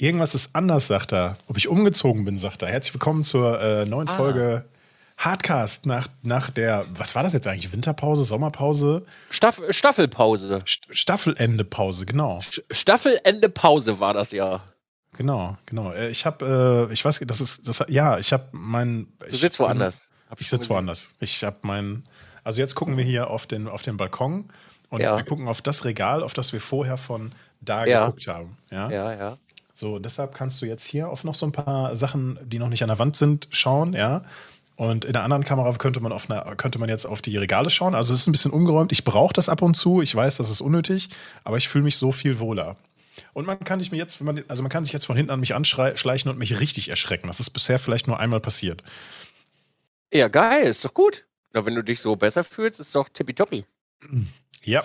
Irgendwas ist anders, sagt er. Ob ich umgezogen bin, sagt er. Herzlich willkommen zur äh, neuen ah. Folge Hardcast nach, nach der, was war das jetzt eigentlich? Winterpause, Sommerpause? Staff, Staffelpause. Staffelendepause, genau. Staffelendepause war das ja. Genau, genau. Äh, ich habe, äh, ich weiß, das ist, das, ja, ich habe mein. Du sitzt woanders. Ich ich sitze woanders. Ich habe mein, also jetzt gucken wir hier auf den, auf den Balkon und ja. wir gucken auf das Regal, auf das wir vorher von da ja. geguckt haben. Ja, ja. ja. So, deshalb kannst du jetzt hier auf noch so ein paar Sachen, die noch nicht an der Wand sind, schauen, ja. Und in der anderen Kamera könnte man, auf einer, könnte man jetzt auf die Regale schauen. Also es ist ein bisschen umgeräumt. Ich brauche das ab und zu. Ich weiß, das ist unnötig, aber ich fühle mich so viel wohler. Und man kann sich mir jetzt, man, also man kann sich jetzt von hinten an mich anschleichen und mich richtig erschrecken. Das ist bisher vielleicht nur einmal passiert. Ja, geil, ist doch gut. Na, wenn du dich so besser fühlst, ist doch tippitoppi. Ja.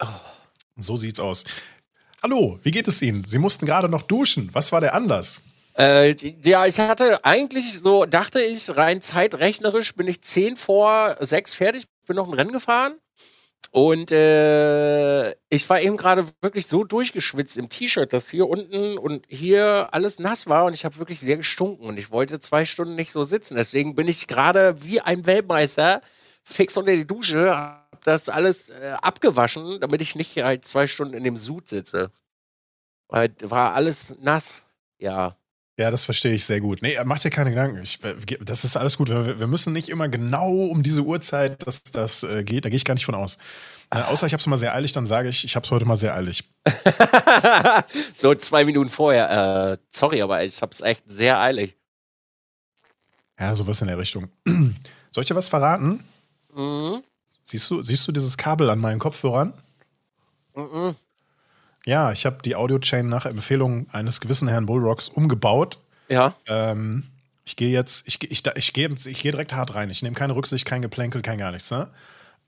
Oh. So sieht's aus. Hallo, wie geht es Ihnen? Sie mussten gerade noch duschen. Was war der Anlass? Äh, ja, ich hatte eigentlich so, dachte ich, rein zeitrechnerisch bin ich zehn vor sechs fertig, bin noch ein Rennen gefahren. Und äh, ich war eben gerade wirklich so durchgeschwitzt im T-Shirt, dass hier unten und hier alles nass war und ich habe wirklich sehr gestunken und ich wollte zwei Stunden nicht so sitzen. Deswegen bin ich gerade wie ein Weltmeister fix unter die Dusche, hab das alles äh, abgewaschen, damit ich nicht halt zwei Stunden in dem Sud sitze. Weil war alles nass. Ja. Ja, das verstehe ich sehr gut. Nee, mach dir keine Gedanken. Ich, äh, das ist alles gut. Wir, wir, müssen nicht immer genau um diese Uhrzeit, dass das äh, geht. Da gehe ich gar nicht von aus. Äh, außer ich habe es mal sehr eilig, dann sage ich, ich habe es heute mal sehr eilig. so zwei Minuten vorher. Äh, sorry, aber ich habe es echt sehr eilig. Ja, sowas in der Richtung. Soll ich dir was verraten? Mhm. Siehst, du, siehst du dieses Kabel an meinen Kopfhörern? Mhm. Ja, ich habe die Audio-Chain nach Empfehlung eines gewissen Herrn Bullrocks umgebaut. Ja. Ähm, ich gehe jetzt, ich, ich, ich, gehe ich geh direkt hart rein. Ich nehme keine Rücksicht, kein Geplänkel, kein gar nichts. Ne?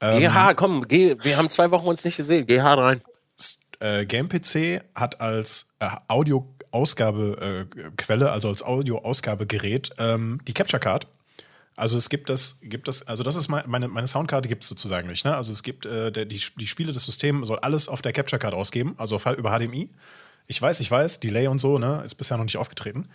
Ähm, geh hart, komm, geh, wir haben zwei Wochen uns nicht gesehen. Geh hart rein. Äh, GamePC hat als äh, Audio-Ausgabequelle, äh, also als Audio-Ausgabegerät, ähm, die Capture Card. Also es gibt das, gibt das, also das ist meine, meine Soundkarte gibt es sozusagen nicht. Ne? Also es gibt äh, der, die, die Spiele des Systems soll alles auf der Capture Card ausgeben, also über HDMI. Ich weiß, ich weiß, Delay und so, ne, ist bisher noch nicht aufgetreten.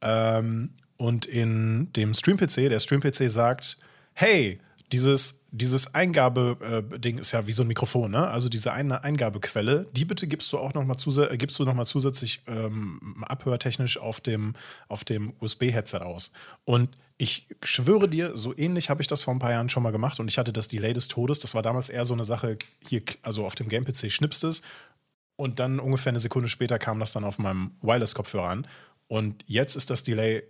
Ähm, und in dem Stream-PC, der Stream-PC sagt, hey, dieses, dieses Eingabe-Ding ist ja wie so ein Mikrofon, ne? Also diese eine Eingabequelle, die bitte gibst du auch noch mal, äh, gibst du noch mal zusätzlich ähm, abhörtechnisch auf dem, auf dem USB-Headset aus. Und ich schwöre dir, so ähnlich habe ich das vor ein paar Jahren schon mal gemacht und ich hatte das Delay des Todes. Das war damals eher so eine Sache, hier, also auf dem Game-PC schnippst es und dann ungefähr eine Sekunde später kam das dann auf meinem Wireless-Kopfhörer an. Und jetzt ist das Delay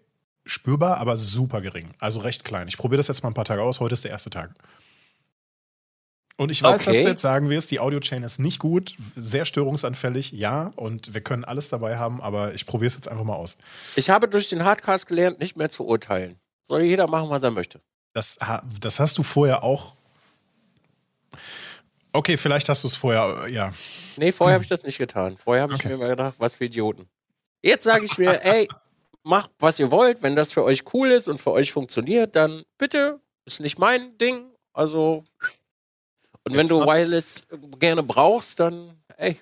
spürbar, aber super gering. Also recht klein. Ich probiere das jetzt mal ein paar Tage aus. Heute ist der erste Tag. Und ich weiß, okay. was du jetzt sagen wirst. Die Audio-Chain ist nicht gut, sehr störungsanfällig, ja. Und wir können alles dabei haben, aber ich probiere es jetzt einfach mal aus. Ich habe durch den Hardcast gelernt, nicht mehr zu urteilen. Soll jeder machen, was er möchte. Das, das hast du vorher auch. Okay, vielleicht hast du es vorher, ja. Nee, vorher habe ich das nicht getan. Vorher habe ich okay. mir immer gedacht, was für Idioten. Jetzt sage ich mir, ey, macht, was ihr wollt. Wenn das für euch cool ist und für euch funktioniert, dann bitte. Ist nicht mein Ding. Also. Und Jetzt wenn du Wireless gerne brauchst, dann, ey,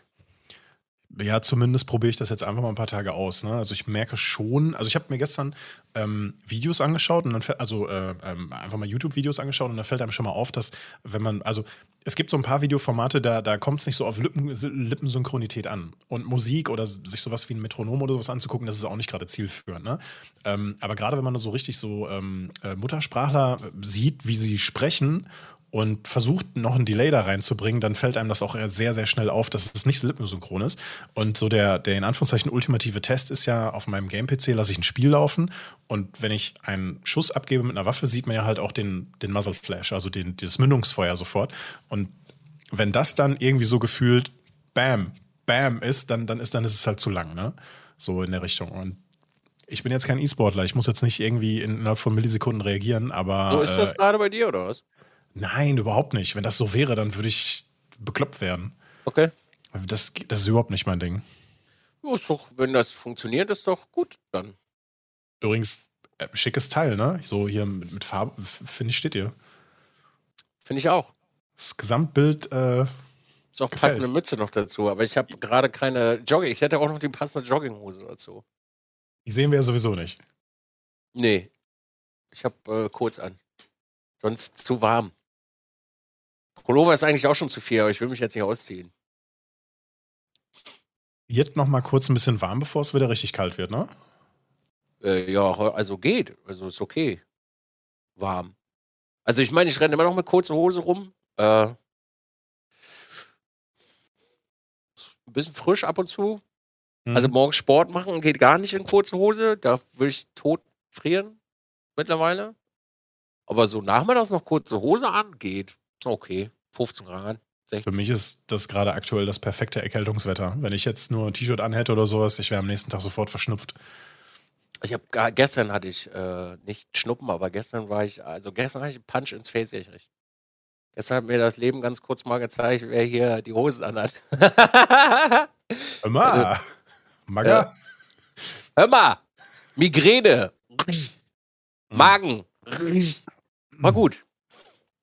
ja, zumindest probiere ich das jetzt einfach mal ein paar Tage aus. Ne? Also ich merke schon, also ich habe mir gestern ähm, Videos angeschaut und dann also äh, ähm, einfach mal YouTube-Videos angeschaut und da fällt einem schon mal auf, dass wenn man, also es gibt so ein paar Videoformate, da, da kommt es nicht so auf Lippen, Lippensynchronität an. Und Musik oder sich sowas wie ein Metronom oder sowas anzugucken, das ist auch nicht gerade zielführend. Ne? Ähm, aber gerade wenn man so richtig so ähm, äh, Muttersprachler sieht, wie sie sprechen und versucht noch ein Delay da reinzubringen, dann fällt einem das auch sehr, sehr schnell auf, dass es nicht lippensynchron ist. Und so der, der in Anführungszeichen ultimative Test ist ja, auf meinem Game-PC lasse ich ein Spiel laufen und wenn ich einen Schuss abgebe mit einer Waffe, sieht man ja halt auch den, den Muzzle Flash, also den, das Mündungsfeuer sofort. Und wenn das dann irgendwie so gefühlt Bam, Bam ist, dann, dann, ist, dann ist es halt zu lang, ne? So in der Richtung. Und ich bin jetzt kein E-Sportler, ich muss jetzt nicht irgendwie innerhalb von Millisekunden reagieren, aber. So ist das äh, gerade bei dir, oder was? Nein, überhaupt nicht. Wenn das so wäre, dann würde ich bekloppt werden. Okay. Das, das ist überhaupt nicht mein Ding. Ja, ist doch, wenn das funktioniert, ist doch gut dann. Übrigens, äh, schickes Teil, ne? So hier mit, mit Farbe, finde ich, steht ihr. Finde ich auch. Das Gesamtbild äh, Ist auch passende Mütze noch dazu, aber ich habe gerade keine Jogging. Ich hätte auch noch die passende Jogginghose dazu. Die sehen wir ja sowieso nicht. Nee. Ich habe äh, kurz an. Sonst zu warm. Pullover ist eigentlich auch schon zu viel, aber ich will mich jetzt nicht ausziehen. Jetzt noch mal kurz ein bisschen warm, bevor es wieder richtig kalt wird, ne? Äh, ja, also geht. Also ist okay. Warm. Also ich meine, ich renne immer noch mit kurzer Hose rum. Äh, ein bisschen frisch ab und zu. Mhm. Also morgen Sport machen geht gar nicht in kurze Hose. Da würde ich tot frieren mittlerweile. Aber so nachmittags noch kurze Hose an geht. Okay. 15 Grad. 16. Für mich ist das gerade aktuell das perfekte Erkältungswetter. Wenn ich jetzt nur ein T-Shirt anhätte oder sowas, ich wäre am nächsten Tag sofort verschnupft. Ich habe gestern hatte ich äh, nicht Schnuppen, aber gestern war ich, also gestern hatte ich einen Punch ins Face gekriegt. Gestern hat mir das Leben ganz kurz mal gezeigt, wer hier die Hosen anhat. Hör mal. Also, Maga. Äh, hör mal. Migräne. Magen. War gut.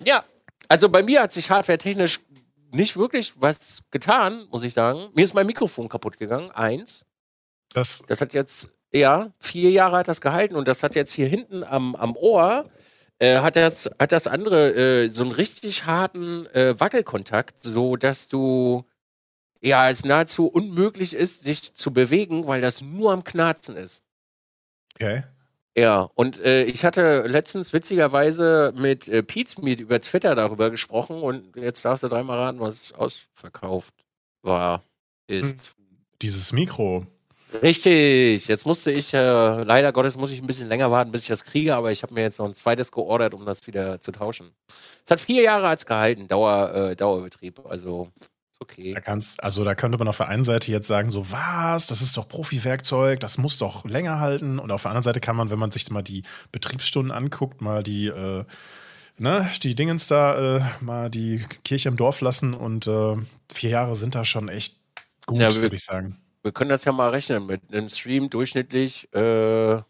Ja, also bei mir hat sich hardware-technisch nicht wirklich was getan, muss ich sagen. Mir ist mein Mikrofon kaputt gegangen. Eins. Das, das hat jetzt, ja, vier Jahre hat das gehalten und das hat jetzt hier hinten am, am Ohr, äh, hat, das, hat das andere äh, so einen richtig harten äh, Wackelkontakt, so dass du, ja, es nahezu unmöglich ist, dich zu bewegen, weil das nur am Knarzen ist. Okay. Ja, und äh, ich hatte letztens witzigerweise mit äh, Meet über Twitter darüber gesprochen und jetzt darfst du dreimal raten, was ausverkauft war, ist. Hm. Dieses Mikro. Richtig, jetzt musste ich, äh, leider Gottes muss ich ein bisschen länger warten, bis ich das kriege, aber ich habe mir jetzt noch ein zweites geordert, um das wieder zu tauschen. Es hat vier Jahre als gehalten, Dauer, äh, Dauerbetrieb, also okay. Da kannst, also da könnte man auf der einen Seite jetzt sagen, so was, das ist doch Profi-Werkzeug, das muss doch länger halten. Und auf der anderen Seite kann man, wenn man sich mal die Betriebsstunden anguckt, mal die, äh, ne, die Dingens da, äh, mal die Kirche im Dorf lassen und äh, vier Jahre sind da schon echt gut, ja, würde ich sagen. Wir können das ja mal rechnen mit einem Stream durchschnittlich. Äh,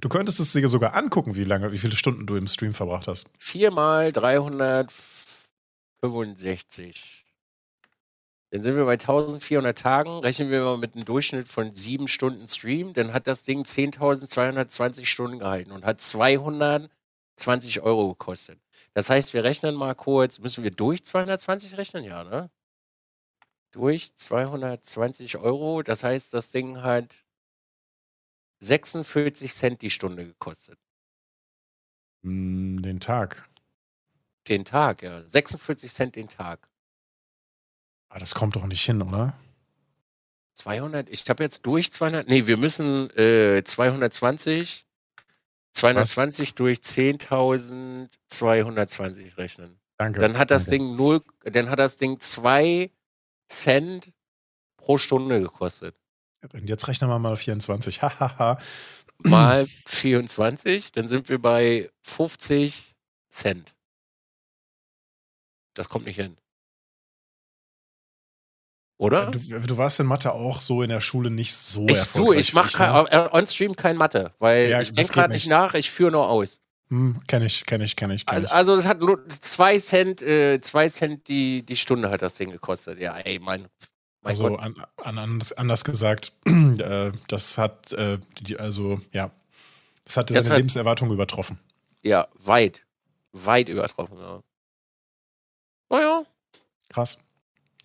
du könntest es dir sogar angucken, wie lange, wie viele Stunden du im Stream verbracht hast. Viermal 365. Dann sind wir bei 1400 Tagen. Rechnen wir mal mit einem Durchschnitt von sieben Stunden Stream. Dann hat das Ding 10.220 Stunden gehalten und hat 220 Euro gekostet. Das heißt, wir rechnen mal kurz, müssen wir durch 220 rechnen? Ja, ne? Durch 220 Euro. Das heißt, das Ding hat 46 Cent die Stunde gekostet. Hm, den Tag. Den Tag, ja. 46 Cent den Tag. Aber ah, das kommt doch nicht hin, oder? 200? Ich habe jetzt durch 200. Nee, wir müssen äh, 220. 220 Was? durch 10.220 rechnen. Danke. Dann hat das danke. Ding 0, dann hat das Ding 2 Cent pro Stunde gekostet. Und jetzt rechnen wir mal 24. Hahaha. mal 24, dann sind wir bei 50 Cent. Das kommt nicht hin. Oder? Du, du, warst in Mathe auch so in der Schule nicht so ich, erfolgreich. Du, ich mache ne? on-stream kein Mathe, weil ja, ich denke gerade nicht nach, ich führe nur aus. Hm, kenn ich, kenn ich, kenn ich. Kenn also, ich. also es hat nur zwei Cent, äh, zwei Cent die, die Stunde hat das Ding gekostet. Ja, ey, mein. mein also an, an, anders, anders, gesagt, äh, das hat äh, die, also ja, das hat seine Lebenserwartung übertroffen. Ja, weit, weit übertroffen. Ja. Naja. Krass.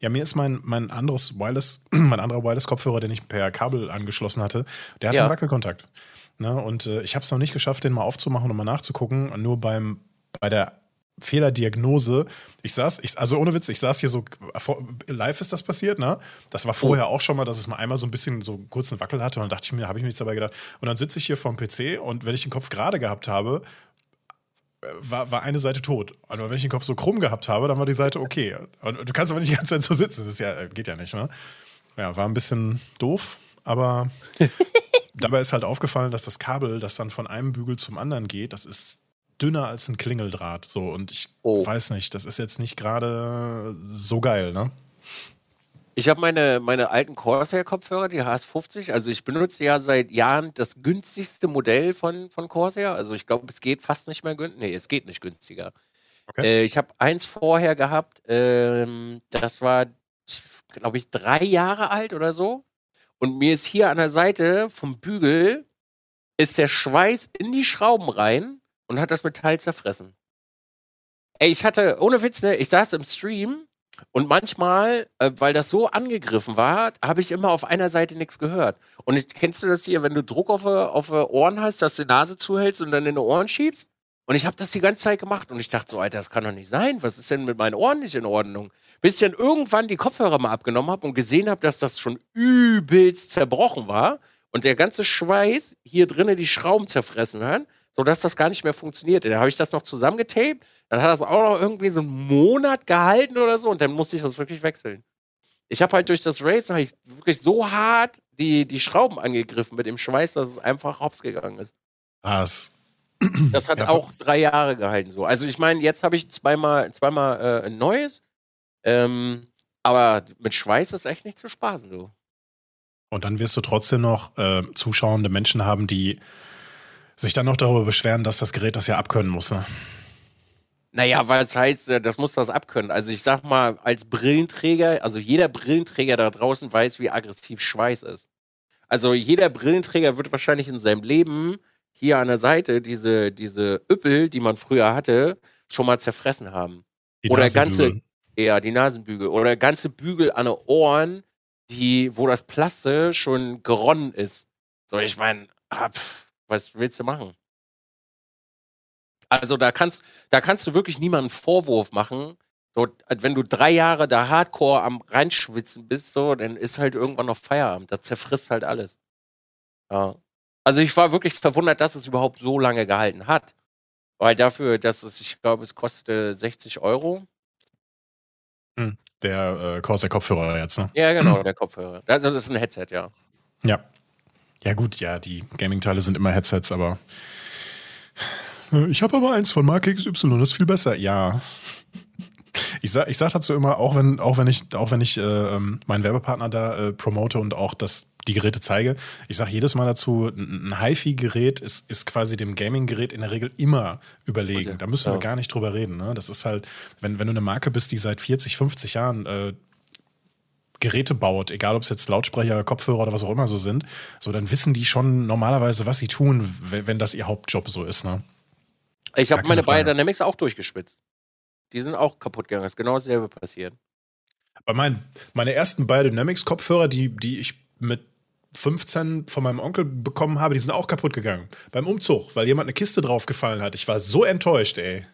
Ja, mir ist mein, mein anderes Wireless, mein anderer Wireless-Kopfhörer, den ich per Kabel angeschlossen hatte, der hat ja. einen Wackelkontakt. Ne? Und äh, ich habe es noch nicht geschafft, den mal aufzumachen und mal nachzugucken. Nur beim, bei der Fehlerdiagnose, ich saß, ich, also ohne Witz, ich saß hier so, live ist das passiert, ne? Das war vorher auch schon mal, dass es mal einmal so ein bisschen so einen kurzen Wackel hatte und dann dachte ich mir, habe ich mir nichts dabei gedacht. Und dann sitze ich hier vorm PC und wenn ich den Kopf gerade gehabt habe, war, war eine Seite tot. Und wenn ich den Kopf so krumm gehabt habe, dann war die Seite okay. Und du kannst aber nicht die ganze Zeit so sitzen. Das ja, geht ja nicht, ne? Ja, war ein bisschen doof, aber dabei ist halt aufgefallen, dass das Kabel, das dann von einem Bügel zum anderen geht, das ist dünner als ein Klingeldraht. So, und ich oh. weiß nicht, das ist jetzt nicht gerade so geil, ne? Ich habe meine, meine alten Corsair-Kopfhörer, die HS50. Also ich benutze ja seit Jahren das günstigste Modell von, von Corsair. Also ich glaube, es geht fast nicht mehr günstiger. Nee, es geht nicht günstiger. Okay. Äh, ich habe eins vorher gehabt. Ähm, das war glaube ich, drei Jahre alt oder so. Und mir ist hier an der Seite vom Bügel ist der Schweiß in die Schrauben rein und hat das Metall zerfressen. Ey, ich hatte, ohne Witz, ne, ich saß im Stream und manchmal, äh, weil das so angegriffen war, habe ich immer auf einer Seite nichts gehört. Und ich, kennst du das hier, wenn du Druck auf, auf Ohren hast, dass du die Nase zuhältst und dann in die Ohren schiebst? Und ich habe das die ganze Zeit gemacht und ich dachte so, Alter, das kann doch nicht sein. Was ist denn mit meinen Ohren nicht in Ordnung? Bis ich dann irgendwann die Kopfhörer mal abgenommen habe und gesehen habe, dass das schon übelst zerbrochen war und der ganze Schweiß hier drinnen die Schrauben zerfressen hat, sodass das gar nicht mehr funktionierte. Dann habe ich das noch zusammengetaped, dann hat das auch noch irgendwie so einen Monat gehalten oder so und dann musste ich das wirklich wechseln. Ich habe halt durch das Race ich wirklich so hart die, die Schrauben angegriffen mit dem Schweiß, dass es einfach hops gegangen ist. Was? Das hat ja. auch drei Jahre gehalten so. Also ich meine, jetzt habe ich zweimal, zweimal äh, ein neues, ähm, aber mit Schweiß ist echt nicht zu spaßen, du. Und dann wirst du trotzdem noch äh, zuschauende Menschen haben, die sich dann noch darüber beschweren, dass das Gerät das ja abkönnen muss. Ne? Naja, weil es heißt, äh, das muss das abkönnen. Also ich sag mal, als Brillenträger, also jeder Brillenträger da draußen weiß, wie aggressiv Schweiß ist. Also jeder Brillenträger wird wahrscheinlich in seinem Leben hier an der Seite diese, diese Üppel, die man früher hatte, schon mal zerfressen haben. Die oder ganze, ja, die Nasenbügel. Oder ganze Bügel an den Ohren, die, wo das Plaste schon geronnen ist. So, ich meine, was willst du machen? Also da kannst, da kannst du wirklich niemanden Vorwurf machen. So, wenn du drei Jahre da Hardcore am reinschwitzen bist, so, dann ist halt irgendwann noch Feierabend. Das zerfrisst halt alles. Ja. Also ich war wirklich verwundert, dass es überhaupt so lange gehalten hat. Weil dafür, dass es, ich glaube, es kostete 60 Euro. Hm. Der äh, Corsair Kopfhörer jetzt, ne? Ja, genau, der Kopfhörer. Also das ist ein Headset, ja. Ja. Ja, gut, ja, die Gaming-Teile sind immer Headsets, aber. Äh, ich habe aber eins von Marke XY, das ist viel besser. Ja. Ich sag, ich sag dazu immer, auch wenn, auch wenn ich, auch wenn ich äh, ähm, meinen Werbepartner da äh, promote und auch das, die Geräte zeige, ich sage jedes Mal dazu, ein, ein HiFi-Gerät ist, ist quasi dem Gaming-Gerät in der Regel immer überlegen. Okay. Da müssen ja. wir gar nicht drüber reden. Ne? Das ist halt, wenn, wenn du eine Marke bist, die seit 40, 50 Jahren äh, Geräte baut, egal ob es jetzt Lautsprecher, Kopfhörer oder was auch immer so sind, so dann wissen die schon normalerweise, was sie tun, wenn, das ihr Hauptjob so ist. Ne? Ich habe meine Biodynamics auch durchgeschwitzt. Die sind auch kaputt gegangen. Das ist genau dasselbe passiert. Bei meinen meine ersten Biodynamics-Kopfhörer, die, die ich mit 15 von meinem Onkel bekommen habe, die sind auch kaputt gegangen. Beim Umzug, weil jemand eine Kiste draufgefallen hat. Ich war so enttäuscht, ey.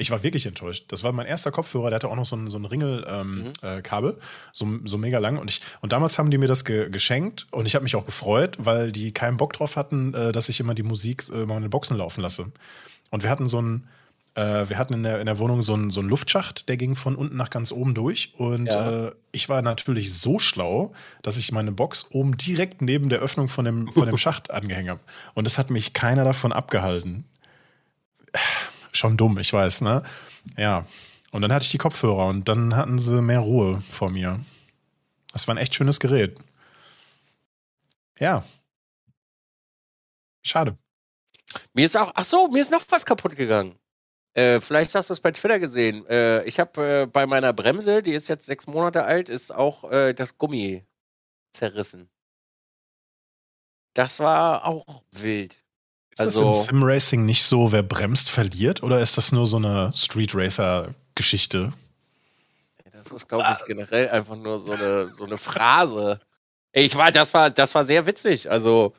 Ich war wirklich enttäuscht. Das war mein erster Kopfhörer, der hatte auch noch so ein, so ein Ringel-Kabel, ähm, mhm. äh, so, so mega lang. Und, ich, und damals haben die mir das ge geschenkt und ich habe mich auch gefreut, weil die keinen Bock drauf hatten, äh, dass ich immer die Musik äh, meine Boxen laufen lasse. Und wir hatten so ein, äh, wir hatten in der, in der Wohnung so einen, so einen Luftschacht, der ging von unten nach ganz oben durch. Und ja. äh, ich war natürlich so schlau, dass ich meine Box oben direkt neben der Öffnung von dem, von dem Schacht angehängt habe. Und es hat mich keiner davon abgehalten schon dumm, ich weiß, ne? Ja. Und dann hatte ich die Kopfhörer und dann hatten sie mehr Ruhe vor mir. Das war ein echt schönes Gerät. Ja. Schade. Mir ist auch, ach so, mir ist noch was kaputt gegangen. Äh, vielleicht hast du es bei Twitter gesehen. Äh, ich habe äh, bei meiner Bremse, die ist jetzt sechs Monate alt, ist auch äh, das Gummi zerrissen. Das war auch wild. Ist also, das im Sim-Racing nicht so, wer bremst, verliert? Oder ist das nur so eine Street Racer-Geschichte? Das ist, glaube ich, generell einfach nur so eine, so eine Phrase. Ich war, das war, das war sehr witzig. Also,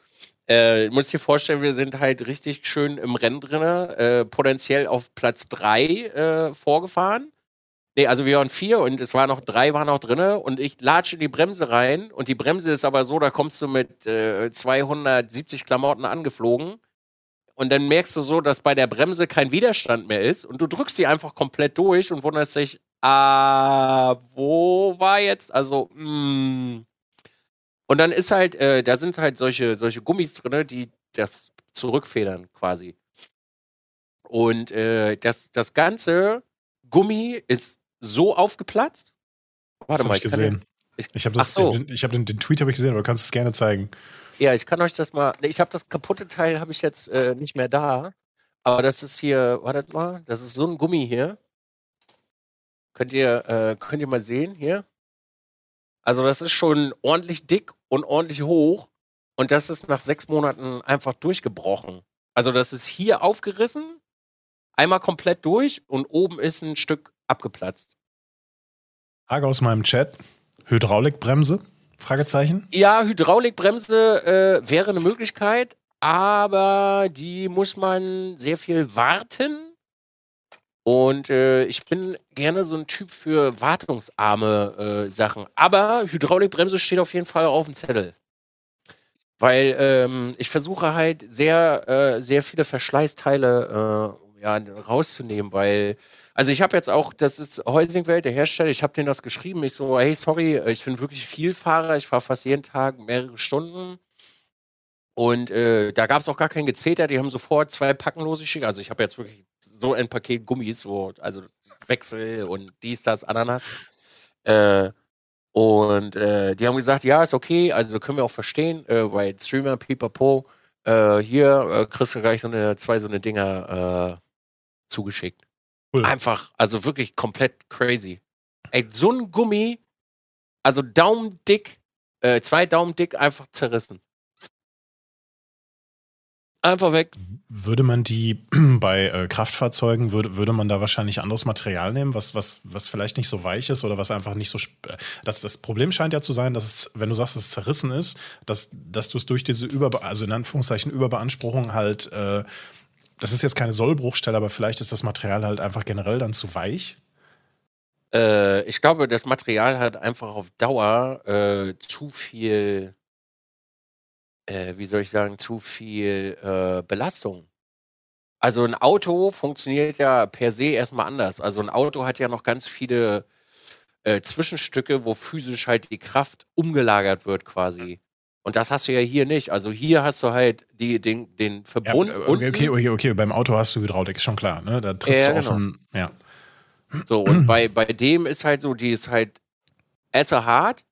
äh, muss dir vorstellen, wir sind halt richtig schön im Rennen drin, äh, potenziell auf Platz 3 äh, vorgefahren. Nee, also wir waren vier und es waren noch drei waren noch drinne und ich latsche in die Bremse rein und die Bremse ist aber so, da kommst du mit äh, 270 Klamotten angeflogen und dann merkst du so, dass bei der Bremse kein Widerstand mehr ist und du drückst sie einfach komplett durch und wunderst dich, ah, wo war jetzt, also, mh. Mm. Und dann ist halt, äh, da sind halt solche, solche Gummis drin, die das zurückfedern quasi. Und äh, das, das ganze Gummi ist so aufgeplatzt. Warte das mal, ich gesehen. ich, ich habe so. den, hab den, den Tweet habe ich gesehen, aber du kannst es gerne zeigen. Ja, ich kann euch das mal. Ich habe das kaputte Teil habe ich jetzt äh, nicht mehr da. Aber das ist hier, wartet mal, das ist so ein Gummi hier. Könnt ihr, äh, könnt ihr mal sehen hier? Also, das ist schon ordentlich dick und ordentlich hoch. Und das ist nach sechs Monaten einfach durchgebrochen. Also, das ist hier aufgerissen, einmal komplett durch und oben ist ein Stück abgeplatzt. Frage aus meinem Chat: Hydraulikbremse? Fragezeichen? Ja, Hydraulikbremse äh, wäre eine Möglichkeit, aber die muss man sehr viel warten. Und äh, ich bin gerne so ein Typ für wartungsarme äh, Sachen. Aber Hydraulikbremse steht auf jeden Fall auf dem Zettel. Weil ähm, ich versuche halt sehr, äh, sehr viele Verschleißteile äh, ja, rauszunehmen, weil, also ich habe jetzt auch, das ist Heusingwelt, der Hersteller, ich habe denen das geschrieben. Ich so, hey, sorry, ich bin wirklich viel Fahrer, ich fahre fast jeden Tag mehrere Stunden. Und äh, da gab es auch gar kein Gezeter, die haben sofort zwei Packen losgeschickt. Also ich habe jetzt wirklich so ein Paket Gummis, wo, also Wechsel und dies, das, Ananas. Äh, und äh, die haben gesagt, ja, ist okay, also können wir auch verstehen, äh, weil Streamer, Pipapo, äh, hier äh, kriegst du gleich so eine, zwei so eine Dinger äh, zugeschickt. Cool. Einfach, also wirklich komplett crazy. Ey, so ein Gummi, also Daumendick, äh, zwei Daumen dick, einfach zerrissen. Einfach weg. Würde man die bei äh, Kraftfahrzeugen, würde, würde man da wahrscheinlich anderes Material nehmen, was, was, was vielleicht nicht so weich ist oder was einfach nicht so. Äh, das, das Problem scheint ja zu sein, dass es, wenn du sagst, dass es zerrissen ist, dass, dass du es durch diese Über, also in Anführungszeichen Überbeanspruchung halt, äh, das ist jetzt keine Sollbruchstelle, aber vielleicht ist das Material halt einfach generell dann zu weich. Äh, ich glaube, das Material hat einfach auf Dauer äh, zu viel äh, wie soll ich sagen, zu viel äh, Belastung. Also ein Auto funktioniert ja per se erstmal anders. Also ein Auto hat ja noch ganz viele äh, Zwischenstücke, wo physisch halt die Kraft umgelagert wird quasi. Und das hast du ja hier nicht. Also hier hast du halt die, den, den Verbund. Ja, okay, okay, okay, okay, beim Auto hast du Hydraulik, ist schon klar. Ne? Da trittst ja, du genau. auf ein, ja. So, und bei, bei dem ist halt so, die ist halt esser hart,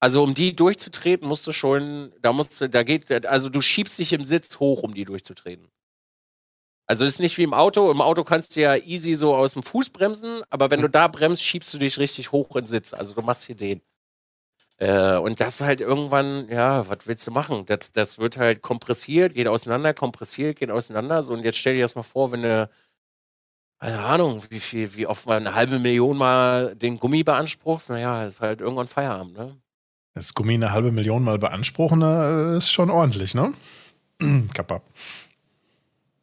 also um die durchzutreten, musst du schon, da musst du, da geht, also du schiebst dich im Sitz hoch, um die durchzutreten. Also ist nicht wie im Auto. Im Auto kannst du ja easy so aus dem Fuß bremsen, aber wenn du da bremst, schiebst du dich richtig hoch in den Sitz. Also du machst hier den. Äh, und das halt irgendwann, ja, was willst du machen? Das, das wird halt kompressiert, geht auseinander, kompressiert, geht auseinander. So, und jetzt stell dir das mal vor, wenn du, keine Ahnung, wie viel, wie oft man eine halbe Million mal den Gummi beanspruchst, naja, ist halt irgendwann Feierabend, ne? Das Gummi eine halbe Million mal beanspruchen, ist schon ordentlich, ne? Kappa.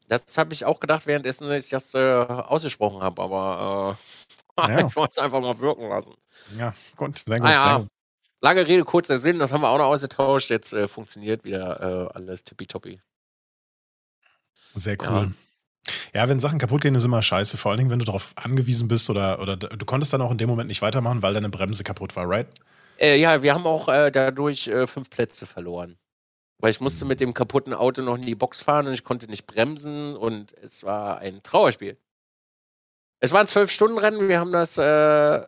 Das habe ich auch gedacht, währenddessen ich das äh, ausgesprochen habe, aber äh, ja. ich wollte es einfach mal wirken lassen. Ja, gut, sehr gut. Ah, ja. Lange Rede, kurzer Sinn, das haben wir auch noch ausgetauscht. Jetzt äh, funktioniert wieder äh, alles tippitoppi. Sehr cool. Ja. ja. wenn Sachen kaputt gehen, ist immer scheiße. Vor allen Dingen, wenn du darauf angewiesen bist oder, oder du konntest dann auch in dem Moment nicht weitermachen, weil deine Bremse kaputt war, right? Äh, ja, wir haben auch äh, dadurch äh, fünf Plätze verloren. Weil ich musste mit dem kaputten Auto noch in die Box fahren und ich konnte nicht bremsen und es war ein Trauerspiel. Es waren zwölf Stunden Rennen, wir haben das, äh,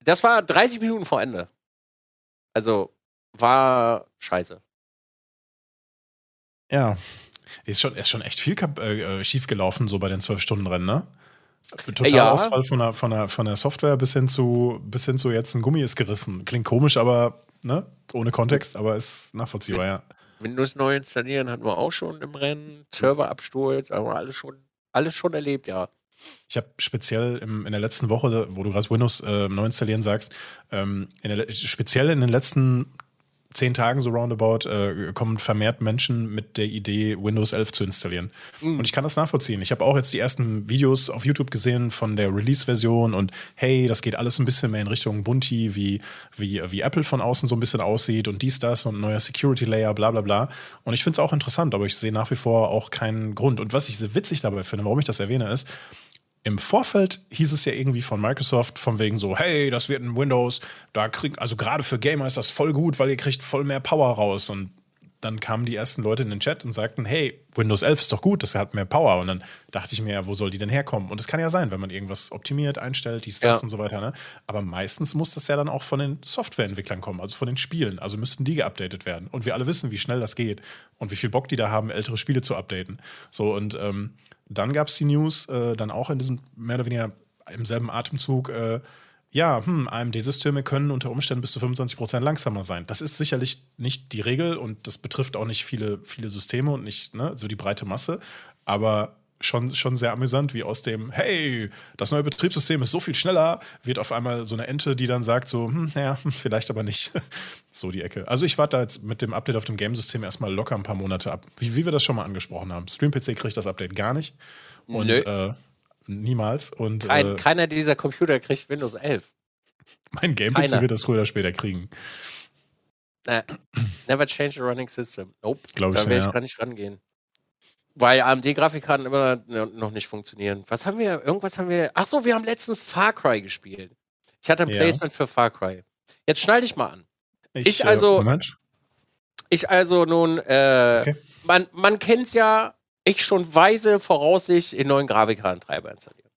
das war 30 Minuten vor Ende. Also war scheiße. Ja, ist schon, ist schon echt viel äh, schief gelaufen, so bei den zwölf Stunden Rennen, ne? Total ja. Ausfall von der, von, der, von der Software bis hin, zu, bis hin zu jetzt ein Gummi ist gerissen. Klingt komisch, aber ne? ohne Kontext, aber ist nachvollziehbar, ja. Windows neu installieren hatten wir auch schon im Rennen, Serverabsturz, aber alles schon, alles schon erlebt, ja. Ich habe speziell im, in der letzten Woche, wo du gerade Windows äh, neu installieren sagst, ähm, in der, speziell in den letzten zehn Tagen so roundabout äh, kommen vermehrt Menschen mit der Idee, Windows 11 zu installieren. Mhm. Und ich kann das nachvollziehen. Ich habe auch jetzt die ersten Videos auf YouTube gesehen von der Release-Version und hey, das geht alles ein bisschen mehr in Richtung Bunti, wie, wie, wie Apple von außen so ein bisschen aussieht und dies, das und neuer Security-Layer, bla bla bla. Und ich finde es auch interessant, aber ich sehe nach wie vor auch keinen Grund. Und was ich so witzig dabei finde, warum ich das erwähne, ist, im Vorfeld hieß es ja irgendwie von Microsoft von wegen so, hey, das wird ein Windows, da kriegt, also gerade für Gamer ist das voll gut, weil ihr kriegt voll mehr Power raus. Und dann kamen die ersten Leute in den Chat und sagten, hey, Windows 11 ist doch gut, das hat mehr Power. Und dann dachte ich mir, wo soll die denn herkommen? Und es kann ja sein, wenn man irgendwas optimiert, einstellt, dies, das ja. und so weiter. Ne? Aber meistens muss das ja dann auch von den Softwareentwicklern kommen, also von den Spielen. Also müssten die geupdatet werden. Und wir alle wissen, wie schnell das geht und wie viel Bock die da haben, ältere Spiele zu updaten. So, und ähm, dann gab es die News, äh, dann auch in diesem mehr oder weniger im selben Atemzug, äh, ja, hm, AMD-Systeme können unter Umständen bis zu 25% langsamer sein. Das ist sicherlich nicht die Regel und das betrifft auch nicht viele, viele Systeme und nicht ne, so die breite Masse. Aber schon, schon sehr amüsant, wie aus dem, hey, das neue Betriebssystem ist so viel schneller, wird auf einmal so eine Ente, die dann sagt, so, hm, naja, vielleicht aber nicht. so die Ecke. Also ich warte da jetzt mit dem Update auf dem Game-System erstmal locker ein paar Monate ab. Wie, wie wir das schon mal angesprochen haben. Stream-PC kriegt das Update gar nicht. Und äh, niemals. Und, Kein, äh, keiner dieser Computer kriegt Windows 11. mein Game-PC wird das früher oder später kriegen. Nah, never change a running system. Nope. Glaube da werde ich ja. gar nicht rangehen. Weil AMD-Grafikkarten immer noch nicht funktionieren. Was haben wir? Irgendwas haben wir. Ach so, wir haben letztens Far Cry gespielt. Ich hatte ein Ja. Placement für Far Cry. Jetzt schnall dich mal an. Ich äh, also- Moment. Ich also nun, äh, Okay. man, man kennt ja, ich schon weise Voraussicht in neuen Grafikkartentreiber installieren.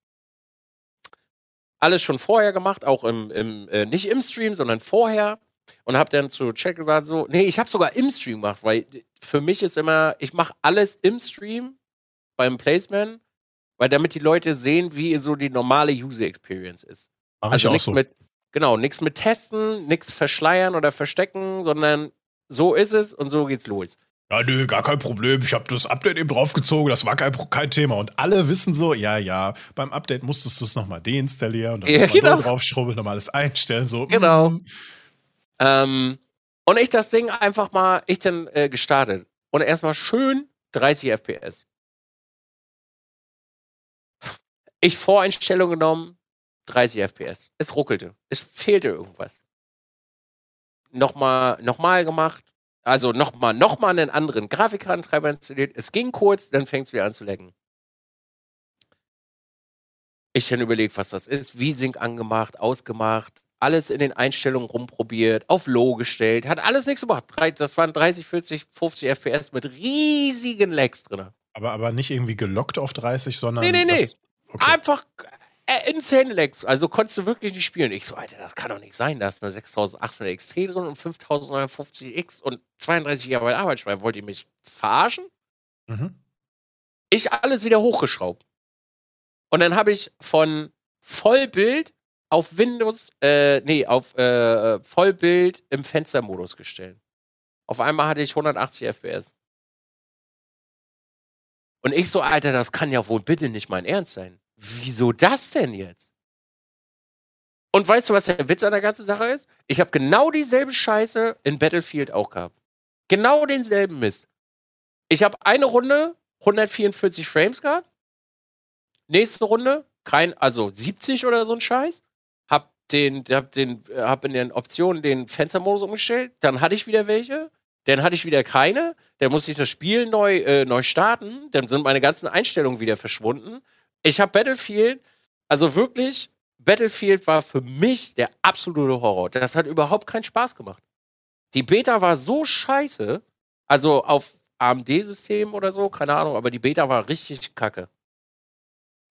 Alles schon vorher gemacht, auch im, im äh, nicht im Stream, sondern vorher. Und habe dann zu Chat gesagt, so, nee, ich habe sogar im Stream gemacht, weil für mich ist immer, ich mache alles im Stream beim Placement, weil damit die Leute sehen, wie so die normale User Experience ist. Mach Also nichts so. mit, genau, nichts mit testen, nichts verschleiern oder verstecken, sondern so ist es und so geht's los. Ja, nö, gar kein Problem. Ich habe das Update eben draufgezogen, das war kein, kein Thema. Und alle wissen so, ja, ja, beim Update musstest du es nochmal deinstallieren und dann Ja, nochmal genau. draufschrubbeln, nochmal alles einstellen. So, Genau. mm. Ähm, und ich das Ding einfach mal, ich dann äh, gestartet. Und erstmal schön 30 FPS. Ich Voreinstellung genommen, 30 FPS. Es ruckelte. Es fehlte irgendwas. Nochmal, nochmal gemacht. Also nochmal, nochmal einen anderen Grafikkartentreiber installiert. Es ging kurz, dann fängt es wieder an zu lecken. Ich dann überlegt, was das ist. V-Sync angemacht, ausgemacht, alles in den Einstellungen rumprobiert, auf Low gestellt, hat alles nichts gemacht. Das waren 30, 40, 50 FPS mit riesigen Lags drin. Aber, aber nicht irgendwie gelockt auf 30, sondern. Nee, nee, nee. Das, okay. Einfach äh, insane Lags. Also konntest du wirklich nicht spielen. Ich so, Alter, das kann doch nicht sein. Da ist eine 6800 XT drin und 5950X und 32 GB Arbeitsspeicher. Wollt ihr mich verarschen? Mhm. ich alles wieder hochgeschraubt. Und dann habe ich von Vollbild auf Windows, äh, nee, auf äh, Vollbild im Fenstermodus gestellt. Auf einmal hatte ich 180 FPS. Und ich so, Alter, das kann ja wohl bitte nicht mein Ernst sein. Wieso das denn jetzt? Und weißt du, was der Witz an der ganzen Sache ist? Ich habe genau dieselbe Scheiße in Battlefield auch gehabt. Genau denselben Mist. Ich habe eine Runde 144 Frames gehabt. Nächste Runde, kein, also 70 oder so ein Scheiß. Den, hab den, äh, hab in den Optionen den Fenstermodus umgestellt. Dann hatte ich wieder welche. Dann hatte ich wieder keine. Dann musste ich das Spiel neu, äh, neu starten. Dann sind meine ganzen Einstellungen wieder verschwunden. Ich habe Battlefield, also wirklich, Battlefield war für mich der absolute Horror. Das hat überhaupt keinen Spaß gemacht. Die Beta war so scheiße, also auf AMD-System oder so, keine Ahnung, aber die Beta war richtig kacke.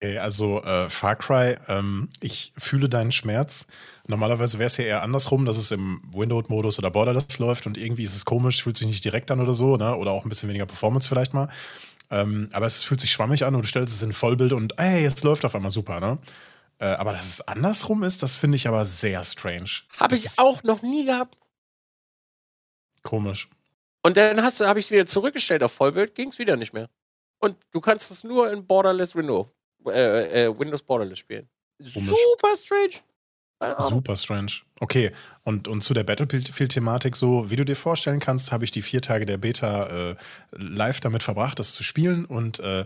Okay, also äh, Far Cry, ähm, ich fühle deinen Schmerz. Normalerweise wäre es ja eher andersrum, dass es im Windowed-Modus oder Borderless läuft und irgendwie ist es komisch, fühlt sich nicht direkt an oder so, ne? Oder auch ein bisschen weniger Performance vielleicht mal. Ähm, aber es fühlt sich schwammig an und du stellst es in Vollbild und hey, es läuft auf einmal super, ne? Äh, aber dass es andersrum ist, das finde ich aber sehr strange. Habe ich auch noch nie gehabt. Komisch. Und dann hast du, habe ich es wieder zurückgestellt auf Vollbild, ging es wieder nicht mehr. Und du kannst es nur in Borderless Window, äh, äh, Windows Borderless spielen. Komisch. Super strange. Super strange. Okay, und, und zu der Battlefield-Thematik so, wie du dir vorstellen kannst, habe ich die vier Tage der Beta äh, live damit verbracht, das zu spielen und äh,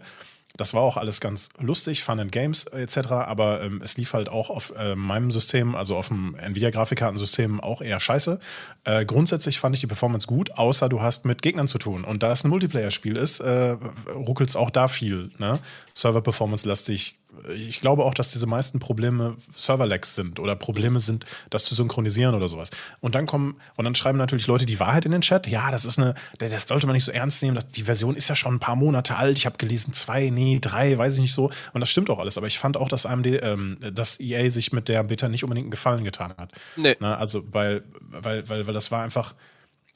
das war auch alles ganz lustig, Fun and Games etc., aber ähm, es lief halt auch auf äh, meinem System, also auf dem Nvidia-Grafikkartensystem auch eher scheiße. Äh, grundsätzlich fand ich die Performance gut, außer du hast mit Gegnern zu tun. Und da es ein Multiplayer-Spiel ist, äh, ruckelt es auch da viel. Ne? Server-Performance-lastig. Ich glaube auch, dass diese meisten Probleme Server-Lags sind oder Probleme sind, das zu synchronisieren oder sowas. Und dann kommen, und dann schreiben natürlich Leute die Wahrheit in den Chat. Ja, das ist eine, das sollte man nicht so ernst nehmen. Das, die Version ist ja schon ein paar Monate alt. Ich habe gelesen, zwei, nee, drei, weiß ich nicht so. Und das stimmt auch alles. Aber ich fand auch, dass AMD, ähm, dass EA sich mit der Beta nicht unbedingt einen Gefallen getan hat. Nee. Na, also, weil, weil, weil, weil das war einfach.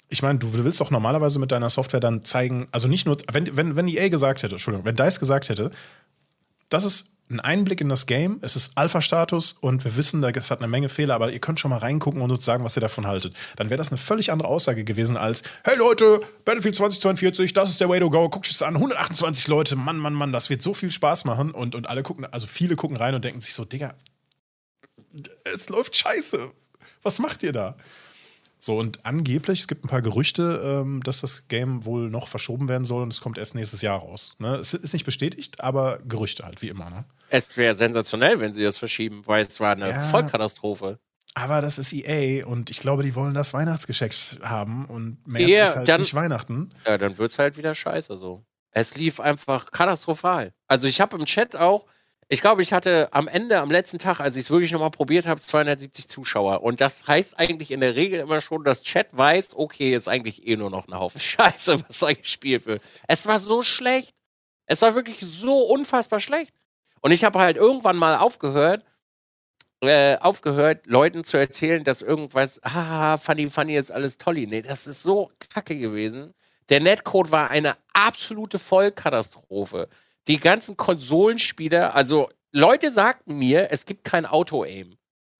Ich meine, du willst doch normalerweise mit deiner Software dann zeigen, also nicht nur, wenn, wenn, wenn EA gesagt hätte, Entschuldigung, wenn DICE gesagt hätte, das ist einen Einblick in das Game. Es ist Alpha-Status und wir wissen, es hat eine Menge Fehler, aber ihr könnt schon mal reingucken und uns sagen, was ihr davon haltet. Dann wäre das eine völlig andere Aussage gewesen als: Hey Leute, Battlefield 2042, das ist der Way to go, guckt es an, 128 Leute, Mann, Mann, Mann, das wird so viel Spaß machen. Und, und alle gucken, also viele gucken rein und denken sich so: Digga, es läuft scheiße. Was macht ihr da? So, und angeblich, es gibt ein paar Gerüchte, ähm, dass das Game wohl noch verschoben werden soll und es kommt erst nächstes Jahr raus. Ne? Es ist nicht bestätigt, aber Gerüchte halt, wie immer. Ne? Es wäre sensationell, wenn sie das verschieben, weil es war eine ja, Vollkatastrophe. Aber das ist EA und ich glaube, die wollen das Weihnachtsgeschenk haben und März ja, ist halt dann, nicht Weihnachten. Ja, dann wird es halt wieder scheiße so. Es lief einfach katastrophal. Also ich habe im Chat auch ich glaube, ich hatte am Ende, am letzten Tag, als ich es wirklich nochmal probiert habe, 270 Zuschauer. Und das heißt eigentlich in der Regel immer schon, dass Chat weiß, okay, ist eigentlich eh nur noch ein Haufen Scheiße, was da gespielt wird. Es war so schlecht. Es war wirklich so unfassbar schlecht. Und ich habe halt irgendwann mal aufgehört, äh, aufgehört, Leuten zu erzählen, dass irgendwas, haha, funny, funny ist alles tolli. Nee, das ist so kacke gewesen. Der Netcode war eine absolute Vollkatastrophe die ganzen Konsolenspieler, also Leute sagten mir, es gibt kein Auto-Aim.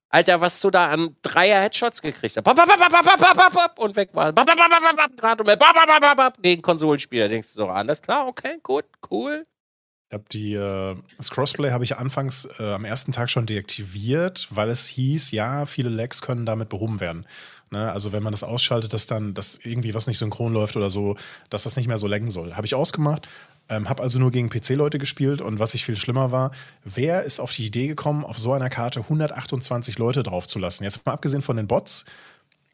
Alter, was du da an Dreier-Headshots gekriegt hast. Und weg war. Gegen Konsolenspieler. Denkst du so, alles klar, okay, gut, cool. Ich habe die, äh, das Crossplay habe ich anfangs äh, am ersten Tag schon deaktiviert, weil es hieß, ja, viele Lags können damit behoben werden. Ne? Also wenn man das ausschaltet, dass dann dass irgendwie was nicht synchron läuft oder so, dass das nicht mehr so laggen soll. Habe ich ausgemacht, ähm, habe also nur gegen PC-Leute gespielt und was ich viel schlimmer war, wer ist auf die Idee gekommen, auf so einer Karte 128 Leute draufzulassen? Jetzt mal abgesehen von den Bots,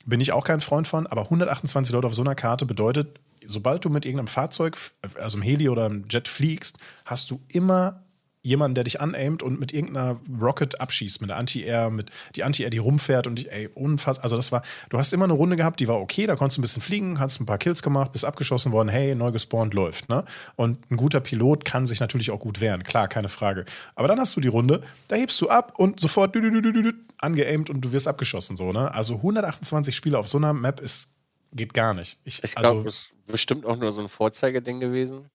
bin ich auch kein Freund von, aber 128 Leute auf so einer Karte bedeutet, sobald du mit irgendeinem Fahrzeug, also einem Heli oder einem Jet fliegst, hast du immer jemanden, der dich anaimt und mit irgendeiner Rocket abschießt, mit der Anti-Air, mit die Anti-Air, die rumfährt und die, ey, unfassbar. Also das war, du hast immer eine Runde gehabt, die war okay, da konntest du ein bisschen fliegen, hast ein paar Kills gemacht, bist abgeschossen worden, hey, neu gespawnt, läuft, ne? Und ein guter Pilot kann sich natürlich auch gut wehren, klar, keine Frage. Aber dann hast du die Runde, da hebst du ab und sofort angeaimt und du wirst abgeschossen, so, ne? Also 128 Spiele auf so einer Map ist, geht gar nicht. Ich, ich glaube, also, das ist bestimmt auch nur so ein Vorzeigeding gewesen.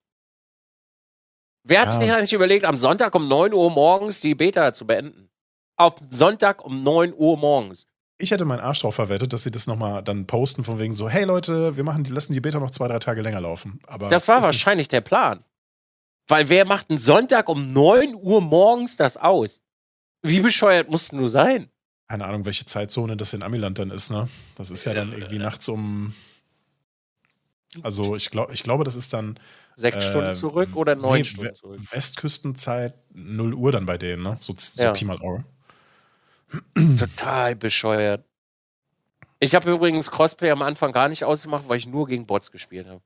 Wer hat ja. sich eigentlich überlegt, am Sonntag um 9 Uhr morgens die Beta zu beenden? Auf Sonntag um 9 Uhr morgens. Ich hätte meinen Arsch drauf verwettet, dass sie das nochmal dann posten, von wegen so, hey Leute, wir machen die, lassen die Beta noch zwei, drei Tage länger laufen. Aber das war wahrscheinlich der Plan. Weil wer macht einen Sonntag um 9 Uhr morgens das aus? Wie bescheuert musst du sein? Keine Ahnung, welche Zeitzone das in Amiland dann ist, ne? Das ist ja dann irgendwie nachts um. Also ich, glaub, ich glaube, das ist dann Sechs äh, Stunden zurück oder neun nee, Stunden zurück? Westküstenzeit 0 Uhr dann bei denen, ne? So, so ja. Pi mal Auge. Total bescheuert. Ich habe übrigens Crossplay am Anfang gar nicht ausgemacht, weil ich nur gegen Bots gespielt habe.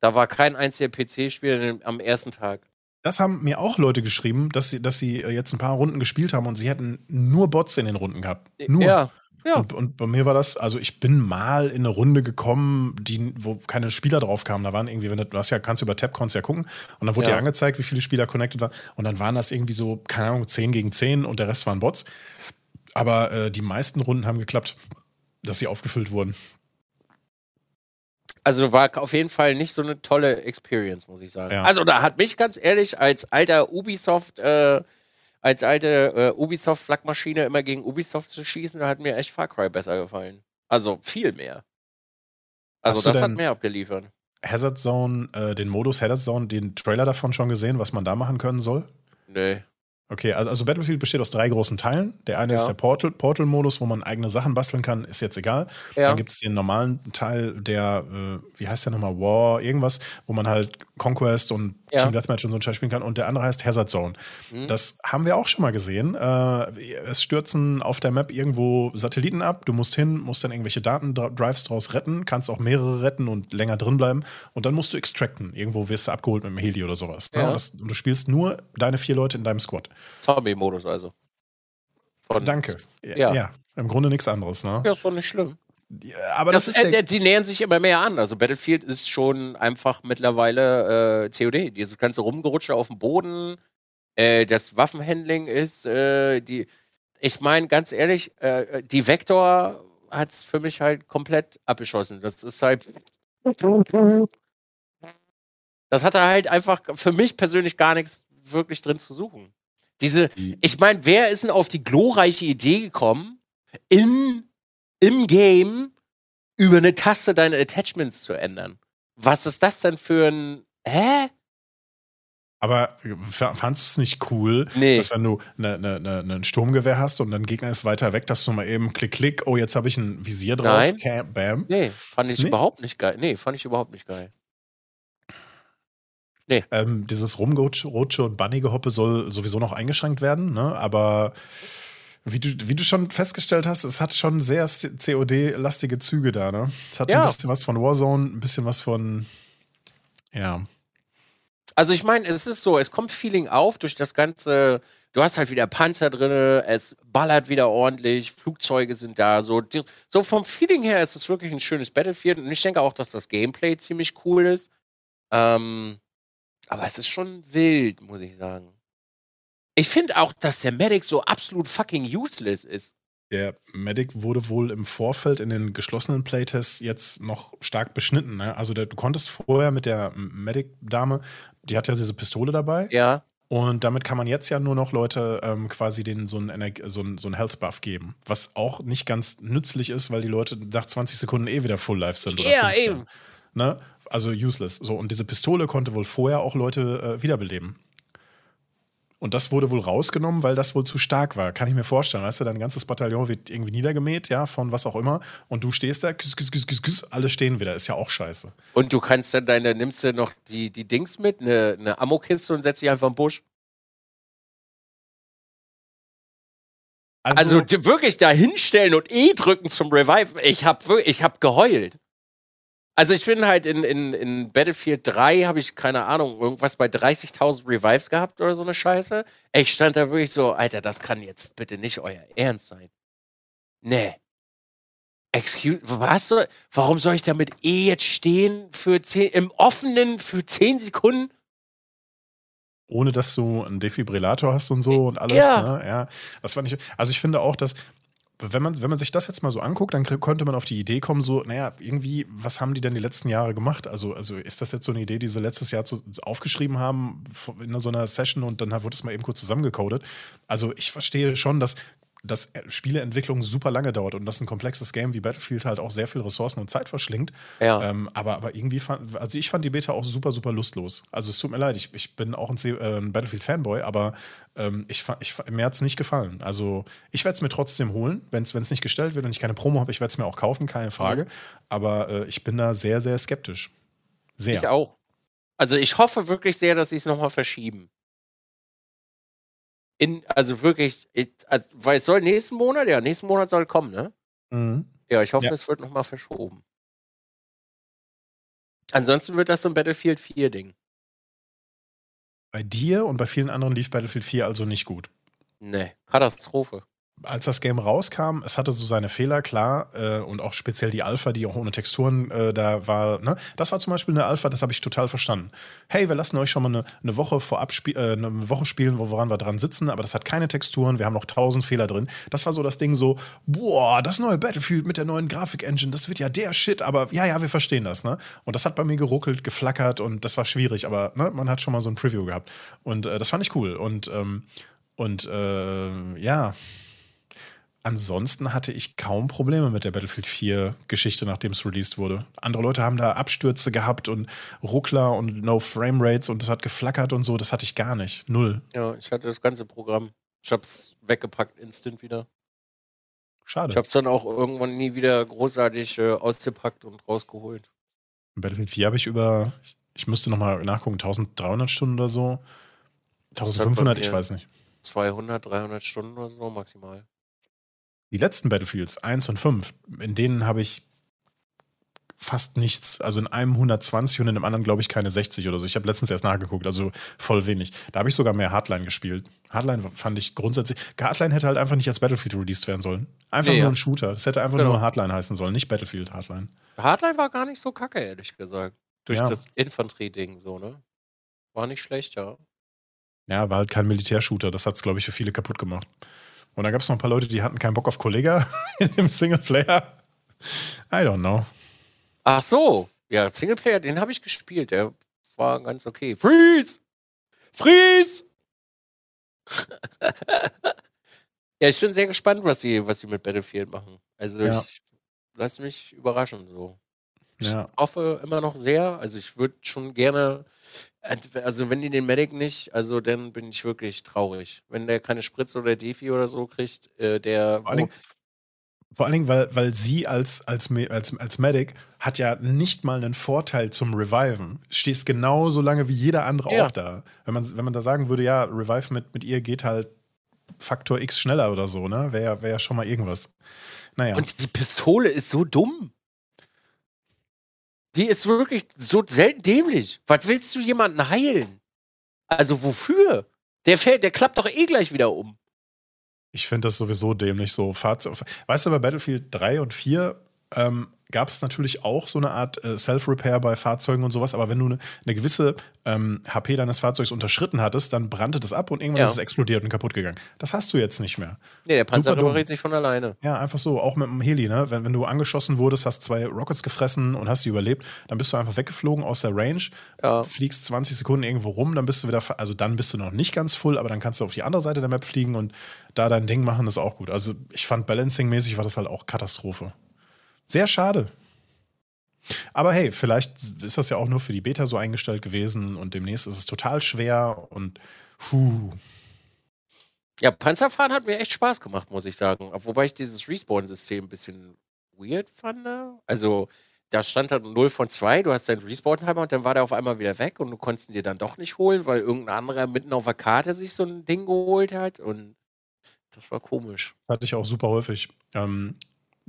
Da war kein einziger PC-Spieler am ersten Tag. Das haben mir auch Leute geschrieben, dass sie, dass sie jetzt ein paar Runden gespielt haben und sie hätten nur Bots in den Runden gehabt. Nur. Ja, ja. Und, und, bei mir war das, also ich bin mal in eine Runde gekommen, die, wo keine Spieler drauf kamen. Da waren irgendwie, wenn du, du hast ja, kannst über Tabcons ja gucken und dann wurde ja. dir angezeigt, wie viele Spieler connected waren. Und dann waren das irgendwie so, keine Ahnung, 10 gegen 10 und der Rest waren Bots. Aber äh, die meisten Runden haben geklappt, dass sie aufgefüllt wurden. Also war auf jeden Fall nicht so eine tolle Experience, muss ich sagen. Ja. Also da hat mich ganz ehrlich als alter Ubisoft äh, als alte äh, Ubisoft-Flakmaschine immer gegen Ubisoft zu schießen, da hat mir echt Far Cry besser gefallen. Also viel mehr. Also das hat mehr abgeliefert. Hazard Zone, äh, den Modus Hazard Zone, den Trailer davon schon gesehen, was man da machen können soll? Nee. Okay, also, also, Battlefield besteht aus drei großen Teilen. Der eine ja. ist der Portal, Portal-Modus, wo man eigene Sachen basteln kann, ist jetzt egal. Ja. Dann gibt es den normalen Teil, der, äh, wie heißt der nochmal, War, irgendwas, wo man halt Conquest und ja. Team Deathmatch und so ein Scheiß spielen kann. Und der andere heißt Hazard Zone. Mhm. Das haben wir auch schon mal gesehen. Äh, es stürzen auf der Map irgendwo Satelliten ab. Du musst hin, musst dann irgendwelche Datendrives draus retten, kannst auch mehrere retten und länger drin bleiben. Und dann musst du extracten. Irgendwo wirst du abgeholt mit dem Heli oder sowas. Ne? Ja. Und, das, und du spielst nur deine vier Leute in deinem Squad. Zombie-Modus also. Von Danke. Ja. ja. im Grunde nichts anderes. Ne? Ja, ist doch nicht schlimm. Ja, aber das, das ist äh, die nähern sich immer mehr an. Also Battlefield ist schon einfach mittlerweile äh, COD. Dieses ganze Rumgerutsche auf dem Boden, äh, das Waffenhandling ist, äh, die. Ich meine, ganz ehrlich, äh, die Vector hat es für mich halt komplett abgeschossen. Das ist halt. Das hatte halt einfach für mich persönlich gar nichts wirklich drin zu suchen. Diese, ich meine, wer ist denn auf die glorreiche Idee gekommen, in, im Game über eine Taste deine Attachments zu ändern? Was ist das denn für ein. Hä? Aber fandest du es nicht cool, Nee. dass wenn du ne, ne, ne, ne, ein Sturmgewehr hast und dein Gegner ist weiter weg, dass du mal eben klick, klick, oh, jetzt habe ich ein Visier drauf, Nein. Cam, bam. Nee, fand ich Nee? überhaupt nicht geil. Nee, fand ich überhaupt nicht geil. Ähm, dieses Rumrutsche und Bunny-Gehoppe soll sowieso noch eingeschränkt werden, ne? aber wie du, wie du schon festgestellt hast, es hat schon sehr COD-lastige Züge da. Ne? Es hat Ja. ein bisschen was von Warzone, ein bisschen was von, ja, Also ich meine, es ist so, es kommt Feeling auf durch das ganze. Du hast halt wieder Panzer drin, es ballert wieder ordentlich, Flugzeuge sind da. So, so vom Feeling her ist es wirklich ein schönes Battlefield und ich denke auch, dass das Gameplay ziemlich cool ist. Ähm, aber es ist schon wild, muss ich sagen. Ich finde auch, dass der Medic so absolut fucking useless ist. Der Medic wurde wohl im Vorfeld in den geschlossenen Playtests jetzt noch stark beschnitten. Ne? Also du konntest vorher mit der Medic-Dame, die hat ja diese Pistole dabei. Ja. Und damit kann man jetzt ja nur noch Leute ähm, quasi denen so einen, so einen, so einen Health Buff geben. Was auch nicht ganz nützlich ist, weil die Leute nach 20 Sekunden eh wieder Full Life sind. Oder Ja, 15. eben. Ne? Also useless. So, und diese Pistole konnte wohl vorher auch Leute äh, wiederbeleben. Und das wurde wohl rausgenommen, weil das wohl zu stark war. Kann ich mir vorstellen. Weißt du, dein ganzes Bataillon wird irgendwie niedergemäht, ja, von was auch immer. Und du stehst da, küss, küss, küss, küss, küss, alle stehen wieder. Ist ja auch scheiße. Und du kannst dann deine, nimmst du noch die, die Dings mit, eine, eine Ammo-Kiste und setzt dich einfach im Busch. Also, d- wirklich da hinstellen und E drücken zum Revive. Ich hab ich hab geheult. Also ich bin halt in, in, in Battlefield 3 habe ich, keine Ahnung, irgendwas bei 30.000 Revives gehabt oder so eine Scheiße. Ich stand da wirklich so, Alter, das kann jetzt bitte nicht euer Ernst sein. Nee. Excuse, was soll, warum soll ich da mit E jetzt stehen für 10, im offenen für 10 Sekunden? ohne dass du einen Defibrillator hast und so und alles. Ja. Ne? ja das fand ich. Also ich finde auch, dass wenn man, wenn man sich das jetzt mal so anguckt, dann kö- könnte man auf die Idee kommen, so, naja, irgendwie, was haben die denn die letzten Jahre gemacht? Also, also ist das jetzt so eine Idee, die sie letztes Jahr zu, aufgeschrieben haben in so einer Session und dann wurde es mal eben kurz zusammengecodet? Also ich verstehe schon, dass dass Spieleentwicklung super lange dauert und dass ein komplexes Game wie Battlefield halt auch sehr viel Ressourcen und Zeit verschlingt. Ja. Ähm, aber, aber irgendwie fand, also ich fand die Beta auch super, super lustlos. Also es tut mir leid, ich, ich bin auch ein, äh, ein Battlefield-Fanboy, aber ähm, ich, ich, mir hat es nicht gefallen. Also ich werde es mir trotzdem holen, wenn es nicht gestellt wird und ich keine Promo habe, ich werde es mir auch kaufen, keine Frage. Aber äh, ich bin da sehr, sehr skeptisch. Sehr. Ich auch. Also ich hoffe wirklich sehr, dass sie es nochmal verschieben. In, also wirklich, ich, also, weil es soll nächsten Monat, ja, nächsten Monat soll kommen, ne? Mhm. Ja, ich hoffe, Ja. es wird nochmal verschoben. Ansonsten wird das so ein Battlefield 4-Ding. Bei dir und bei vielen anderen lief Battlefield 4 also nicht gut. Nee, Katastrophe. Als das Game rauskam, es hatte so seine Fehler, klar, äh, und auch speziell die Alpha, die auch ohne Texturen äh, da war. Ne? Das war zum Beispiel eine Alpha, das habe ich total verstanden. Hey, wir lassen euch schon mal eine, eine Woche vorab äh, eine Woche spielen, wo- woran wir dran sitzen, aber das hat keine Texturen, wir haben noch tausend Fehler drin. Das war so das Ding so, boah, das neue Battlefield mit der neuen Grafik-Engine, das wird ja der Shit, aber ja, ja, wir verstehen das. Ne? Und das hat bei mir geruckelt, geflackert und das war schwierig, aber ne, man hat schon mal so ein Preview gehabt. Und äh, das fand ich cool. Und, ähm, und äh, ja, Ansonsten hatte ich kaum Probleme mit der Battlefield 4 Geschichte, nachdem es released wurde. Andere Leute haben da Abstürze gehabt und Ruckler und No Frame Rates und das hat geflackert und so. Das hatte ich gar nicht. Null. Ja, ich hatte das ganze Programm. Ich hab's weggepackt, instant wieder. Ich Schade. hab's dann auch irgendwann nie wieder großartig äh, ausgepackt und rausgeholt. Battlefield 4 habe ich über, ich müsste nochmal nachgucken, 1300 Stunden oder so. Das hat 1500, bei ich weiß nicht. 200, 300 Stunden oder so maximal. Die letzten Battlefields, 1 und 5, in denen habe ich fast nichts. Also in einem 120 und in dem anderen, glaube ich, keine 60 oder so. Ich habe letztens erst nachgeguckt, also voll wenig. Da habe ich sogar mehr Hardline gespielt. Hardline fand ich grundsätzlich. Hardline hätte halt einfach nicht als Battlefield released werden sollen. Einfach Nee, nur ja. ein Shooter. Das hätte einfach Genau. nur Hardline heißen sollen, nicht Battlefield Hardline. Hardline war gar nicht so kacke, ehrlich gesagt. Durch Ja. das Infanterie-Ding so, ne? War nicht schlecht, ja. Ja, war halt kein Militärshooter. Das hat es, glaube ich, für viele kaputt gemacht. Und dann gab es noch ein paar Leute, die hatten keinen Bock auf Kollega in dem Singleplayer. I don't know. Ach so. Ja, Singleplayer, den habe ich gespielt. Der war ganz okay. Freeze! Freeze! ja, ich bin sehr gespannt, was sie, was sie mit Battlefield machen. Also Ja. ich lass mich überraschen so. Ich Ja. hoffe immer noch sehr. Also ich würde schon gerne, also wenn die den Medic nicht, also dann bin ich wirklich traurig. Wenn der keine Spritze oder Defi oder so kriegt, äh, der Vor allen Dingen, vor allen Dingen weil, weil sie als, als, als, als Medic hat ja nicht mal einen Vorteil zum Reviven. Stehst genauso lange wie jeder andere Ja. auch da. Wenn man, wenn man da sagen würde, ja, Revive mit, mit ihr geht halt Faktor X schneller oder so, ne? Wäre ja, wär ja schon mal irgendwas. Naja. Und die Pistole ist so dumm. Die ist wirklich so selten dämlich. Was willst du jemanden heilen? Also wofür? Der fällt, der klappt doch eh gleich wieder um. Ich finde das sowieso dämlich so. Fahrzeug. Weißt du, bei Battlefield 3 und 4 ähm, gab es natürlich auch so eine Art äh, Self-Repair bei Fahrzeugen und sowas, aber wenn du eine ne gewisse ähm, HP deines Fahrzeugs unterschritten hattest, dann brannte das ab und irgendwann Ja. ist es explodiert und kaputt gegangen. Das hast du jetzt nicht mehr. Nee, der Panzer repariert sich von alleine. Ja, einfach so, auch mit dem Heli, ne? Wenn, wenn du angeschossen wurdest, hast zwei Rockets gefressen und hast sie überlebt, dann bist du einfach weggeflogen aus der Range, Ja. fliegst 20 Sekunden irgendwo rum, dann bist du wieder, also dann bist du noch nicht ganz full, aber dann kannst du auf die andere Seite der Map fliegen und da dein Ding machen, ist auch gut. Also ich fand Balancing-mäßig war das halt auch Katastrophe. Sehr schade. Aber hey, vielleicht ist das ja auch nur für die Beta so eingestellt gewesen und demnächst ist es total schwer und puh. Ja, Panzerfahren hat mir echt Spaß gemacht, muss ich sagen. Wobei ich dieses Respawn-System ein bisschen weird fand. Also, da stand halt 0 von 2, du hast deinen Respawn-Timer und dann war der auf einmal wieder weg und du konntest ihn dir dann doch nicht holen, weil irgendein anderer mitten auf der Karte sich so ein Ding geholt hat und das war komisch. Das hatte ich auch super häufig. Ähm,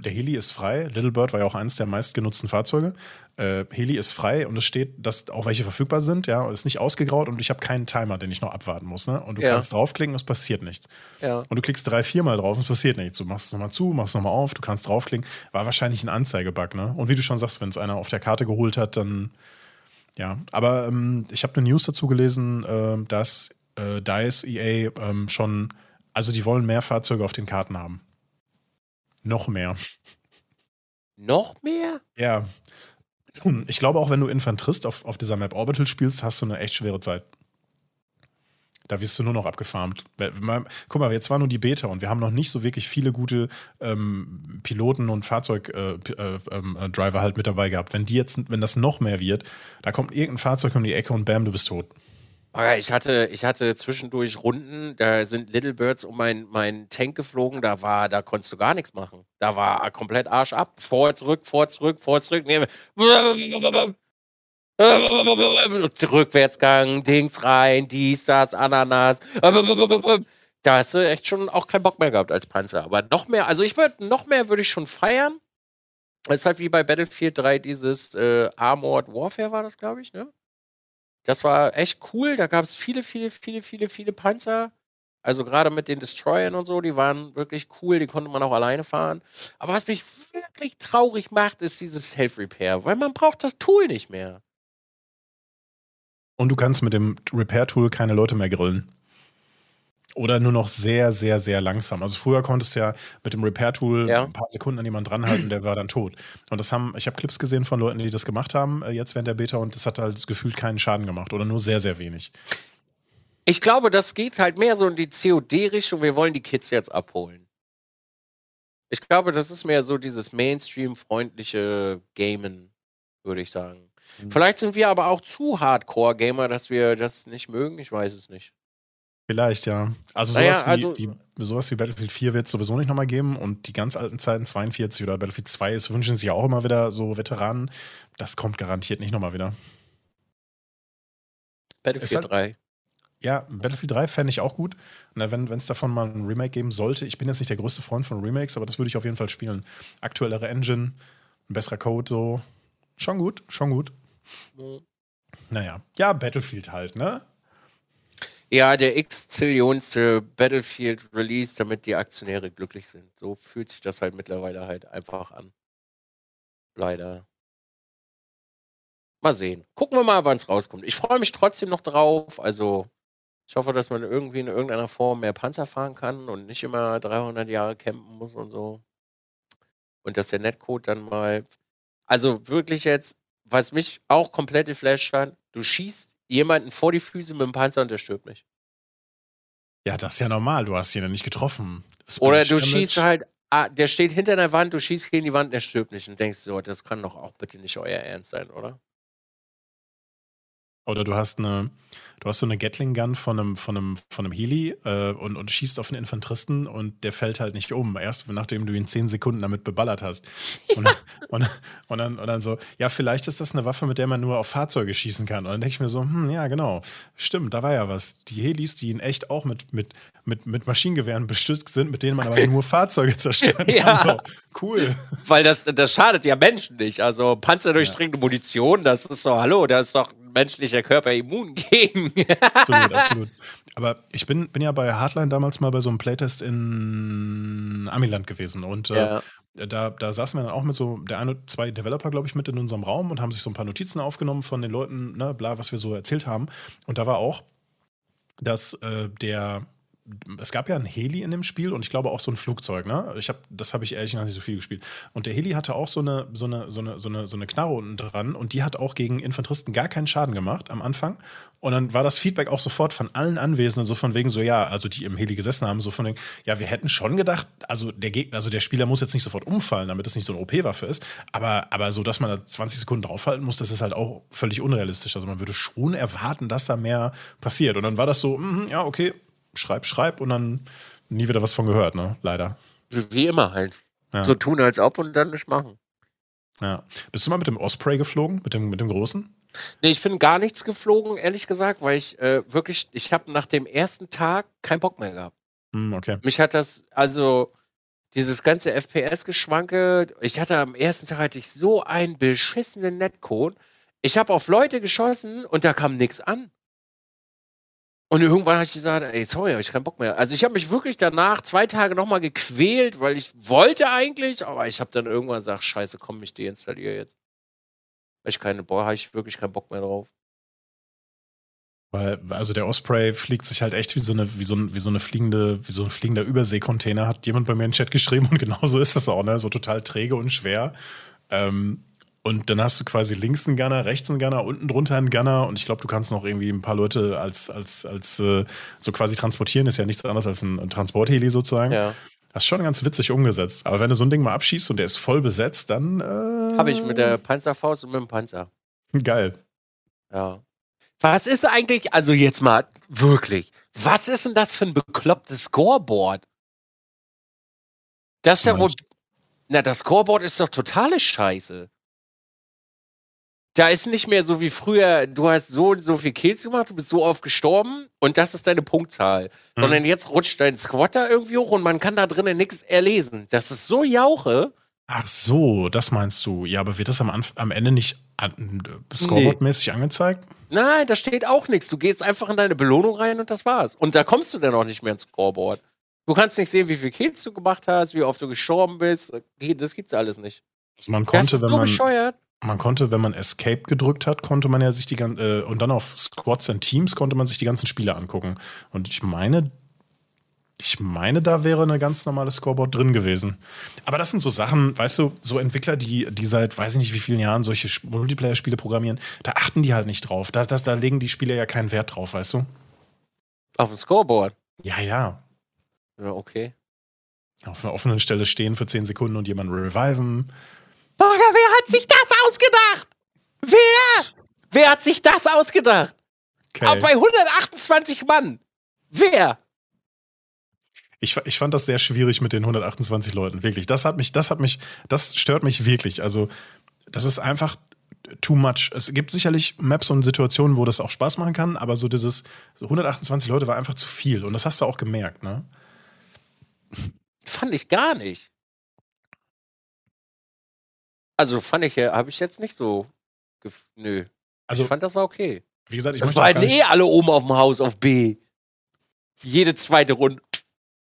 der Heli ist frei. Little Bird war ja auch eines der meistgenutzten Fahrzeuge. Äh, Heli ist frei und es steht, dass auch welche verfügbar sind, ja, ist nicht ausgegraut und ich habe keinen Timer, den ich noch abwarten muss. Ne? Und du Ja. kannst draufklicken, es passiert nichts. Ja. Und du klickst drei, viermal drauf und es passiert nichts. Du machst es nochmal zu, machst es nochmal auf, du kannst draufklicken. War wahrscheinlich ein Anzeigebug, ne? Und wie du schon sagst, wenn es einer auf der Karte geholt hat, dann ja. Aber ähm, ich habe eine News dazu gelesen, ähm, dass äh, DICE EA ähm, schon, also die wollen mehr Fahrzeuge auf den Karten haben. Noch mehr. Noch mehr? Ja. Ich glaube, auch wenn du Infanterist auf, auf dieser Map Orbital spielst, hast du eine echt schwere Zeit. Da wirst du nur noch abgefarmt. Guck mal, jetzt war nur die Beta und wir haben noch nicht so wirklich viele gute ähm, Piloten und Fahrzeugdriver äh, äh, ähm, äh, halt mit dabei gehabt. Wenn die jetzt, wenn das noch mehr wird, da kommt irgendein Fahrzeug um die Ecke und bam, du bist tot. Aber ich hatte, ich hatte zwischendurch Runden, da sind Little Birds um mein, mein Tank geflogen, da war, da konntest du gar nichts machen. Da war komplett Arsch ab. Vor, zurück, vor, zurück, vor, zurück. Rückwärtsgang, Dings rein, dies, das, Ananas. Da hast du echt schon auch keinen Bock mehr gehabt als Panzer. Aber noch mehr, also ich würde, noch mehr würde ich schon feiern. Es ist halt wie bei Battlefield 3 dieses äh, Armored Warfare war das, glaube ich, ne? Das war echt cool. Da gab es viele, viele, viele, viele, viele Panzer. Also gerade mit den Destroyern und so, die waren wirklich cool, die konnte man auch alleine fahren. Aber was mich wirklich traurig macht, ist dieses Self-Repair, weil man braucht das Tool nicht mehr. Und du kannst mit dem Repair-Tool keine Leute mehr grillen. Oder nur noch sehr, sehr, sehr langsam. Also früher konntest du ja mit dem Repair-Tool Ja. ein paar Sekunden an jemanden dranhalten, der war dann tot. Und das haben, ich habe Clips gesehen von Leuten, die das gemacht haben, äh, jetzt während der Beta, und das hat halt gefühlt keinen Schaden gemacht. Oder nur sehr, sehr wenig. Ich glaube, das geht halt mehr so in die COD-Richtung. Wir wollen die Kids jetzt abholen. Ich glaube, das ist mehr so dieses Mainstream-freundliche Gamen, würde ich sagen. Mhm. Vielleicht sind wir aber auch zu Hardcore-Gamer, dass wir das nicht mögen. Ich weiß es nicht. Vielleicht, ja. Also Naja, sowas, also- wie, wie, sowas wie Battlefield 4 wird es sowieso nicht nochmal geben. Und die ganz alten Zeiten, 42 oder Battlefield 2, es wünschen sich ja auch immer wieder so Veteranen. Das kommt garantiert nicht nochmal wieder. Battlefield halt- 3. Ja, Battlefield 3 fände ich auch gut. Na, wenn es davon mal ein Remake geben sollte, ich bin jetzt nicht der größte Freund von Remakes, aber das würde ich auf jeden Fall spielen. Aktuellere Engine, ein besserer Code, so. Schon gut, schon gut. Mhm. Naja, ja, Battlefield halt, ne? Ja, der x-zillionste Battlefield-Release, damit die Aktionäre glücklich sind. So fühlt sich das halt mittlerweile halt einfach an. Leider. Mal sehen. Gucken wir mal, wann es rauskommt. Ich freue mich trotzdem noch drauf. Also, ich hoffe, dass man irgendwie in irgendeiner Form mehr Panzer fahren kann und nicht immer 300 Jahre campen muss und so. Und dass der Netcode dann mal. Also, wirklich jetzt, was mich auch komplett geflasht hat, du schießt jemanden vor die Füße mit dem Panzer und der stirbt nicht. Ja, das ist ja normal. Du hast ihn ja nicht getroffen. Oder du schießt halt, ah, der steht hinter der Wand, du schießt gegen die Wand, der stirbt nicht und denkst so, das kann doch auch bitte nicht euer Ernst sein, oder? Oder du hast eine, du hast so eine Gatling Gun von einem, von einem, von einem Heli äh, und, und schießt auf einen Infanteristen und der fällt halt nicht um, erst nachdem du ihn zehn Sekunden damit beballert hast. Und, und, und, dann, und dann so, ja, vielleicht ist das eine Waffe, mit der man nur auf Fahrzeuge schießen kann. Und dann denke ich mir so, hm, ja, genau, stimmt, da war ja was. Die Helis, die in echt auch mit, mit, mit, mit Maschinengewehren bestückt sind, mit denen man aber nur Fahrzeuge zerstören kann. ja. So, cool. Weil das, das schadet ja Menschen nicht. Also panzerdurchdringende ja. Munition, das ist so, hallo, das ist doch menschlicher Körper immun gegen. absolut, absolut. Aber ich bin, bin ja bei Hardline damals mal bei so einem Playtest in Amiland gewesen und äh, ja. äh, da, da saßen wir dann auch mit so der eine, zwei Developer, glaube ich, mit in unserem Raum und haben sich so ein paar Notizen aufgenommen von den Leuten, ne, bla, was wir so erzählt haben. Und da war auch, dass äh, der es gab ja ein Heli in dem Spiel und ich glaube auch so ein Flugzeug, ne? Ich habe, das habe ich ehrlich gesagt nicht so viel gespielt. Und der Heli hatte auch so eine, so eine, so eine, so eine, so eine Knarre unten dran und die hat auch gegen Infanteristen gar keinen Schaden gemacht am Anfang. Und dann war das Feedback auch sofort von allen Anwesenden so von wegen so, ja, also die im Heli gesessen haben, so von wegen, ja, wir hätten schon gedacht, also der Gegner, also der Spieler muss jetzt nicht sofort umfallen, damit es nicht so eine OP-Waffe ist, aber, aber so, dass man da 20 Sekunden draufhalten muss, das ist halt auch völlig unrealistisch. Also man würde schon erwarten, dass da mehr passiert. Und dann war das so, mh, ja, okay, schreib, schreib und dann nie wieder was von gehört, ne? Leider. Wie immer halt. Ja. So tun als ob und dann nicht machen. Ja. Bist du mal mit dem Osprey geflogen, mit dem, mit dem großen? Nee, ich bin gar nichts geflogen, ehrlich gesagt, weil ich äh, wirklich, ich habe nach dem ersten Tag keinen Bock mehr gehabt. Hm, okay. Mich hat das, also dieses ganze FPS-Geschwanke, ich hatte am ersten Tag hatte ich so einen beschissenen Netcode. Ich habe auf Leute geschossen und da kam nichts an. Und irgendwann habe ich gesagt, ey, sorry, habe ich keinen Bock mehr. Also ich habe mich wirklich danach zwei Tage nochmal gequält, weil ich wollte eigentlich, aber ich habe dann irgendwann gesagt, scheiße, komm, ich deinstalliere jetzt. Weil ich keine, boah, habe ich wirklich keinen Bock mehr drauf. Weil, also der Osprey fliegt sich halt echt wie so eine, wie so, ein, wie so eine fliegende, wie so ein fliegender Überseekontainer, hat jemand bei mir in den Chat geschrieben und genauso ist das auch, ne? So total träge und schwer. Ähm, und dann hast du quasi links einen Gunner, rechts einen Gunner, unten drunter einen Gunner. Und ich glaube, du kannst noch irgendwie ein paar Leute als, als, als äh, so quasi transportieren. Ist ja nichts anderes als ein, ein Transportheli sozusagen. Ja. Das ist schon ganz witzig umgesetzt. Aber wenn du so ein Ding mal abschießt und der ist voll besetzt, dann. Äh, Habe ich mit der Panzerfaust und mit dem Panzer. Geil. Ja. Was ist eigentlich, also jetzt mal wirklich, was ist denn das für ein beklopptes Scoreboard? Das ist ja wohl. Na, das Scoreboard ist doch totale Scheiße da ist nicht mehr so wie früher, du hast so und so viel Kills gemacht, du bist so oft gestorben und das ist deine Punktzahl. Mhm. Sondern jetzt rutscht dein Squatter irgendwie hoch und man kann da drinnen nichts erlesen. Das ist so jauche. Ach so, das meinst du. Ja, aber wird das am, Anf am Ende nicht an, Scoreboard-mäßig nee. angezeigt? Nein, da steht auch nichts. Du gehst einfach in deine Belohnung rein und das war's. Und da kommst du dann auch nicht mehr ins Scoreboard. Du kannst nicht sehen, wie viel Kills du gemacht hast, wie oft du gestorben bist. Das gibt's alles nicht. Also man konnte, das ist wenn so man. Bescheuert man konnte, wenn man Escape gedrückt hat, konnte man ja sich die ganzen, äh, und dann auf Squads and Teams konnte man sich die ganzen Spiele angucken. Und ich meine, ich meine, da wäre eine ganz normale Scoreboard drin gewesen. Aber das sind so Sachen, weißt du, so Entwickler, die, die seit weiß ich nicht wie vielen Jahren solche Multiplayer-Spiele programmieren, da achten die halt nicht drauf. Da, das, da legen die Spieler ja keinen Wert drauf, weißt du? Auf dem Scoreboard? Ja, ja. Ja, okay. Auf einer offenen Stelle stehen für 10 Sekunden und jemanden reviven. Burger, wer hat sich das ausgedacht? Wer? Wer hat sich das ausgedacht? Okay. Auch bei 128 Mann. Wer? Ich, ich fand das sehr schwierig mit den 128 Leuten, wirklich. Das hat mich, das hat mich, das stört mich wirklich. Also, das ist einfach too much. Es gibt sicherlich Maps und Situationen, wo das auch Spaß machen kann, aber so dieses so 128 Leute war einfach zu viel. Und das hast du auch gemerkt, ne? Fand ich gar nicht. Also fand ich, ja, habe ich jetzt nicht so. Nö. Also, ich fand, das war okay. Wie gesagt, ich das waren eh alle oben auf dem Haus auf B. Jede zweite Runde.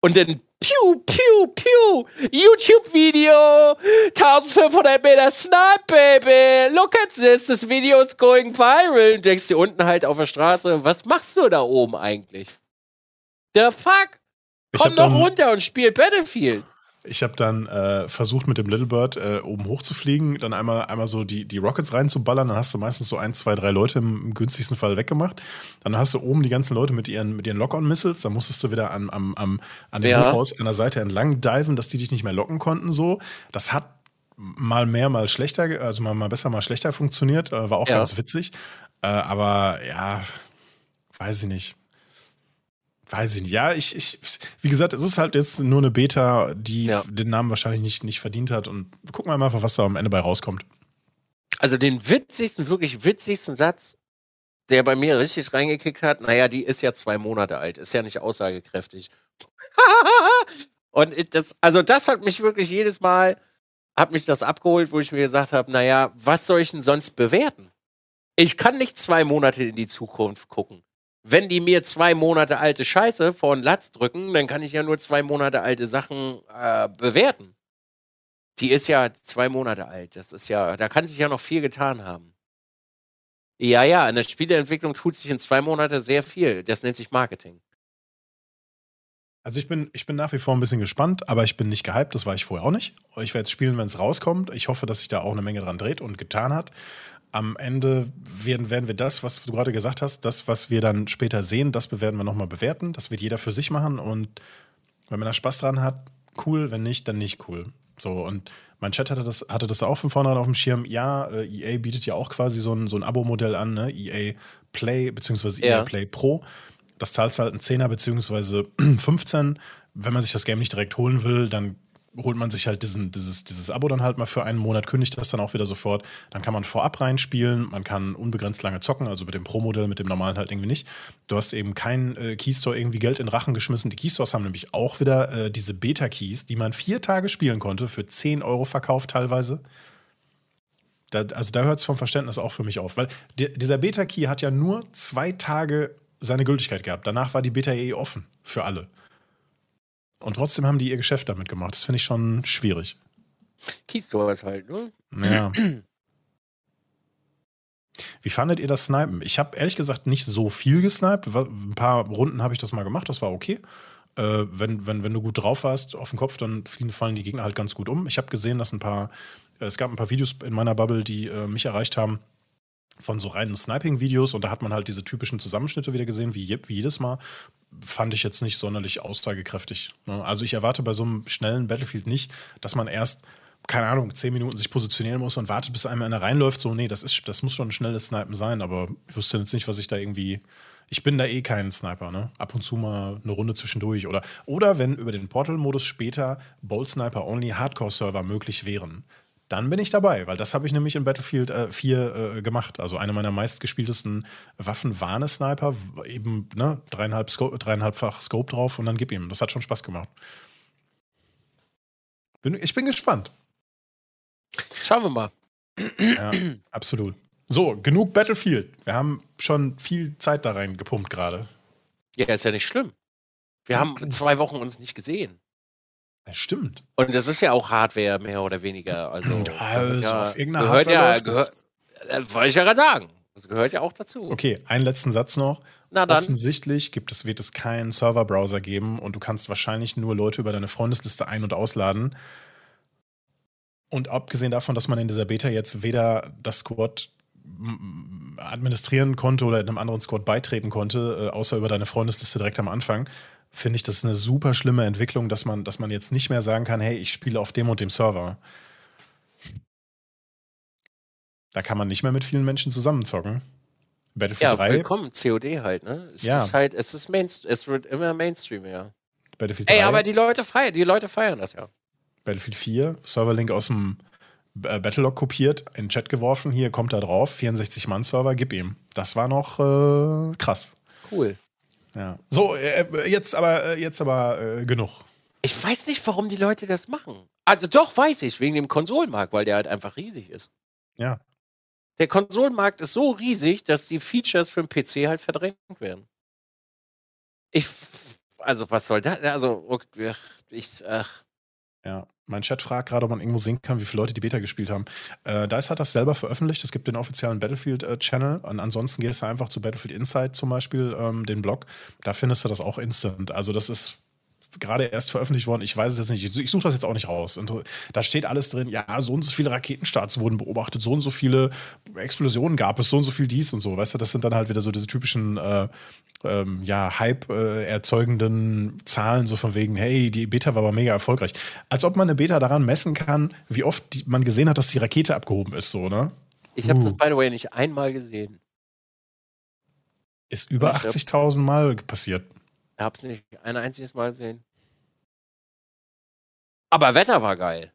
Und dann Piu, Piu, Piu. YouTube-Video. 1500 Meter Snipe, Baby. Look at this. This video is going viral. Und denkst dir unten halt auf der Straße, was machst du da oben eigentlich? The fuck? Komm doch runter und spiel Battlefield. Ich habe dann äh, versucht, mit dem Little Bird äh, oben hoch zu fliegen, dann einmal, einmal so die, die Rockets reinzuballern. Dann hast du meistens so ein, zwei, drei Leute im, im günstigsten Fall weggemacht. Dann hast du oben die ganzen Leute mit ihren, mit ihren Lock-on-Missiles. Dann musstest du wieder an, am, am, an dem Ja. Hochhaus an der Seite entlang diven, dass die dich nicht mehr locken konnten. So. Das hat mal mehr, mal schlechter, also mal, mal besser, mal schlechter funktioniert. Äh, war auch Ja. ganz witzig. Äh, aber ja, weiß ich nicht. Weiß ich nicht. Ja, ich, ich, wie gesagt, es ist halt jetzt nur eine Beta, die Ja. den Namen wahrscheinlich nicht, nicht verdient hat. Und gucken wir mal einfach, was da am Ende bei rauskommt. Also den witzigsten, wirklich witzigsten Satz, der bei mir richtig reingekickt hat, naja, die ist ja zwei Monate alt, ist ja nicht aussagekräftig. Und das, also das hat mich wirklich jedes Mal, hat mich das abgeholt, wo ich mir gesagt habe, naja, was soll ich denn sonst bewerten? Ich kann nicht zwei Monate in die Zukunft gucken. Wenn die mir zwei Monate alte Scheiße vor den Latz drücken, dann kann ich ja nur zwei Monate alte Sachen äh, bewerten. Die ist ja zwei Monate alt. Das ist ja, da kann sich ja noch viel getan haben. Ja, ja, in der Spieleentwicklung tut sich in zwei Monaten sehr viel. Das nennt sich Marketing. Also ich bin, ich bin nach wie vor ein bisschen gespannt, aber ich bin nicht gehypt, das war ich vorher auch nicht. Ich werde es spielen, wenn es rauskommt. Ich hoffe, dass sich da auch eine Menge dran dreht und getan hat. Am Ende werden, werden wir das, was du gerade gesagt hast, das, was wir dann später sehen, das werden wir nochmal bewerten. Das wird jeder für sich machen und wenn man da Spaß dran hat, cool, wenn nicht, dann nicht cool. So, und mein Chat hatte das, hatte das auch von vornherein auf dem Schirm. Ja, äh, EA bietet ja auch quasi so ein, so ein Abo-Modell an, ne? EA Play bzw. EA Ja. Play Pro. Das zahlst halt einen 10er bzw. 15. Wenn man sich das Game nicht direkt holen will, dann holt man sich halt diesen, dieses, dieses Abo dann halt mal für einen Monat, kündigt das dann auch wieder sofort. Dann kann man vorab reinspielen, man kann unbegrenzt lange zocken, also mit dem Pro-Modell, mit dem normalen halt irgendwie nicht. Du hast eben keinen äh, Keystore irgendwie Geld in Rachen geschmissen. Die Keystores haben nämlich auch wieder äh, diese Beta-Keys, die man vier Tage spielen konnte, für 10 Euro verkauft teilweise. Da, also da hört es vom Verständnis auch für mich auf, weil di- dieser Beta-Key hat ja nur zwei Tage seine Gültigkeit gehabt. Danach war die Beta eh offen für alle. Und trotzdem haben die ihr Geschäft damit gemacht. Das finde ich schon schwierig. Keystores halt, ne? Ja. Wie fandet ihr das Snipen? Ich habe ehrlich gesagt nicht so viel gesniped. Ein paar Runden habe ich das mal gemacht, das war okay. Äh, wenn, wenn, wenn du gut drauf warst auf dem Kopf, dann fallen die Gegner halt ganz gut um. Ich habe gesehen, dass ein paar, äh, es gab ein paar Videos in meiner Bubble, die äh, mich erreicht haben von so reinen Sniping-Videos und da hat man halt diese typischen Zusammenschnitte wieder gesehen, wie, wie jedes Mal. Fand ich jetzt nicht sonderlich aussagekräftig. Ne? Also ich erwarte bei so einem schnellen Battlefield nicht, dass man erst, keine Ahnung, zehn Minuten sich positionieren muss und wartet, bis einem einer reinläuft. So, nee, das, ist, das muss schon ein schnelles Snipen sein, aber ich wusste jetzt nicht, was ich da irgendwie. Ich bin da eh kein Sniper, ne? Ab und zu mal eine Runde zwischendurch. Oder, oder wenn über den Portal-Modus später Bolt Sniper Only Hardcore-Server möglich wären, dann bin ich dabei, weil das habe ich nämlich in Battlefield äh, 4 äh, gemacht. Also eine meiner meistgespieltesten Waffen war eine Sniper, eben ne, dreieinhalb Sco dreieinhalbfach Scope drauf und dann gib ihm. Das hat schon Spaß gemacht. Bin, ich bin gespannt. Schauen wir mal. Ja, absolut. So, genug Battlefield. Wir haben schon viel Zeit da rein gepumpt gerade. Ja, ist ja nicht schlimm. Wir haben zwei Wochen uns nicht gesehen. Ja, stimmt. Und das ist ja auch Hardware, mehr oder weniger. Also, Also ja, auf irgendeiner gehört Hardware ja, gehört, äh, wollte ich ja gerade sagen. Das gehört ja auch dazu. Okay, einen letzten Satz noch. Na dann. Offensichtlich gibt es, wird es keinen Server-Browser geben und du kannst wahrscheinlich nur Leute über deine Freundesliste ein- und ausladen. Und abgesehen davon, dass man in dieser Beta jetzt weder das Squad administrieren konnte oder in einem anderen Squad beitreten konnte, äh, außer über deine Freundesliste direkt am Anfang, finde ich das eine super schlimme Entwicklung, dass man, dass man jetzt nicht mehr sagen kann, hey, ich spiele auf dem und dem Server. Da kann man nicht mehr mit vielen Menschen zusammenzocken. Battlefield Ja, 3, willkommen, COD halt, ne? Es Ja. ist halt, es ist Mainstream, es wird immer Mainstream, ja. Battlefield Ey, 3. aber die Leute feiern, die Leute feiern das ja. Battlefield 4, Serverlink aus dem äh, Battlelog kopiert, in den Chat geworfen, hier kommt da drauf, 64-Mann-Server, gib ihm. Das war noch äh, krass. Cool. Ja. So, äh, jetzt aber, äh, jetzt aber äh, genug. Ich weiß nicht, warum die Leute das machen. Also doch, weiß ich, wegen dem Konsolenmarkt, weil der halt einfach riesig ist. Ja. Der Konsolenmarkt ist so riesig, dass die Features für den PC halt verdrängt werden. Ich, also was soll das? Also, ich, ach, Ja, mein Chat fragt gerade, ob man irgendwo sehen kann, wie viele Leute die Beta gespielt haben. Äh, DICE hat das selber veröffentlicht. Es gibt den offiziellen Battlefield-Channel. Und ansonsten gehst du einfach zu Battlefield Insight zum Beispiel, ähm, den Blog. Da findest du das auch instant. Also, das ist gerade erst veröffentlicht worden. Ich weiß es jetzt nicht. Ich suche das jetzt auch nicht raus. Und da steht alles drin. Ja, so und so viele Raketenstarts wurden beobachtet, so und so viele Explosionen gab es, so und so viel dies und so. Weißt du, das sind dann halt wieder so diese typischen äh, ähm, ja, Hype äh, erzeugenden Zahlen, so von wegen, hey, die Beta war aber mega erfolgreich. Als ob man eine Beta daran messen kann, wie oft die, man gesehen hat, dass die Rakete abgehoben ist, so, ne? Ich habe uh. das, by the way, nicht einmal gesehen. Ist über 80.000 Mal passiert. Ich habe es nicht ein einziges Mal gesehen. Aber Wetter war geil.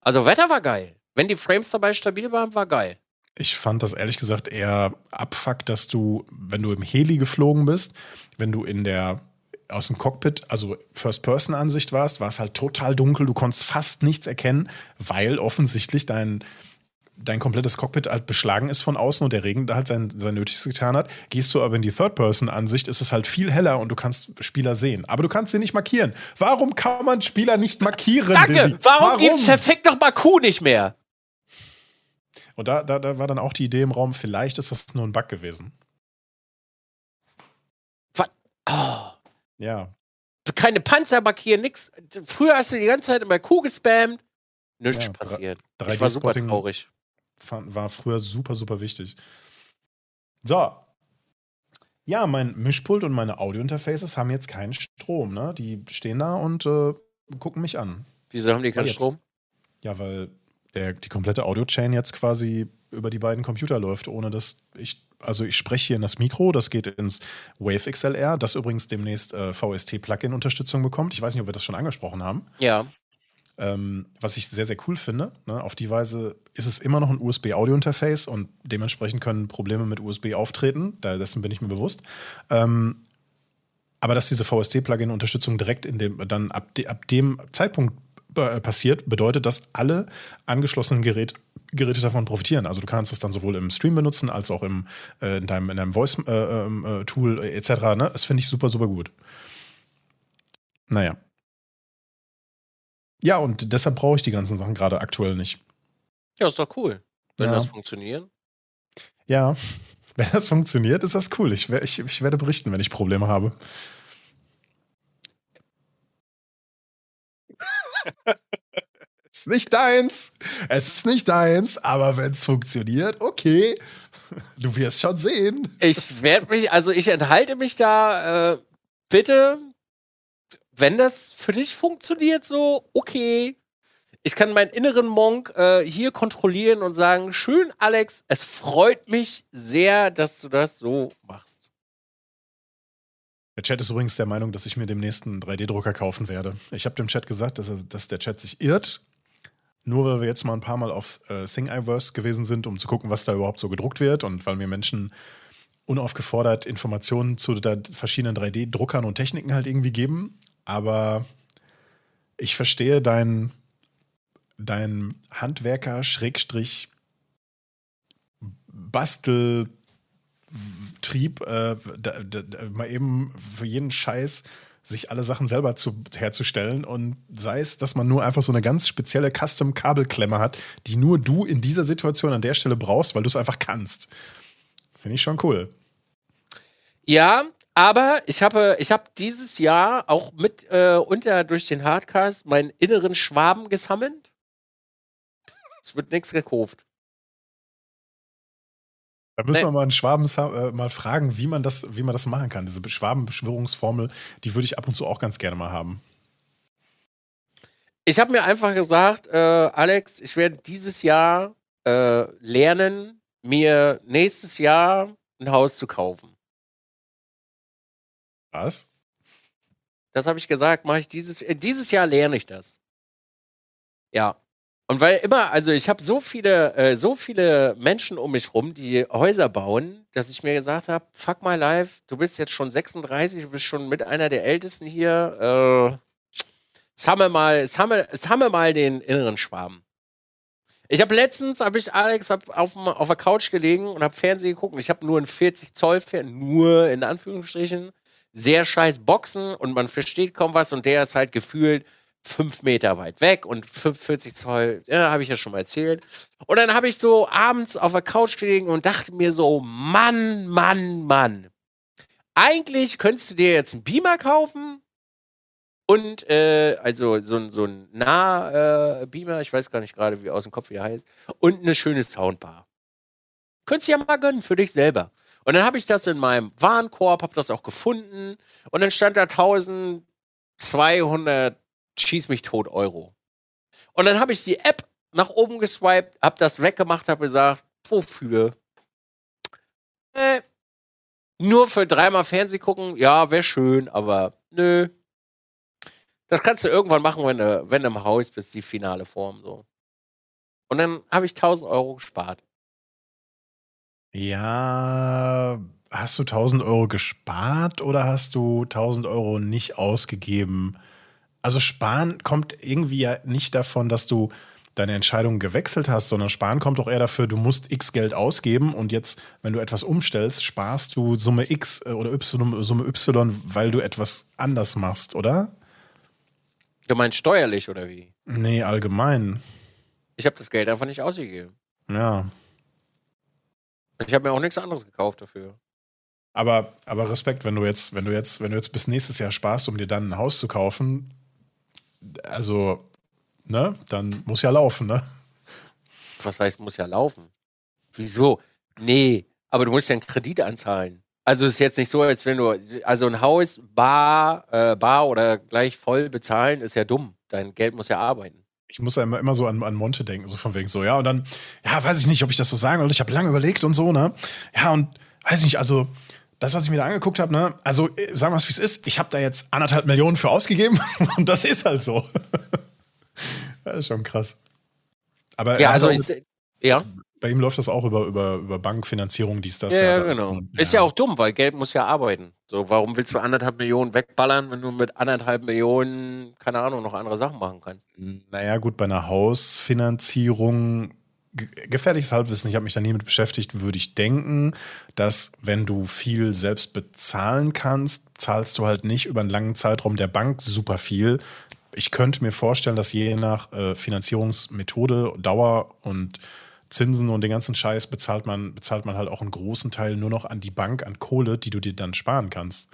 Also Wetter war geil. Wenn die Frames dabei stabil waren, war geil. Ich fand das ehrlich gesagt eher abfuck, dass du, wenn du im Heli geflogen bist, wenn du in der aus dem Cockpit, also First-Person-Ansicht warst, war es halt total dunkel, du konntest fast nichts erkennen, weil offensichtlich dein dein komplettes Cockpit halt beschlagen ist von außen und der Regen da halt sein, sein Nötiges getan hat. Gehst du aber in die Third-Person-Ansicht, ist es halt viel heller und du kannst Spieler sehen. Aber du kannst sie nicht markieren. Warum kann man Spieler nicht markieren? Danke! Warum, Warum? gibt perfekt doch mal Q nicht mehr? Und da, da, da war dann auch die Idee im Raum, vielleicht ist das nur ein Bug gewesen. Was? Oh. Ja. Keine Panzer markieren, nix. Früher hast du die ganze Zeit immer Q gespammt. Nichts ja, passiert. Ich war super traurig fand, war früher super, super wichtig. So. Ja, mein Mischpult und meine Audiointerfaces haben jetzt keinen Strom, ne? Die stehen da und äh, gucken mich an. Wieso haben die keinen Strom? Ja, weil der, die komplette Audio-Chain jetzt quasi über die beiden Computer läuft, ohne dass ich. Also ich spreche hier in das Mikro, das geht ins Wave XLR, das übrigens demnächst äh, VST-Plugin-Unterstützung bekommt. Ich weiß nicht, ob wir das schon angesprochen haben. Ja. Ähm, was ich sehr, sehr cool finde. Ne? Auf die Weise ist es immer noch ein USB-Audio-Interface und dementsprechend können Probleme mit USB auftreten. Dessen bin ich mir bewusst. Ähm, aber dass diese VST-Plugin-Unterstützung direkt in dem, dann ab, de, ab dem Zeitpunkt äh, passiert, bedeutet, dass alle angeschlossenen Gerät, Geräte davon profitieren. Also du kannst es dann sowohl im Stream benutzen, als auch im, äh, in deinem, in deinem Voice-Tool äh, äh, etc. Ne? Das finde ich super, super gut. Naja. Ja, und deshalb brauche ich die ganzen Sachen gerade aktuell nicht. Ja, ist doch cool, wenn ja. das funktioniert. Ja, wenn das funktioniert, ist das cool. Ich, ich, ich werde berichten, wenn ich Probleme habe. es ist nicht deins. Es ist nicht deins, aber wenn es funktioniert, okay. Du wirst schon sehen. Ich werde mich, also ich enthalte mich da. Äh, bitte wenn das für dich funktioniert, so, okay. Ich kann meinen inneren Monk äh, hier kontrollieren und sagen: Schön, Alex, es freut mich sehr, dass du das so machst. Der Chat ist übrigens der Meinung, dass ich mir demnächst einen 3D-Drucker kaufen werde. Ich habe dem Chat gesagt, dass, er, dass, der Chat sich irrt. Nur weil wir jetzt mal ein paar Mal auf äh, Thingiverse gewesen sind, um zu gucken, was da überhaupt so gedruckt wird und weil mir Menschen unaufgefordert Informationen zu verschiedenen 3D-Druckern und Techniken halt irgendwie geben aber ich verstehe dein, dein Handwerker Schrägstrich Basteltrieb, äh, da, da, da, mal eben für jeden Scheiß sich alle Sachen selber zu, herzustellen und sei es, dass man nur einfach so eine ganz spezielle Custom-Kabelklemme hat, die nur du in dieser Situation an der Stelle brauchst, weil du es einfach kannst. Finde ich schon cool. Ja, aber ich habe, ich habe dieses Jahr auch mit äh, unter durch den Hardcast meinen inneren Schwaben gesammelt. Es wird nichts gekauft. Da müssen nee. wir mal einen Schwaben äh, mal fragen, wie man das, wie man das machen kann. Diese Schwabenbeschwörungsformel, die würde ich ab und zu auch ganz gerne mal haben. Ich habe mir einfach gesagt, äh, Alex, ich werde dieses Jahr äh, lernen, mir nächstes Jahr ein Haus zu kaufen. Was? Das habe ich gesagt, mache ich dieses, äh, dieses Jahr lerne ich das. Ja. Und weil immer, also ich habe so viele, äh, so viele Menschen um mich rum, die Häuser bauen, dass ich mir gesagt habe, fuck my life, du bist jetzt schon 36, du bist schon mit einer der Ältesten hier. Äh, sammel mal, sammel, sammel mal den inneren Schwaben. Ich habe letztens, habe ich Alex hab auf, auf der Couch gelegen und habe Fernsehen geguckt. Ich habe nur ein 40 Zoll Fernsehen, nur in Anführungsstrichen sehr scheiß Boxen und man versteht kaum was und der ist halt gefühlt fünf Meter weit weg und 45 Zoll, ja, habe ich ja schon mal erzählt. Und dann habe ich so abends auf der Couch gelegen und dachte mir so, Mann, Mann, Mann. Eigentlich könntest du dir jetzt einen Beamer kaufen und äh, also so, ein so ein Nah-Beamer, ich weiß gar nicht gerade, wie aus dem Kopf wie der heißt, und eine schöne Soundbar. Könntest du ja mal gönnen für dich selber. Und dann habe ich das in meinem Warenkorb, habe das auch gefunden und dann stand da 1200 schieß mich tot Euro. Und dann habe ich die App nach oben geswiped, habe das weggemacht, habe gesagt, wofür? Äh, nur für dreimal Fernseh gucken, ja, wäre schön, aber nö. Das kannst du irgendwann machen, wenn du, wenn du im Haus bist, die finale Form so. Und dann habe ich 1000 Euro gespart. Ja, hast du 1000 Euro gespart oder hast du 1000 Euro nicht ausgegeben? Also sparen kommt irgendwie ja nicht davon, dass du deine Entscheidung gewechselt hast, sondern sparen kommt doch eher dafür, du musst X Geld ausgeben und jetzt, wenn du etwas umstellst, sparst du Summe X äh, oder y, Summe Y, weil du etwas anders machst, oder? Du meinst steuerlich oder wie? Nee, allgemein. Ich habe das Geld einfach nicht ausgegeben. Ja. Ich habe mir auch nichts anderes gekauft dafür. Aber, aber Respekt, wenn du jetzt, wenn du jetzt, wenn du jetzt bis nächstes Jahr sparst, um dir dann ein Haus zu kaufen, also, ne, dann muss ja laufen, ne? Was heißt, muss ja laufen? Wieso? Nee, aber du musst ja einen Kredit anzahlen. Also es ist jetzt nicht so, als wenn du, also ein Haus bar, äh, bar oder gleich voll bezahlen, ist ja dumm. Dein Geld muss ja arbeiten. Ich muss ja immer, immer so an, an Monte denken, so von wegen so, ja, und dann, ja, weiß ich nicht, ob ich das so sagen will. Ich habe lange überlegt und so, ne? Ja, und weiß ich nicht, also das, was ich mir da angeguckt habe, ne, also äh, sagen wir es, wie es ist, ich habe da jetzt anderthalb Millionen für ausgegeben und das ist halt so. das ist schon krass. Aber ja, also ich, ja. Bei ihm läuft das auch über, über, über Bankfinanzierung, dies, das. Ja, ja genau. Ja. Ist ja auch dumm, weil Geld muss ja arbeiten. So, warum willst du anderthalb Millionen wegballern, wenn du mit anderthalb Millionen, keine Ahnung, noch andere Sachen machen kannst? Naja, gut, bei einer Hausfinanzierung gefährliches Halbwissen, ich habe mich da nie mit beschäftigt, würde ich denken, dass wenn du viel selbst bezahlen kannst, zahlst du halt nicht über einen langen Zeitraum der Bank super viel. Ich könnte mir vorstellen, dass je nach äh, Finanzierungsmethode, Dauer und Zinsen und den ganzen Scheiß bezahlt man, bezahlt man halt auch einen großen Teil nur noch an die Bank, an Kohle, die du dir dann sparen kannst.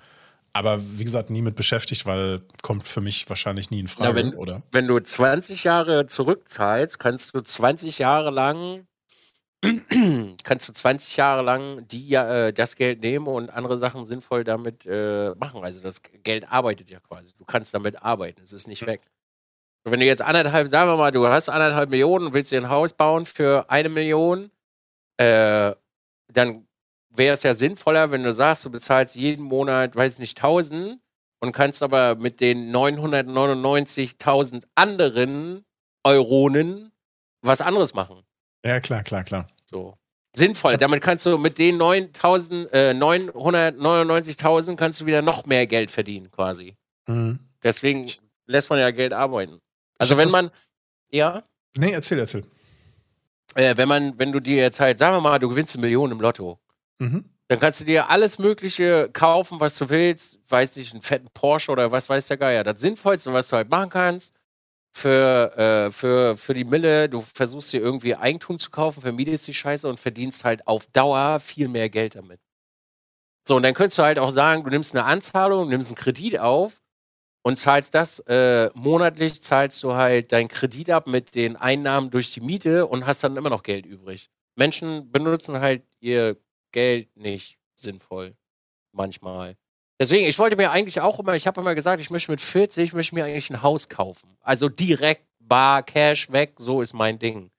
Aber wie gesagt, nie mit beschäftigt, weil kommt für mich wahrscheinlich nie in Frage, ja, wenn, oder? Wenn du 20 Jahre zurückzahlst, kannst du 20 Jahre lang kannst du 20 Jahre lang die, äh, das Geld nehmen und andere Sachen sinnvoll damit äh, machen. Also das Geld arbeitet ja quasi. Du kannst damit arbeiten. Es ist nicht weg. Wenn du jetzt anderthalb, sagen wir mal, du hast anderthalb Millionen und willst dir ein Haus bauen für eine Million, äh, dann wäre es ja sinnvoller, wenn du sagst, du bezahlst jeden Monat, weiß nicht, 1000 und kannst aber mit den 999.000 anderen Euronen was anderes machen. Ja, klar, klar, klar. So. Sinnvoll. Damit kannst du mit den 9.000, äh, 999.000 kannst du wieder noch mehr Geld verdienen, quasi. Mhm. Deswegen lässt man ja Geld arbeiten. Also wenn man, ja? Nee, erzähl, erzähl. Äh, wenn man, wenn du dir jetzt halt, sagen wir mal, du gewinnst eine Million im Lotto Mhm. Dann kannst du dir alles Mögliche kaufen, was du willst. Weiß nicht, einen fetten Porsche oder was weiß der Geier. Das Sinnvollste, was du halt machen kannst für, äh, für, für die Mille, du versuchst dir irgendwie Eigentum zu kaufen, vermietest die Scheiße und verdienst halt auf Dauer viel mehr Geld damit. So, und dann könntest du halt auch sagen, du nimmst eine Anzahlung, nimmst einen Kredit auf und zahlst das äh, monatlich, zahlst du halt deinen Kredit ab mit den Einnahmen durch die Miete und hast dann immer noch Geld übrig. Menschen benutzen halt ihr Geld nicht sinnvoll. Manchmal. Deswegen, ich wollte mir eigentlich auch immer, ich habe immer gesagt, ich möchte mit 40, ich möchte mir eigentlich ein Haus kaufen. Also direkt bar, Cash weg, so ist mein Ding.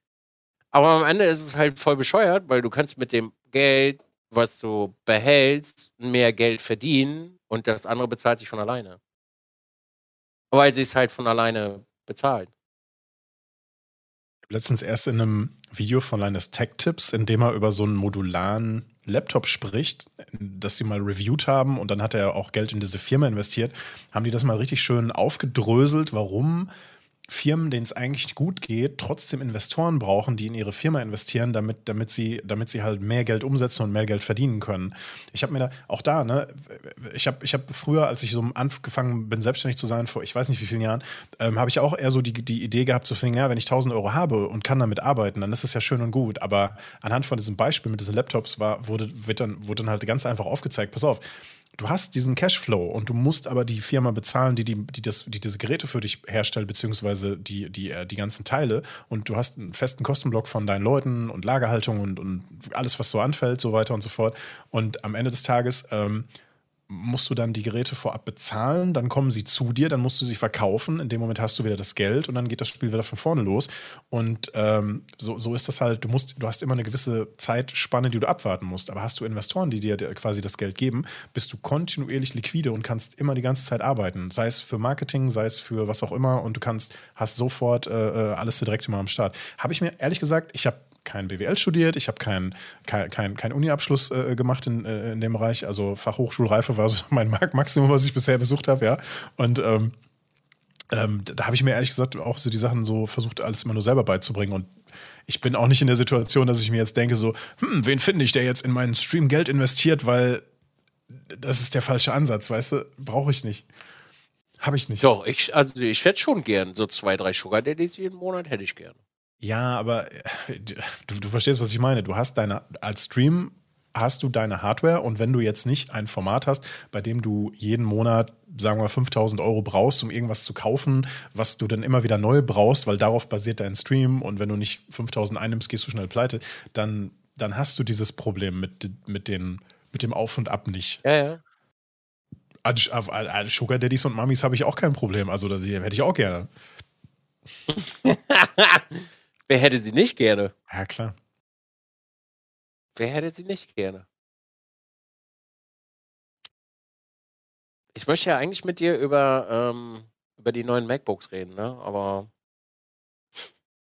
Aber am Ende ist es halt voll bescheuert, weil du kannst mit dem Geld, was du behältst, mehr Geld verdienen und das andere bezahlt sich von alleine. Weil sie es halt von alleine bezahlt. Letztens erst in einem Video von Linus Tech Tips, in dem er über so einen modularen Laptop spricht, das sie mal reviewed haben und dann hat er auch Geld in diese Firma investiert, haben die das mal richtig schön aufgedröselt, warum Firmen, denen es eigentlich gut geht, trotzdem Investoren brauchen, die in ihre Firma investieren, damit, damit, sie, damit sie halt mehr Geld umsetzen und mehr Geld verdienen können. Ich habe mir da, auch da, ne, ich habe ich hab früher, als ich so angefangen bin, selbstständig zu sein, vor ich weiß nicht wie vielen Jahren, ähm, habe ich auch eher so die, die Idee gehabt, zu finden, ja, wenn ich 1000 Euro habe und kann damit arbeiten, dann ist das ja schön und gut. Aber anhand von diesem Beispiel mit diesen Laptops war, wurde, wird dann, wurde dann halt ganz einfach aufgezeigt, pass auf, du hast diesen Cashflow und du musst aber die Firma bezahlen, die, die, die, das, die diese Geräte für dich herstellt, beziehungsweise die, die, äh, die ganzen Teile. Und du hast einen festen Kostenblock von deinen Leuten und Lagerhaltung und, und alles, was so anfällt, so weiter und so fort. Und am Ende des Tages ähm, musst du dann die Geräte vorab bezahlen, dann kommen sie zu dir, dann musst du sie verkaufen, in dem Moment hast du wieder das Geld und dann geht das Spiel wieder von vorne los. Und ähm, so, so ist das halt, du musst, du hast immer eine gewisse Zeitspanne, die du abwarten musst. Aber hast du Investoren, die dir quasi das Geld geben, bist du kontinuierlich liquide und kannst immer die ganze Zeit arbeiten. Sei es für Marketing, sei es für was auch immer und du kannst, hast sofort äh, äh alles direkt immer am Start. Habe ich mir ehrlich gesagt, ich habe kein BWL studiert, ich habe keinen kein, kein, kein Uni-Abschluss äh, gemacht in, äh, in dem Bereich. Also Fachhochschulreife war so mein Maximum, was ich bisher besucht habe, ja. Und ähm, ähm, da habe ich mir ehrlich gesagt auch so die Sachen so versucht, alles immer nur selber beizubringen. Und ich bin auch nicht in der Situation, dass ich mir jetzt denke, so, hm, wen finde ich, der jetzt in meinen Stream Geld investiert, weil das ist der falsche Ansatz, weißt du? Brauche ich nicht. Habe ich nicht. Doch, ich, also ich hätte schon gern so zwei, drei Sugar Daddies jeden Monat, hätte ich gern. Ja, aber äh, du, du verstehst, was ich meine. Du hast deine, als Stream hast du deine Hardware und wenn du jetzt nicht ein Format hast, bei dem du jeden Monat, sagen wir 5000 Euro brauchst, um irgendwas zu kaufen, was du dann immer wieder neu brauchst, weil darauf basiert dein Stream und wenn du nicht 5000 einnimmst, gehst du schnell pleite, dann, dann hast du dieses Problem mit, mit, den, mit dem Auf und Ab nicht. Ja, ja. Sugar Daddies und Mamis habe ich auch kein Problem. Also, das hätte ich auch gerne. Wer hätte sie nicht gerne? Ja, klar. Wer hätte sie nicht gerne? Ich möchte ja eigentlich mit dir über, ähm, über die neuen MacBooks reden, ne? Aber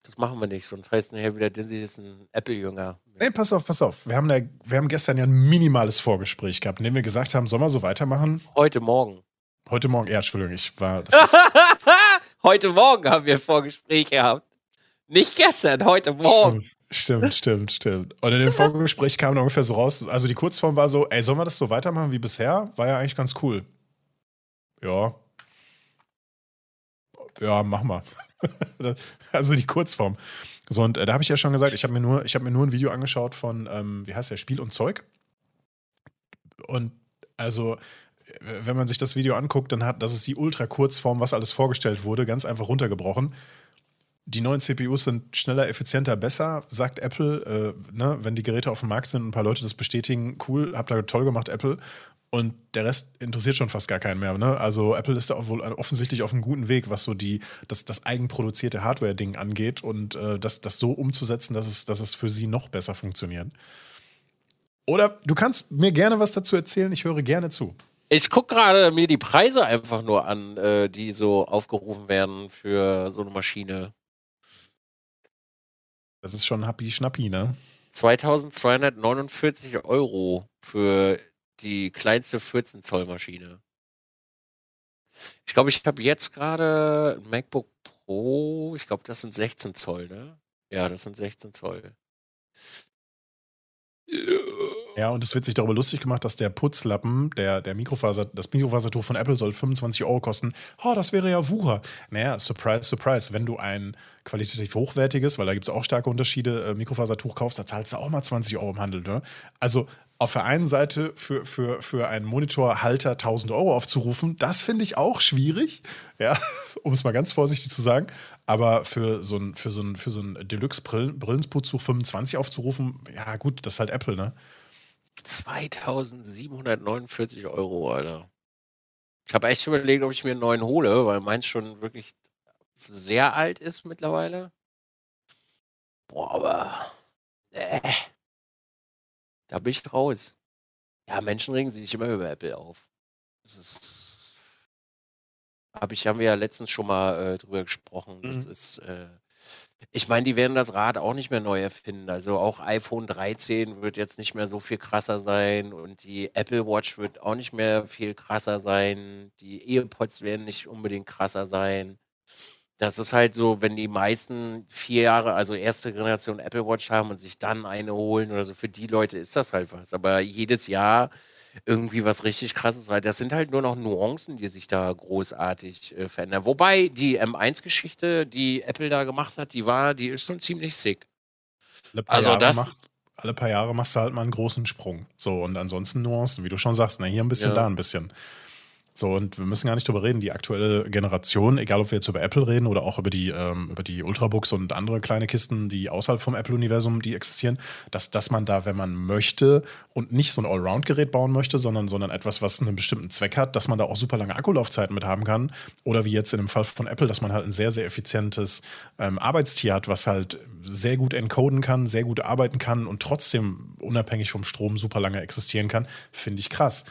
das machen wir nicht, sonst heißt nachher wieder, Dizzy ist ein Apple-Jünger. Nee, pass auf, pass auf. Wir haben, da, wir haben gestern ja ein minimales Vorgespräch gehabt, in dem wir gesagt haben, sollen wir so weitermachen? Heute Morgen. Heute Morgen, ja, Entschuldigung, ich war. Heute Morgen haben wir ein Vorgespräch gehabt. Nicht gestern, heute Morgen. Stimmt, stimmt, stimmt. Und in dem Vorgespräch kam dann ungefähr so raus, also die Kurzform war so, ey, sollen wir das so weitermachen wie bisher? War ja eigentlich ganz cool. Ja. Ja, mach mal. also die Kurzform. So, und äh, da habe ich ja schon gesagt, ich habe mir, nur, hab mir nur ein Video angeschaut von, ähm, wie heißt der, Spiel und Zeug. Und also, wenn man sich das Video anguckt, dann hat, das ist die Ultra-Kurzform, was alles vorgestellt wurde, ganz einfach runtergebrochen die neuen CPUs sind schneller, effizienter, besser, sagt Apple. Äh, ne? Wenn die Geräte auf dem Markt sind und ein paar Leute das bestätigen, cool, habt ihr toll gemacht, Apple. Und der Rest interessiert schon fast gar keinen mehr. Ne? Also Apple ist da wohl offensichtlich auf einem guten Weg, was so die, das, das eigenproduzierte Hardware-Ding angeht und äh, das, das so umzusetzen, dass es, dass es für sie noch besser funktioniert. Oder du kannst mir gerne was dazu erzählen, ich höre gerne zu. Ich gucke gerade mir die Preise einfach nur an, äh, die so aufgerufen werden für so eine Maschine. Das ist schon happy schnappi, ne? 2249 Euro für die kleinste 14 Zoll Maschine. Ich glaube, ich habe jetzt gerade ein MacBook Pro. Ich glaube, das sind 16 Zoll, ne? Ja, das sind 16 Zoll. Ja, und es wird sich darüber lustig gemacht, dass der Putzlappen, der, der Mikrofaser, das Mikrofasertuch von Apple soll 25 Euro kosten. Oh, das wäre ja Wucher. Naja, surprise, surprise. Wenn du ein qualitativ hochwertiges, weil da gibt es auch starke Unterschiede, äh, Mikrofasertuch kaufst, da zahlst du auch mal 20 Euro im Handel. Ne? Also auf der einen Seite für, für, für einen Monitorhalter 1000 Euro aufzurufen, das finde ich auch schwierig, ja, um es mal ganz vorsichtig zu sagen. Aber für so ein, für so ein, für so ein Deluxe-Brillensputztuch 25 aufzurufen, ja gut, das ist halt Apple, ne? 2749 Euro, Alter. Ich habe echt überlegt, ob ich mir einen neuen hole, weil meins schon wirklich sehr alt ist mittlerweile. Boah, aber. Äh, da bin ich raus. Ja, Menschen regen sich immer über Apple auf. Das ist. Hab ich, haben wir ja letztens schon mal äh, drüber gesprochen. Das mhm. ist. Äh, ich meine, die werden das Rad auch nicht mehr neu erfinden. Also auch iPhone 13 wird jetzt nicht mehr so viel krasser sein und die Apple Watch wird auch nicht mehr viel krasser sein. Die EarPods werden nicht unbedingt krasser sein. Das ist halt so, wenn die meisten vier Jahre, also erste Generation Apple Watch haben und sich dann eine holen oder so, für die Leute ist das halt was. Aber jedes Jahr irgendwie was richtig krasses, weil das sind halt nur noch Nuancen, die sich da großartig äh, verändern. Wobei die M1-Geschichte, die Apple da gemacht hat, die war, die ist schon ziemlich sick. Also das, gemacht. alle paar Jahre machst du halt mal einen großen Sprung. So, und ansonsten Nuancen, wie du schon sagst, na, hier ein bisschen, ja. da ein bisschen. So, und wir müssen gar nicht drüber reden. Die aktuelle Generation, egal ob wir jetzt über Apple reden oder auch über die, ähm, über die Ultrabooks und andere kleine Kisten, die außerhalb vom Apple-Universum, die existieren, dass, dass man da, wenn man möchte und nicht so ein Allround-Gerät bauen möchte, sondern, sondern etwas, was einen bestimmten Zweck hat, dass man da auch super lange Akkulaufzeiten mit haben kann. Oder wie jetzt in dem Fall von Apple, dass man halt ein sehr, sehr effizientes ähm, Arbeitstier hat, was halt sehr gut encoden kann, sehr gut arbeiten kann und trotzdem unabhängig vom Strom super lange existieren kann, finde ich krass.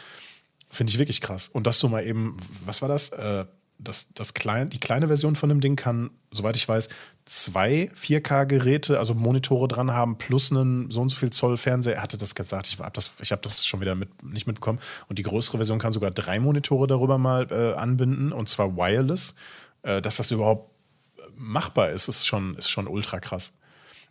Finde ich wirklich krass. Und dass du mal eben, was war das? Äh, das, das klein, die kleine Version von dem Ding kann, soweit ich weiß, zwei 4K-Geräte, also Monitore dran haben, plus einen so und so viel Zoll Fernseher. Er hatte das gesagt, ich habe das, hab das schon wieder mit, nicht mitbekommen. Und die größere Version kann sogar drei Monitore darüber mal äh, anbinden, und zwar wireless. Äh, dass das überhaupt machbar ist, ist schon, ist schon ultra krass.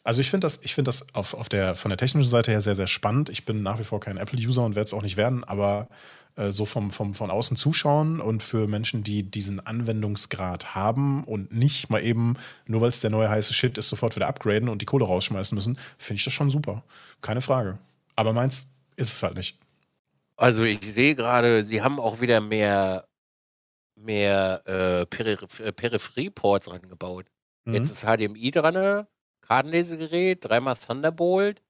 Also ich finde das, ich find das auf, auf der, von der technischen Seite her sehr, sehr spannend. Ich bin nach wie vor kein Apple-User und werde es auch nicht werden, aber äh, so vom, vom, von außen zuschauen und für Menschen, die diesen Anwendungsgrad haben und nicht mal eben, nur weil es der neue heiße Shit ist, sofort wieder upgraden und die Kohle rausschmeißen müssen, finde ich das schon super. Keine Frage. Aber meins ist es halt nicht. Also ich sehe gerade, sie haben auch wieder mehr, mehr äh, äh Peripherieports reingebaut. Mhm. Jetzt ist HDMI dran, Kartenlesegerät, dreimal Thunderbolt,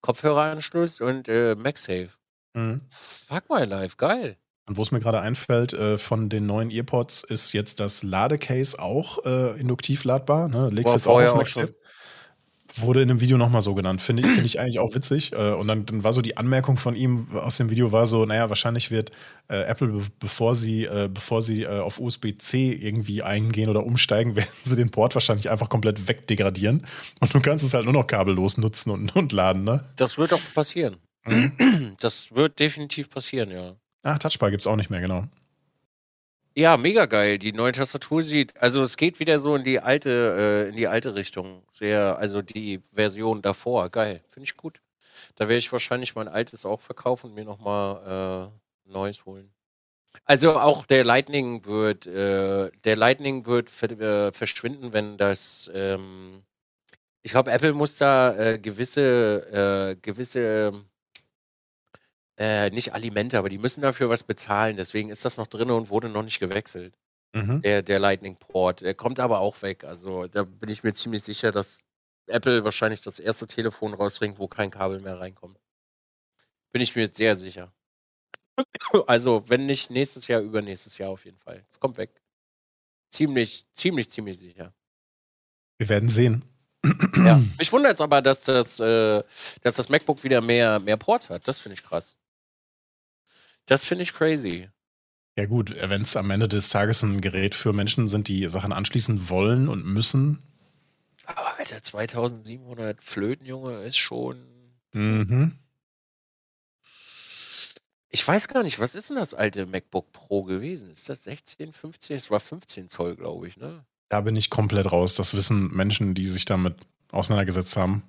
Kopfhöreranschluss und äh, MagSafe. Mhm. Fuck my life, geil. Und wo es mir gerade einfällt, äh, von den neuen Earpods ist jetzt das Ladecase auch äh, induktiv ladbar. Ne? Legst jetzt auch auf MagSafe. Wurde in dem Video nochmal so genannt. Finde ich, find ich eigentlich auch witzig. Äh, und dann, dann, war so die Anmerkung von ihm aus dem Video war so, naja, wahrscheinlich wird äh, Apple, bevor sie, äh, bevor sie äh, auf USB-C irgendwie eingehen oder umsteigen, werden sie den Port wahrscheinlich einfach komplett wegdegradieren. Und du kannst es halt nur noch kabellos nutzen und, und laden, ne? Das wird auch passieren. Mhm. Das wird definitiv passieren, ja. Ach, Touchbar gibt es auch nicht mehr, genau. Ja, mega geil. Die neue Tastatur sieht, also es geht wieder so in die alte, äh, in die alte Richtung. Sehr, also die Version davor. Geil. Finde ich gut. Da werde ich wahrscheinlich mein altes auch verkaufen und mir nochmal äh, neues holen. Also auch der Lightning wird, äh, der Lightning wird äh, verschwinden, wenn das, ähm, ich glaube, Apple muss da äh, gewisse, äh, gewisse äh, nicht Alimente, aber die müssen dafür was bezahlen. Deswegen ist das noch drin und wurde noch nicht gewechselt. Mhm. Der, der Lightning Port. Der kommt aber auch weg. Also da bin ich mir ziemlich sicher, dass Apple wahrscheinlich das erste Telefon rausbringt, wo kein Kabel mehr reinkommt. Bin ich mir sehr sicher. Also, wenn nicht nächstes Jahr, übernächstes Jahr auf jeden Fall. Es kommt weg. Ziemlich, ziemlich, ziemlich sicher. Wir werden sehen. Ja. Mich wundert es aber, dass das, äh, dass das MacBook wieder mehr, mehr Ports hat. Das finde ich krass. Das finde ich crazy. Ja, gut, wenn es am Ende des Tages ein Gerät für Menschen sind, die Sachen anschließen wollen und müssen. Aber Alter, 2700 Flöten, Junge, ist schon. Mhm. Ich weiß gar nicht, was ist denn das alte MacBook Pro gewesen? Ist das 16, 15? Es war 15 Zoll, glaube ich, ne? Da bin ich komplett raus. Das wissen Menschen, die sich damit auseinandergesetzt haben.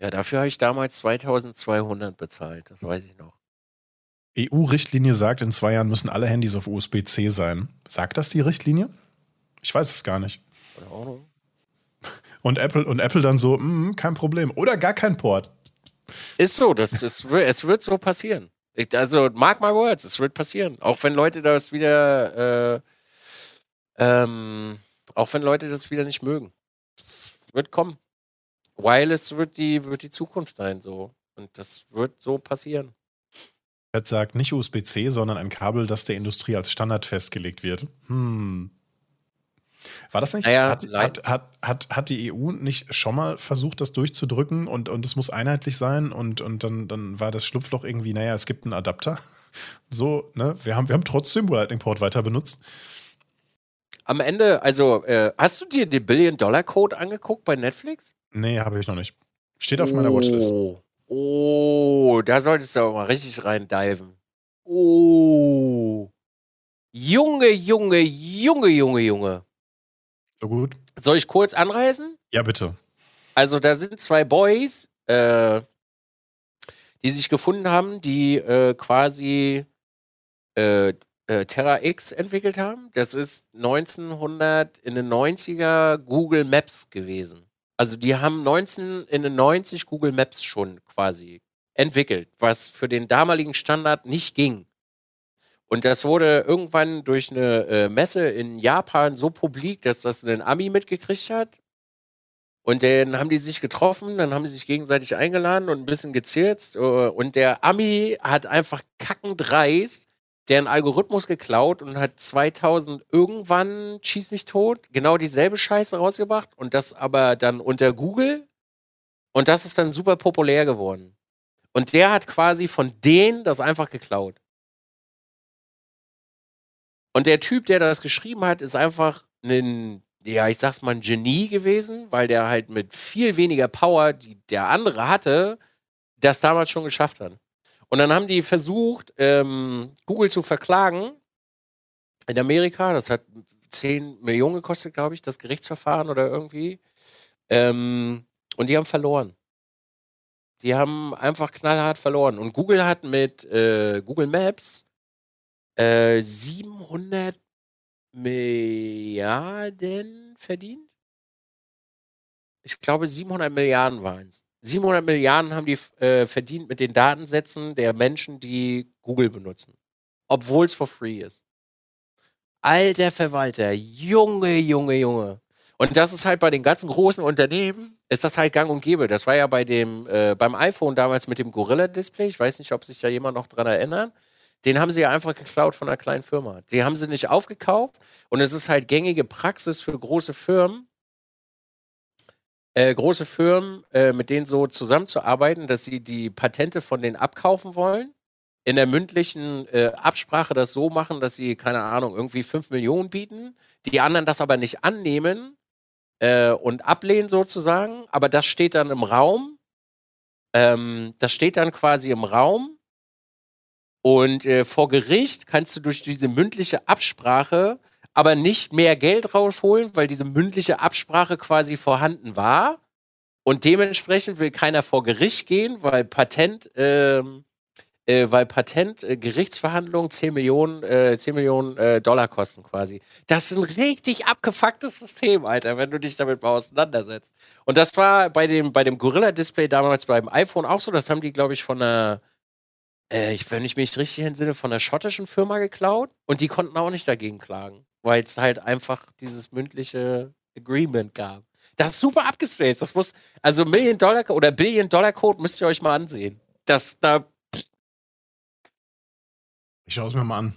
Ja, dafür habe ich damals 2200 bezahlt. Das weiß ich noch. EU-Richtlinie sagt, in zwei Jahren müssen alle Handys auf USB-C sein. Sagt das die Richtlinie? Ich weiß es gar nicht. Keine Ahnung. Und Apple, und Apple dann so, mm, kein Problem. Oder gar kein Port. Ist so, das ist, es wird so passieren. Ich, also, mark my words, es wird passieren. Auch wenn Leute das wieder, äh, ähm, auch wenn Leute das wieder nicht mögen. Es wird kommen. Wireless wird die, wird die Zukunft sein, so. Und das wird so passieren. Chat sagt nicht USB-C, sondern ein Kabel, das der Industrie als Standard festgelegt wird. Hm. War das nicht? Naja, hat, hat, hat, hat, hat die EU nicht schon mal versucht, das durchzudrücken und, und es muss einheitlich sein und, und dann, dann war das Schlupfloch irgendwie, naja, es gibt einen Adapter. So, ne? Wir haben, wir haben trotzdem Lightning Port weiter benutzt. Am Ende, also, äh, hast du dir den Billion-Dollar-Code angeguckt bei Netflix? Nee, habe ich noch nicht. Steht auf oh. meiner Watchlist. Oh, da solltest du aber mal richtig rein diven. Oh. Junge, Junge, Junge, Junge, Junge. So gut. Soll ich kurz anreißen? Ja, bitte. Also, da sind zwei Boys, äh, die sich gefunden haben, die äh, quasi äh, äh Terra X entwickelt haben. Das ist 1900 in den 90er Google Maps gewesen. Also die haben 1990 Google Maps schon quasi entwickelt, was für den damaligen Standard nicht ging. Und das wurde irgendwann durch eine äh, Messe in Japan so publik, dass das ein Ami mitgekriegt hat. Und dann haben die sich getroffen, dann haben sie sich gegenseitig eingeladen und ein bisschen gezirzt. Äh, und der Ami hat einfach kackendreist deren Algorithmus geklaut und hat 2000 irgendwann, schieß mich tot, genau dieselbe Scheiße rausgebracht und das aber dann unter Google. Und das ist dann super populär geworden. Und der hat quasi von denen das einfach geklaut. Und der Typ, der das geschrieben hat, ist einfach ein, ja, ich sag's mal, ein Genie gewesen, weil der halt mit viel weniger Power, die der andere hatte, das damals schon geschafft hat. Und dann haben die versucht, ähm, Google zu verklagen in Amerika. Das hat 10 Millionen gekostet, glaube ich, das Gerichtsverfahren oder irgendwie. Ähm, und die haben verloren. Die haben einfach knallhart verloren. Und Google hat mit äh, Google Maps 700 äh, Milliarden verdient. Ich glaube, 700 Milliarden waren es. 700 Milliarden haben die äh, verdient mit den Datensätzen der Menschen, die Google benutzen. Obwohl es for free ist. Alter Verwalter, Junge, Junge, Junge. Und das ist halt bei den ganzen großen Unternehmen, ist das halt gang und gäbe. Das war ja bei dem, äh, beim iPhone damals mit dem Gorilla-Display. Ich weiß nicht, ob sich da jemand noch dran erinnert. Den haben sie ja einfach geklaut von einer kleinen Firma. Die haben sie nicht aufgekauft und es ist halt gängige Praxis für große Firmen, äh, große Firmen, äh, mit denen so zusammenzuarbeiten, dass sie die Patente von denen abkaufen wollen, in der mündlichen äh, Absprache das so machen, dass sie, keine Ahnung, irgendwie 5 Millionen bieten, die anderen das aber nicht annehmen äh, und ablehnen sozusagen, aber das steht dann im Raum. Ähm, das steht dann quasi im Raum. Und äh, vor Gericht kannst du durch diese mündliche Absprache aber nicht mehr Geld rausholen, weil diese mündliche Absprache quasi vorhanden war. Und dementsprechend will keiner vor Gericht gehen, weil Patent, ähm, äh, weil Patent äh, Gerichtsverhandlungen 10 Millionen, äh, 10 Millionen äh, Dollar kosten quasi. Das ist ein richtig abgefucktes System, Alter, wenn du dich damit mal auseinandersetzt. Und das war bei dem, bei dem Gorilla-Display damals beim iPhone auch so. Das haben die, glaube ich, von einer äh, wenn ich mich richtig entsinne, von einer schottischen Firma geklaut und die konnten auch nicht dagegen klagen, weil es halt einfach dieses mündliche Agreement gab. Das ist super abgespaced. Das muss, also Million Dollar oder Billion Dollar Code müsst ihr euch mal ansehen. Das da. Ich schaue es mir mal an.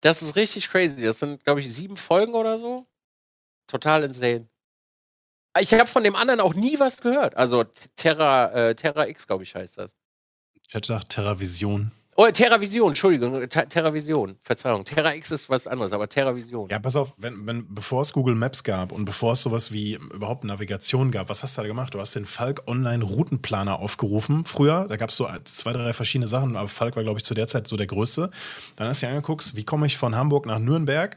Das ist richtig crazy. Das sind, glaube ich, sieben Folgen oder so. Total insane. Ich habe von dem anderen auch nie was gehört. Also Terra, äh, Terra X, glaube ich, heißt das. Ich hätte gesagt Terravision. Oh, Terravision, Entschuldigung, Ter Terravision, Verzeihung. Terra X ist was anderes, aber Terravision. Ja, pass auf, wenn, wenn, bevor es Google Maps gab und bevor es sowas wie überhaupt Navigation gab, was hast du da gemacht? Du hast den Falk Online Routenplaner aufgerufen. Früher, da gab es so zwei, drei verschiedene Sachen, aber Falk war, glaube ich, zu der Zeit so der größte. Dann hast du dir angeguckt, wie komme ich von Hamburg nach Nürnberg?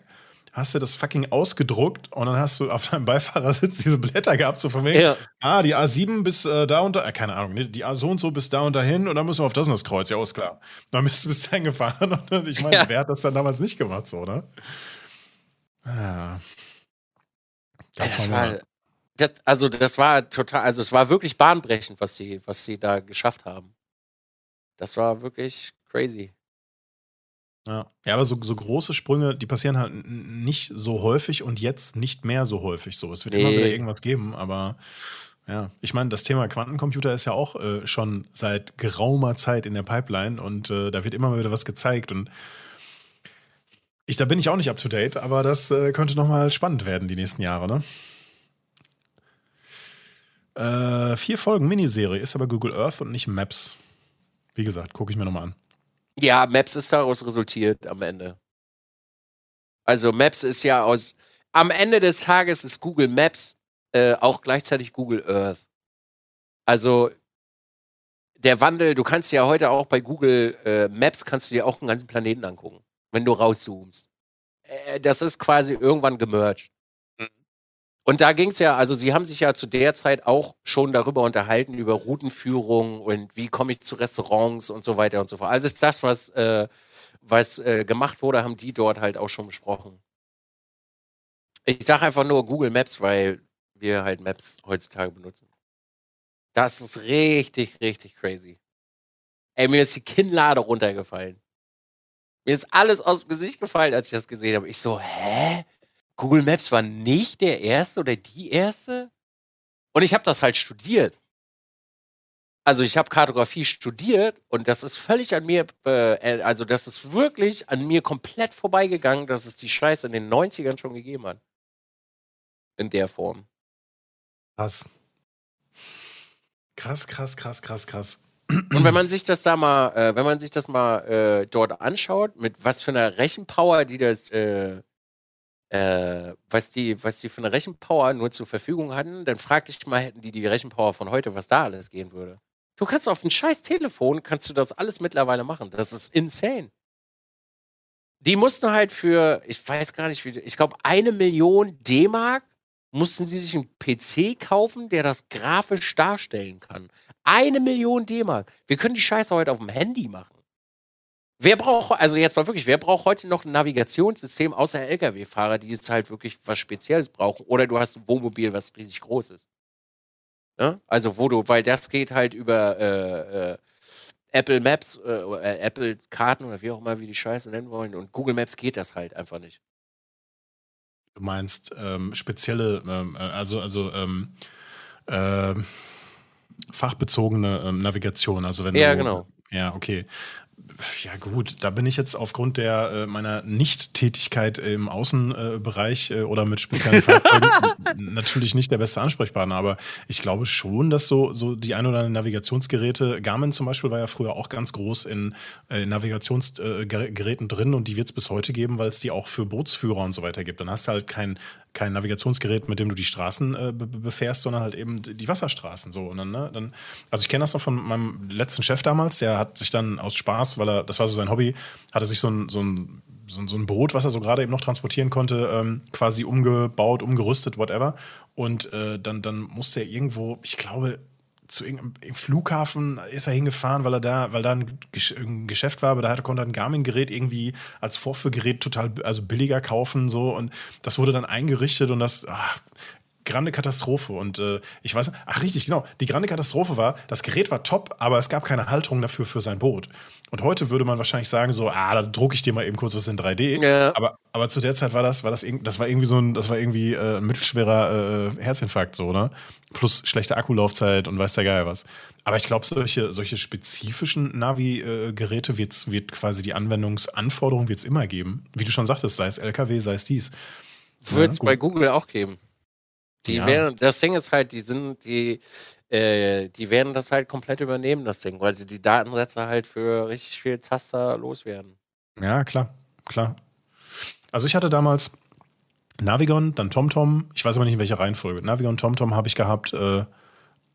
Hast du das fucking ausgedruckt und dann hast du auf deinem Beifahrersitz diese Blätter gehabt, so von wegen, ja. ah, die A7 bis äh, da und da, äh, keine Ahnung, ne, die A so und so bis da und dahin und dann müssen wir auf das und das Kreuz, ja, ist klar. Dann bist du bis dahin gefahren und ich meine, ja. wer hat das dann damals nicht gemacht, so, oder? Ah. Das, das war, das, also das war total, also es war wirklich bahnbrechend, was sie, was sie da geschafft haben. Das war wirklich crazy. Ja. ja, aber so, so große Sprünge, die passieren halt nicht so häufig und jetzt nicht mehr so häufig so. Es wird nee. immer wieder irgendwas geben, aber ja, ich meine, das Thema Quantencomputer ist ja auch äh, schon seit geraumer Zeit in der Pipeline und äh, da wird immer mal wieder was gezeigt und ich, da bin ich auch nicht up to date, aber das äh, könnte nochmal spannend werden die nächsten Jahre, ne? Äh, vier Folgen Miniserie ist aber Google Earth und nicht Maps. Wie gesagt, gucke ich mir nochmal an. Ja, Maps ist daraus resultiert am Ende. Also Maps ist ja aus. Am Ende des Tages ist Google Maps äh, auch gleichzeitig Google Earth. Also der Wandel, du kannst ja heute auch bei Google äh, Maps kannst du dir auch einen ganzen Planeten angucken, wenn du rauszoomst. Äh, das ist quasi irgendwann gemerged. Und da ging es ja, also sie haben sich ja zu der Zeit auch schon darüber unterhalten, über Routenführung und wie komme ich zu Restaurants und so weiter und so fort. Also ist das, was, äh, was äh, gemacht wurde, haben die dort halt auch schon besprochen. Ich sage einfach nur Google Maps, weil wir halt Maps heutzutage benutzen. Das ist richtig, richtig crazy. Ey, mir ist die Kinnlade runtergefallen. Mir ist alles aus dem Gesicht gefallen, als ich das gesehen habe. Ich so, hä? Google Maps war nicht der erste oder die erste? Und ich habe das halt studiert. Also ich habe Kartografie studiert und das ist völlig an mir, äh, also das ist wirklich an mir komplett vorbeigegangen, dass es die Scheiße in den 90ern schon gegeben hat. In der Form. Krass. Krass, krass, krass, krass, krass. Und wenn man sich das da mal, äh, wenn man sich das mal äh, dort anschaut, mit was für einer Rechenpower die das, äh, äh, was die, was die für eine Rechenpower nur zur Verfügung hatten, dann frag dich mal, hätten die die Rechenpower von heute, was da alles gehen würde. Du kannst auf ein scheiß Telefon, kannst du das alles mittlerweile machen. Das ist insane. Die mussten halt für, ich weiß gar nicht, wie, ich glaube, eine Million D-Mark mussten sie sich einen PC kaufen, der das grafisch darstellen kann. Eine Million D-Mark. Wir können die Scheiße heute auf dem Handy machen. Wer braucht, also jetzt mal wirklich, wer braucht heute noch ein Navigationssystem außer Lkw-Fahrer, die jetzt halt wirklich was Spezielles brauchen? Oder du hast ein Wohnmobil, was riesig groß ist. Ne? Also wo du, weil das geht halt über äh, äh, Apple Maps, äh, äh, Apple Karten oder wie auch immer wir die Scheiße nennen wollen. Und Google Maps geht das halt einfach nicht. Du meinst ähm, spezielle, ähm, äh, also, also ähm, äh, fachbezogene ähm, Navigation. Also wenn ja, du, genau. Ja, okay. Ja gut, da bin ich jetzt aufgrund der äh, meiner Nicht-Tätigkeit im Außenbereich äh, oder mit speziellen Fahrzeugen natürlich nicht der beste Ansprechpartner, aber ich glaube schon, dass so, so die ein oder anderen Navigationsgeräte, Garmin zum Beispiel war ja früher auch ganz groß in äh, Navigationsgeräten drin und die wird es bis heute geben, weil es die auch für Bootsführer und so weiter gibt. Dann hast du halt kein kein Navigationsgerät, mit dem du die Straßen äh, befährst, sondern halt eben die Wasserstraßen. So. Und dann, ne, dann, also ich kenne das noch von meinem letzten Chef damals, der hat sich dann aus Spaß, weil er, das war so sein Hobby, hat er sich so ein, so ein, so ein, so Boot, was er so gerade eben noch transportieren konnte, ähm, quasi umgebaut, umgerüstet, whatever. Und äh, dann, dann musste er irgendwo, ich glaube, zu irgendeinem Flughafen ist er hingefahren, weil er da, weil da ein, Geschäft war, aber da konnte er ein Garmin-Gerät irgendwie als Vorführgerät total also billiger kaufen so. Und das wurde dann eingerichtet und das ach, grande Katastrophe. Und äh, ich weiß, ach richtig, genau. Die grande Katastrophe war, das Gerät war top, aber es gab keine Halterung dafür für sein Boot. Und heute würde man wahrscheinlich sagen, so, ah, da drucke ich dir mal eben kurz was in 3D. Ja. Aber, aber zu der Zeit war das, war das, das war irgendwie so ein, das war irgendwie äh, ein mittelschwerer äh, Herzinfarkt, so, ne? Plus schlechte Akkulaufzeit und weiß der Geil was. Aber ich glaube, solche, solche spezifischen Navi-Geräte wird, wird quasi die Anwendungsanforderung wird's immer geben. Wie du schon sagtest, sei es LKW, sei es dies. Wird es ja, bei Google auch geben. Die ja. werden, das Ding ist halt, die sind, die, äh, die werden das halt komplett übernehmen, das Ding, weil sie die Datensätze halt für richtig viel Taster loswerden. Ja, klar, klar. Also ich hatte damals Navigon, dann TomTom, ich weiß aber nicht in welcher Reihenfolge. Navigon, TomTom habe ich gehabt äh,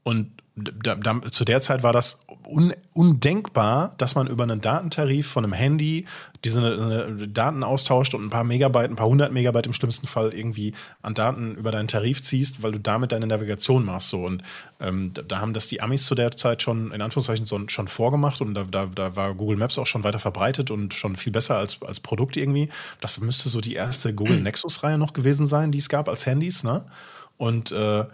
und da, da, zu der Zeit war das un, undenkbar, dass man über einen Datentarif von einem Handy diese äh, Daten austauscht und ein paar Megabyte, ein paar hundert Megabyte im schlimmsten Fall irgendwie an Daten über deinen Tarif ziehst, weil du damit deine Navigation machst. So. Und ähm, da, da, haben das die Amis zu der Zeit schon, in Anführungszeichen, so, schon vorgemacht und da, da, da, war Google Maps auch schon weiter verbreitet und schon viel besser als, als Produkt irgendwie. Das müsste so die erste Google Nexus-Reihe noch gewesen sein, die es gab als Handys. Ne? Und äh,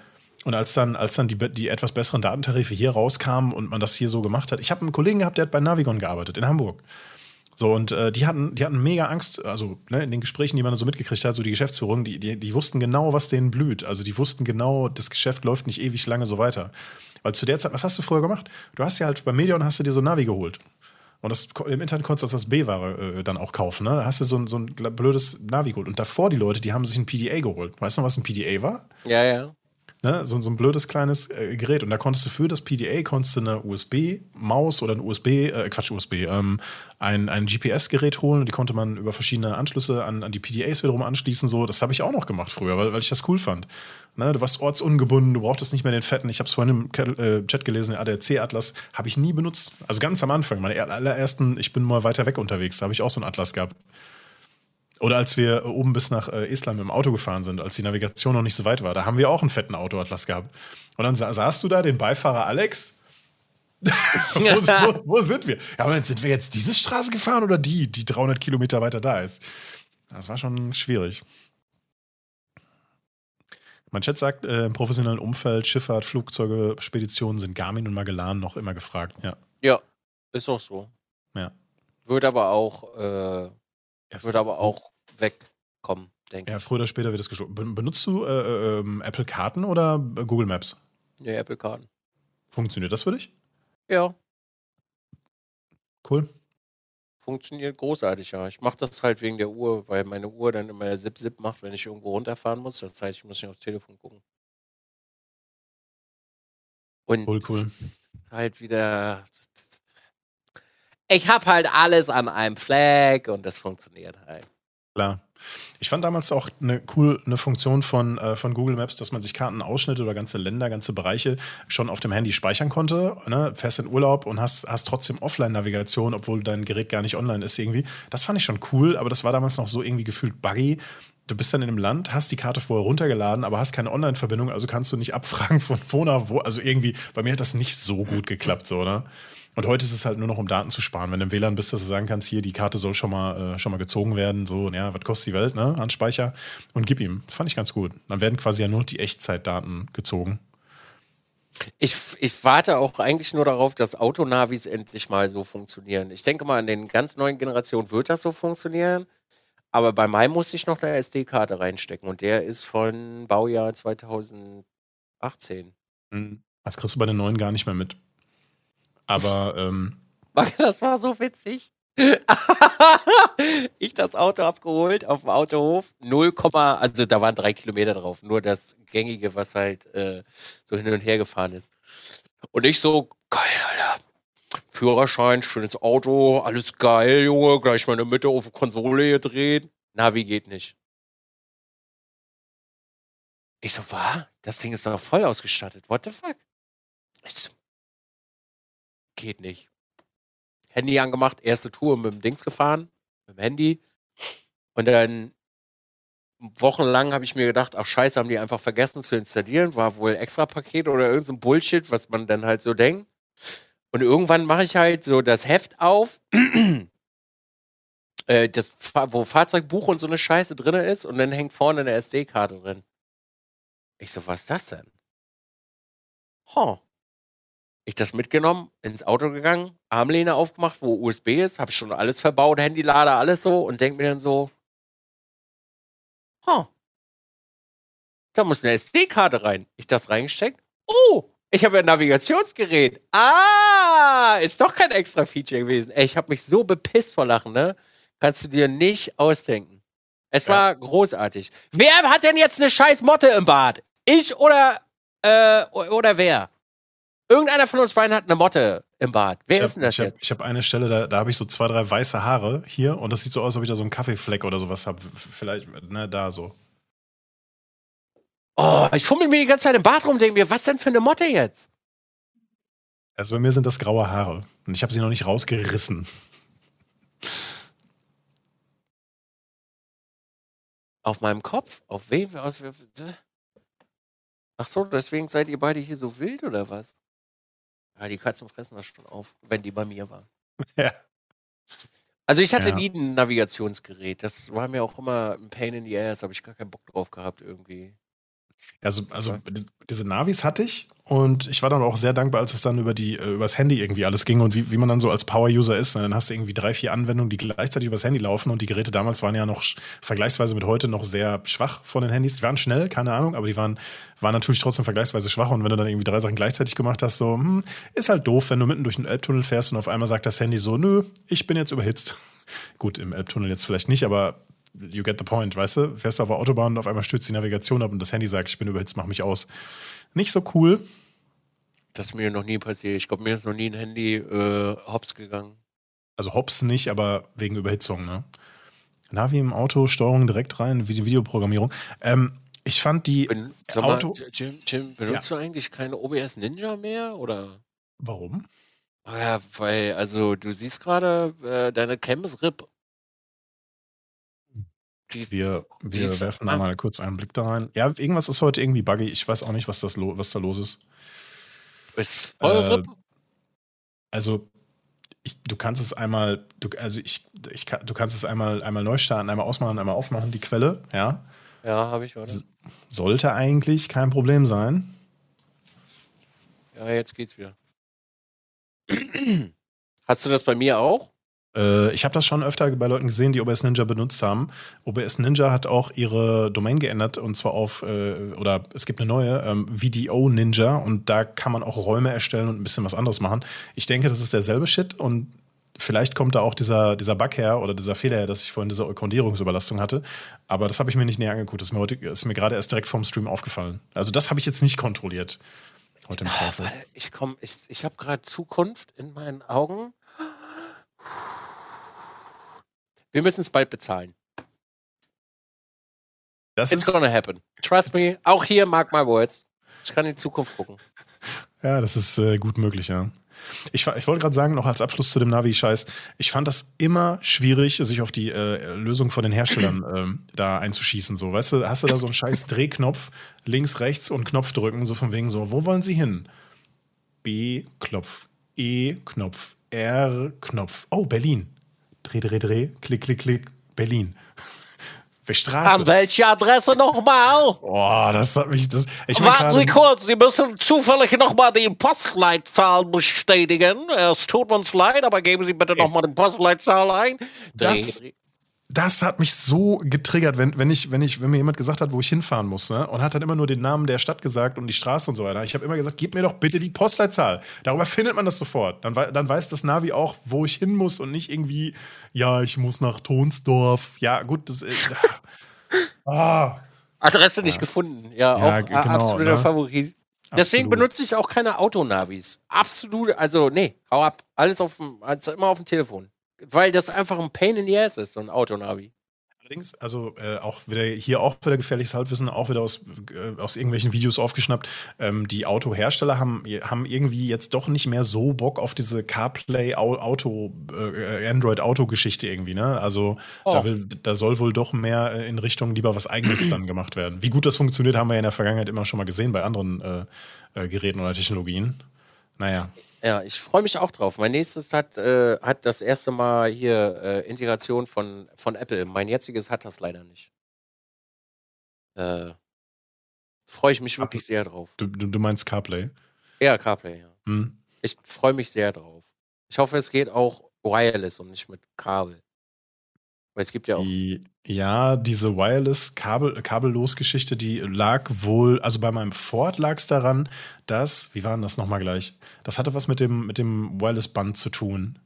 und als dann, als dann die, die etwas besseren Datentarife hier rauskamen und man das hier so gemacht hat, ich habe einen Kollegen gehabt, der hat bei Navigon gearbeitet in Hamburg. So, und äh, die, hatten, die hatten mega Angst, also ne, in den Gesprächen, die man so mitgekriegt hat, so die Geschäftsführung, die, die, die wussten genau, was denen blüht. Also die wussten genau, das Geschäft läuft nicht ewig lange so weiter. Weil zu der Zeit, was hast du vorher gemacht? Du hast ja halt bei Medion hast du dir so Navi geholt. Und das, im Internet konntest du das als B-Ware äh, dann auch kaufen. Ne? Da hast du so ein, so ein blödes Navi geholt. Und davor die Leute, die haben sich ein PDA geholt. Weißt du noch, was ein PDA war? Ja, ja. Ne, so, so ein blödes kleines äh, Gerät. Und da konntest du für das PDA konntest du eine USB-Maus oder ein USB, äh, Quatsch, USB, ähm, ein, ein GPS-Gerät holen und die konnte man über verschiedene Anschlüsse an, an die PDAs wiederum anschließen. So, das habe ich auch noch gemacht früher, weil, weil ich das cool fand. Ne, du warst ortsungebunden, du brauchtest nicht mehr den fetten. Ich habe es vorhin im äh, Chat gelesen, der ADAC-Atlas habe ich nie benutzt. Also ganz am Anfang, meine allerersten, ich bin mal weiter weg unterwegs, da habe ich auch so einen Atlas gehabt. Oder als wir oben bis nach äh, Island im Auto gefahren sind, als die Navigation noch nicht so weit war, da haben wir auch einen fetten Autoatlas gehabt. Und dann sa sahst du da den Beifahrer Alex. wo, wo, wo, sind wir? Ja, aber sind wir jetzt diese Straße gefahren oder die, die 300 Kilometer weiter da ist? Das war schon schwierig. Mein Chat sagt, äh, im professionellen Umfeld, Schifffahrt, Flugzeuge, Speditionen sind Garmin und Magellan noch immer gefragt. Ja. Ja, ist auch so. Ja. Wird aber auch, äh, wird aber auch wegkommen, denke Ja, ich. früher oder später wird es geschoben. Ben- Benutzt du äh, ähm, Apple Karten oder Google Maps? Nee, Apple Karten. Funktioniert das für dich? Ja, Cool. funktioniert großartig, ja. Ich mache das halt wegen der Uhr, weil meine Uhr dann immer Zip-Zip macht, wenn ich irgendwo runterfahren muss. Das heißt, ich muss nicht aufs Telefon gucken. Und Cool, cool. halt wieder. Ich habe halt alles an einem Flag und das funktioniert halt. Klar. Ich fand damals auch eine cool eine Funktion von, äh, von Google Maps, dass man sich Kartenausschnitte oder ganze Länder, ganze Bereiche schon auf dem Handy speichern konnte. Ne? Fährst in Urlaub und hast, hast trotzdem Offline-Navigation, obwohl dein Gerät gar nicht online ist irgendwie. Das fand ich schon cool, aber das war damals noch so irgendwie gefühlt buggy. Du bist dann in einem Land, hast die Karte vorher runtergeladen, aber hast keine Online-Verbindung, also kannst du nicht abfragen von wo nach wo. Also irgendwie, bei mir hat das nicht so gut geklappt, so, ne? Und heute ist es halt nur noch, um Daten zu sparen. Wenn du im WLAN bist, dass du sagen kannst, hier, die Karte soll schon mal, äh, schon mal gezogen werden, so, ja, was kostet die Welt, ne? An Speicher und gib ihm. Fand ich ganz gut. Dann werden quasi ja nur die Echtzeitdaten gezogen. Ich, ich warte auch eigentlich nur darauf, dass Autonavis endlich mal so funktionieren. Ich denke mal, in den ganz neuen Generationen wird das so funktionieren. Aber bei meinem muss ich noch eine SD-Karte reinstecken und der ist von Baujahr 2018. Das kriegst du bei den neuen gar nicht mehr mit. Aber ähm, Das war so witzig. ich das Auto abgeholt auf dem Autohof. 0, also da waren drei Kilometer drauf. Nur das gängige, was halt äh, so hin und her gefahren ist. Und ich so, geil, Alter. Führerschein, schönes Auto, alles geil, Junge. Gleich mal in der Mitte auf die Konsole gedreht. Navi geht nicht. Ich so, war? Das Ding ist doch voll ausgestattet. What the fuck? Ich so, geht nicht. Handy angemacht, erste Tour mit dem Dings gefahren, mit dem Handy. Und dann wochenlang habe ich mir gedacht, ach scheiße, haben die einfach vergessen zu installieren, war wohl extra Paket oder irgend so Bullshit, was man dann halt so denkt. Und irgendwann mache ich halt so das Heft auf, äh, das, wo Fahrzeugbuch und so eine Scheiße drin ist und dann hängt vorne eine SD-Karte drin. Ich so, was ist das denn? Huh. Ich das mitgenommen, ins Auto gegangen, Armlehne aufgemacht, wo USB ist, habe schon alles verbaut, Handylader, alles so und denk mir dann so, huh, da muss eine SD-Karte rein. Ich das reingesteckt. Oh, ich habe ja ein Navigationsgerät. Ah, ist doch kein extra Feature gewesen. Ey, ich habe mich so bepisst vor Lachen, ne? Kannst du dir nicht ausdenken. Es Ja. war großartig. Wer hat denn jetzt eine scheiß Motte im Bad? Ich oder, äh, oder wer? Irgendeiner von uns beiden hat eine Motte im Bad. Wer ich ist denn das ich hab, jetzt? Ich habe eine Stelle, da, da habe ich so zwei, drei weiße Haare hier und das sieht so aus, als ob ich da so einen Kaffeefleck oder sowas habe. Vielleicht, ne, da so. Oh, ich fummel mir die ganze Zeit im Bad rum denke mir, was denn für eine Motte jetzt? Also bei mir sind das graue Haare und ich habe sie noch nicht rausgerissen. Auf meinem Kopf? Auf wem? Auf, ach so, deswegen seid ihr beide hier so wild oder was? Ja, die Katzen fressen das schon auf, wenn die bei mir waren. Ja. Also ich hatte Ja. nie ein Navigationsgerät. Das war mir auch immer ein Pain in the ass. Habe ich gar keinen Bock drauf gehabt irgendwie. Also, also diese Navis hatte ich und ich war dann auch sehr dankbar, als es dann über die äh, übers Handy irgendwie alles ging und wie, wie man dann so als Power-User ist. Ne? Dann hast du irgendwie drei, vier Anwendungen, die gleichzeitig übers Handy laufen und die Geräte damals waren ja noch vergleichsweise mit heute noch sehr schwach von den Handys. Die waren schnell, keine Ahnung, aber die waren, waren natürlich trotzdem vergleichsweise schwach und wenn du dann irgendwie drei Sachen gleichzeitig gemacht hast, so, hm, ist halt doof, wenn du mitten durch den Elbtunnel fährst und auf einmal sagt das Handy so, nö, ich bin jetzt überhitzt. Gut, im Elbtunnel jetzt vielleicht nicht, aber you get the point, weißt du? Fährst auf der Autobahn und auf einmal stürzt die Navigation ab und das Handy sagt, ich bin überhitzt, mach mich aus. Nicht so cool. Das ist mir noch nie passiert. Ich glaube, mir ist noch nie ein Handy äh, hops gegangen. Also Hops nicht, aber wegen Überhitzung, ne? Navi im Auto, Steuerung direkt rein, Vide- Videoprogrammierung. Ähm, ich fand die. Ben, sag mal, Auto- Jim, Jim, benutzt du eigentlich keine OBS Ninja mehr? Oder? Warum? Ah Ja, weil, also du siehst gerade, äh, deine Cam ist RIP. Die Wir, Die wir ist- werfen da mal kurz einen Blick da rein. Ja, irgendwas ist heute irgendwie buggy. Ich weiß auch nicht, was, das was da los ist. ist äh. Also, ich, du kannst es einmal, du, also ich, ich, du kannst es einmal, einmal neu starten, einmal ausmachen, einmal aufmachen, die Quelle, ja. Ja, habe ich, warte. Sollte eigentlich kein Problem sein. Ja, jetzt geht's wieder. Hast du das bei mir auch? Äh, ich habe das schon öfter bei Leuten gesehen, die OBS Ninja benutzt haben. OBS Ninja hat auch ihre Domain geändert und zwar auf, äh, oder es gibt eine neue, ähm, VDO Ninja und da kann man auch Räume erstellen und ein bisschen was anderes machen. Ich denke, das ist derselbe Shit und vielleicht kommt da auch dieser, dieser Bug her oder dieser Fehler her, dass ich vorhin diese Eukondierungsüberlastung hatte. Aber das habe ich mir nicht näher angeguckt. Das ist mir, heute, ist mir gerade erst direkt vorm Stream aufgefallen. Also das habe ich jetzt nicht kontrolliert. Heute im Vorfeld. Ich komme, ich, ich habe gerade Zukunft in meinen Augen. Wir müssen es bald bezahlen. Das It's ist, gonna happen. Trust me. Auch hier, mark my words. Ich kann in die Zukunft gucken. ja, das ist äh, gut möglich, ja. Ich, ich wollte gerade sagen, noch als Abschluss zu dem Navi-Scheiß, ich fand das immer schwierig, sich auf die äh, Lösung von den Herstellern ähm, da einzuschießen. So, weißt du, hast du da so einen scheiß Drehknopf, links, rechts und Knopf drücken, so von wegen so, wo wollen sie hin? B, Knopf, E, Knopf, R, Knopf. Oh, Berlin. Dreh, dreh, dreh, klick, klick, klick, Berlin. Straße. An welche Adresse nochmal? Boah, das hat mich das. Ich Warten Sie kurz, Sie müssen zufällig nochmal die Postleitzahl bestätigen. Es tut uns leid, aber geben Sie bitte nochmal die Postleitzahl ein. Das-. Das hat mich so getriggert, wenn, wenn, ich, wenn, ich, wenn mir jemand gesagt hat, wo ich hinfahren muss, ne? und hat dann immer nur den Namen der Stadt gesagt und die Straße und so weiter. Ich habe immer gesagt, gib mir doch bitte die Postleitzahl. Darüber findet man das sofort. Dann, dann weiß das Navi auch, wo ich hin muss und nicht irgendwie, ja, ich muss nach Tonsdorf. Ja, gut, das ist. ah, Adresse nicht gefunden. Ja, Ja, auch äh, genau, absoluter ne? Favorit. Deswegen absolut. benutze ich auch keine Autonavis. Absolut, also nee, hau ab. Alles auf dem, also immer auf dem Telefon. Weil das einfach ein Pain in the ass ist, so ein Autonavi. Allerdings, also äh, auch wieder hier auch wieder gefährliches Halbwissen, auch wieder aus, äh, aus irgendwelchen Videos aufgeschnappt. Ähm, die Autohersteller haben, haben irgendwie jetzt doch nicht mehr so Bock auf diese CarPlay Au- Auto äh, Android Auto Geschichte irgendwie, ne? Also Oh. da, will, da soll wohl doch mehr äh, in Richtung lieber was eigenes dann gemacht werden. Wie gut das funktioniert, haben wir ja in der Vergangenheit immer schon mal gesehen bei anderen äh, äh, Geräten oder Technologien. Naja. Ja, ich freue mich auch drauf. Mein nächstes hat, äh, hat das erste Mal hier äh, Integration von, von Apple. Mein jetziges hat das leider nicht. Äh, freue ich mich wirklich sehr drauf. Du, du, du meinst CarPlay? Ja, CarPlay, ja. Hm. Ich freue mich sehr drauf. Ich hoffe, es geht auch wireless und nicht mit Kabel. Weil es gibt ja auch. Die, ja, diese Wireless Kabel, die lag wohl, also bei meinem Ford lag es daran, dass, wie war denn das nochmal gleich? Das hatte was mit dem, mit dem Wireless Band zu tun.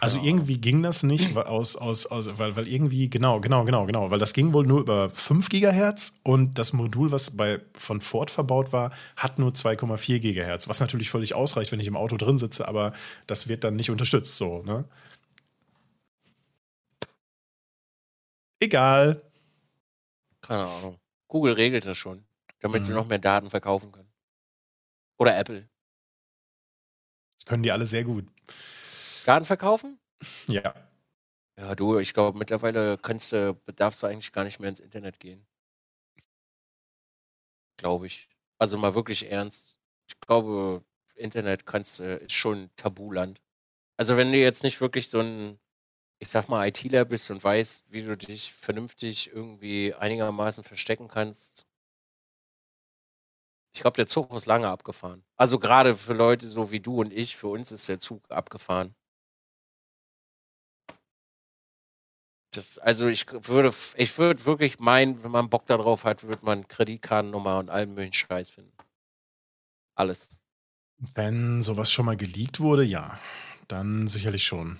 Also Keine irgendwie ging das nicht weil aus, aus, aus weil, weil irgendwie, genau, genau, genau, genau, weil das ging wohl nur über 5 Gigahertz und das Modul, was bei, von Ford verbaut war, hat nur 2,4 Gigahertz, was natürlich völlig ausreicht, wenn ich im Auto drin sitze, aber das wird dann nicht unterstützt, so, ne? Egal. Keine Ahnung. Google regelt das schon, damit sie Mhm. noch mehr Daten verkaufen können. Oder Apple. Das können die alle sehr gut. Daten verkaufen? Ja. Ja, du, ich glaube, mittlerweile kannst du, darfst du eigentlich gar nicht mehr ins Internet gehen. Glaube ich. Also mal wirklich ernst. Ich glaube, Internet kannst du, ist schon Tabuland. Also wenn du jetzt nicht wirklich so ein, ich sag mal, ITler bist und weißt, wie du dich vernünftig irgendwie einigermaßen verstecken kannst. Ich glaube, der Zug ist lange abgefahren. Also gerade für Leute so wie du und ich, für uns ist der Zug abgefahren. Das, also ich würde, ich würde wirklich meinen, wenn man Bock darauf hat, würde man Kreditkartennummer und allen möglichen Scheiß finden. Alles. Wenn sowas schon mal geleakt wurde, ja. Dann sicherlich schon.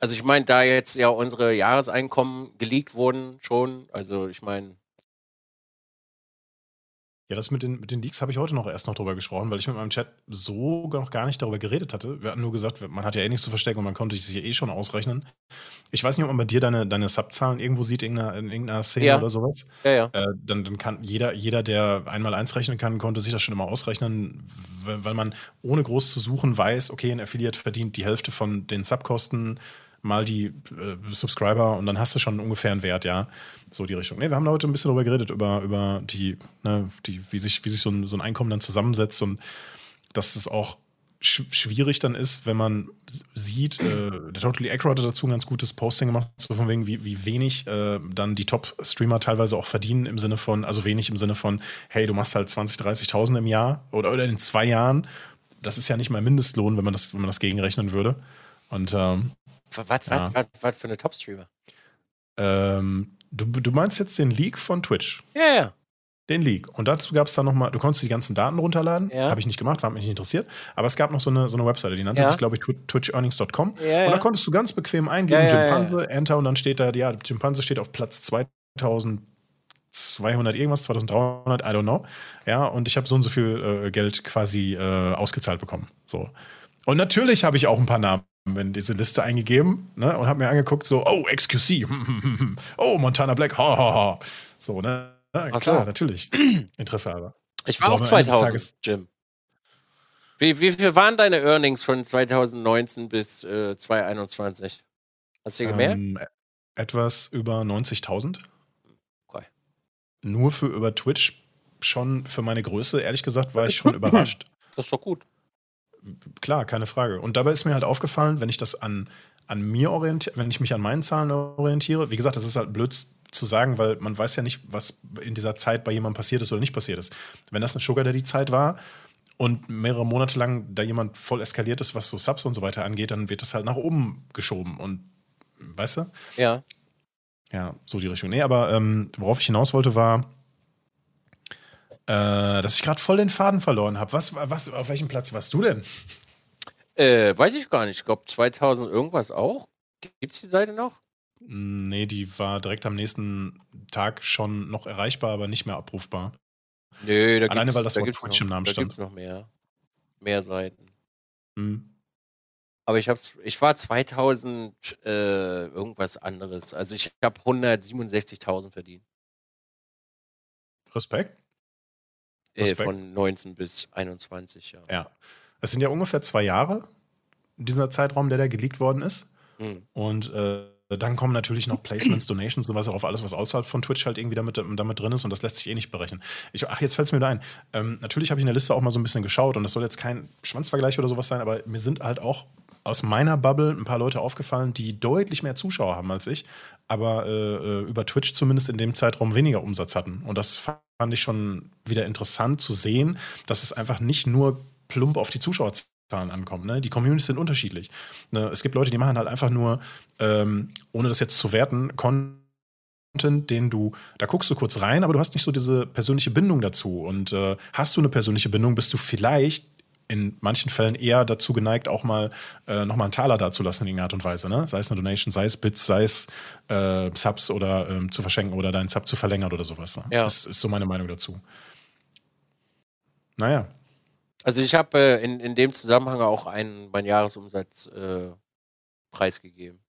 Also ich meine, da jetzt ja unsere Jahreseinkommen geleakt wurden schon, also ich meine, Ja, das mit den, mit den Leaks habe ich heute noch erst noch drüber gesprochen, weil ich mit meinem Chat so noch gar nicht darüber geredet hatte. Wir hatten nur gesagt, man hat ja eh nichts zu verstecken und man konnte sich eh schon ausrechnen. Ich weiß nicht, ob man bei dir deine, deine Subzahlen irgendwo sieht, in irgendeiner, in irgendeiner Szene Ja. oder sowas. ja, ja. Äh, dann, dann kann jeder, jeder, der einmal eins rechnen kann, konnte sich das schon immer ausrechnen, weil weil man ohne groß zu suchen weiß, okay, ein Affiliate verdient die Hälfte von den Subkosten mal die äh, Subscriber und dann hast du schon ungefähr einen Wert, ja. So die Richtung. Nee, wir haben da heute ein bisschen darüber geredet, über, über die, ne, die, wie sich, wie sich so ein, so ein Einkommen dann zusammensetzt und dass es auch sch schwierig dann ist, wenn man sieht, äh, der Totally Accurate hat dazu ein ganz gutes Posting gemacht, so von wegen, wie, wie wenig äh, dann die Top-Streamer teilweise auch verdienen im Sinne von, also wenig im Sinne von, hey, du machst halt 20, 30.000 im Jahr oder, oder in zwei Jahren. Das ist ja nicht mal Mindestlohn, wenn man das, wenn man das gegenrechnen würde. Und ähm, was, was, ja. was, was für eine Top-Streamer? Ähm, du, du meinst jetzt den Leak von Twitch? Ja, ja. Den Leak. Und dazu gab es dann nochmal, du konntest die ganzen Daten runterladen. Ja. Habe ich nicht gemacht, war mich nicht interessiert. Aber es gab noch so eine, so eine Webseite, die nannte ja. sich, glaube ich, twitchearnings.com. Ja, und da konntest du ganz bequem eingeben, Chimpanse, Enter, und dann steht da, ja, Chimpanse steht auf Platz 2200 irgendwas, 2300, I don't know. Ja, und ich habe so und so viel äh, Geld quasi äh, ausgezahlt bekommen. So. Und natürlich habe ich auch ein paar Namen in diese Liste eingegeben ne, und habe mir angeguckt, so, oh, XQC, oh, Montana Black, ha, ha, ha. So, ne? Ja, klar, so. natürlich. Interesse aber. Ich war so, auch 2000, Jim. Wie, wie viel waren deine Earnings von 2019 bis äh, 2021? Hast du hier gemerkt? Ähm, etwas über 90.000. Okay. Nur für über Twitch schon für meine Größe, ehrlich gesagt, war ich schon überrascht. Das ist doch gut. Klar, keine Frage. Und dabei ist mir halt aufgefallen, wenn ich das an, an mir orientiere, wenn ich mich an meinen Zahlen orientiere, wie gesagt, das ist halt blöd zu sagen, weil man weiß ja nicht, was in dieser Zeit bei jemandem passiert ist oder nicht passiert ist. Wenn das eine Sugar Daddy Zeit war und mehrere Monate lang da jemand voll eskaliert ist, was so Subs und so weiter angeht, dann wird das halt nach oben geschoben und weißt du? Ja. Ja, so die Richtung. Nee, aber ähm, worauf ich hinaus wollte, war, äh, dass ich gerade voll den Faden verloren habe. Was, was, auf welchem Platz warst du denn? Äh, weiß ich gar nicht. Ich glaube 2000 irgendwas auch. Gibt es die Seite noch? Nee, die war direkt am nächsten Tag schon noch erreichbar, aber nicht mehr abrufbar. Nee, da Alleine, weil das da Wort Twitch im Namen da stand. Da noch mehr. Mehr Seiten. Hm. Aber ich hab's, ich war 2000 äh, irgendwas anderes. Also ich habe 167.000 verdient. Respekt. Äh, von 19 bis 21, ja. Ja. Es sind ja ungefähr zwei Jahre, dieser Zeitraum, der da geleakt worden ist. Hm. Und äh, dann kommen natürlich noch Placements, Donations und was auch auf alles, was außerhalb von Twitch halt irgendwie damit, damit drin ist und das lässt sich eh nicht berechnen. Ich, ach, jetzt fällt es mir da ein. Ähm, natürlich habe ich in der Liste auch mal so ein bisschen geschaut und das soll jetzt kein Schwanzvergleich oder sowas sein, aber mir sind halt auch aus meiner Bubble ein paar Leute aufgefallen, die deutlich mehr Zuschauer haben als ich, aber äh, äh über Twitch zumindest in dem Zeitraum weniger Umsatz hatten. Und das fand ich schon wieder interessant zu sehen, dass es einfach nicht nur plump auf die Zuschauerzahlen ankommt. Ne? Die Communities sind unterschiedlich. Ne? Es gibt Leute, die machen halt einfach nur, ähm, ohne das jetzt zu werten, Content, den du, da guckst du kurz rein, aber du hast nicht so diese persönliche Bindung dazu. Und äh, hast du eine persönliche Bindung, bist du vielleicht in manchen Fällen eher dazu geneigt, auch mal äh, nochmal einen Taler dazulassen in irgendeiner Art und Weise. Ne? Sei es eine Donation, sei es Bits, sei es äh, Subs oder ähm, zu verschenken oder deinen Sub zu verlängern oder sowas. Ne? Ja. Das ist so meine Meinung dazu. Naja. Also ich habe äh, in, in dem Zusammenhang auch einen mein Jahresumsatz äh, preisgegeben.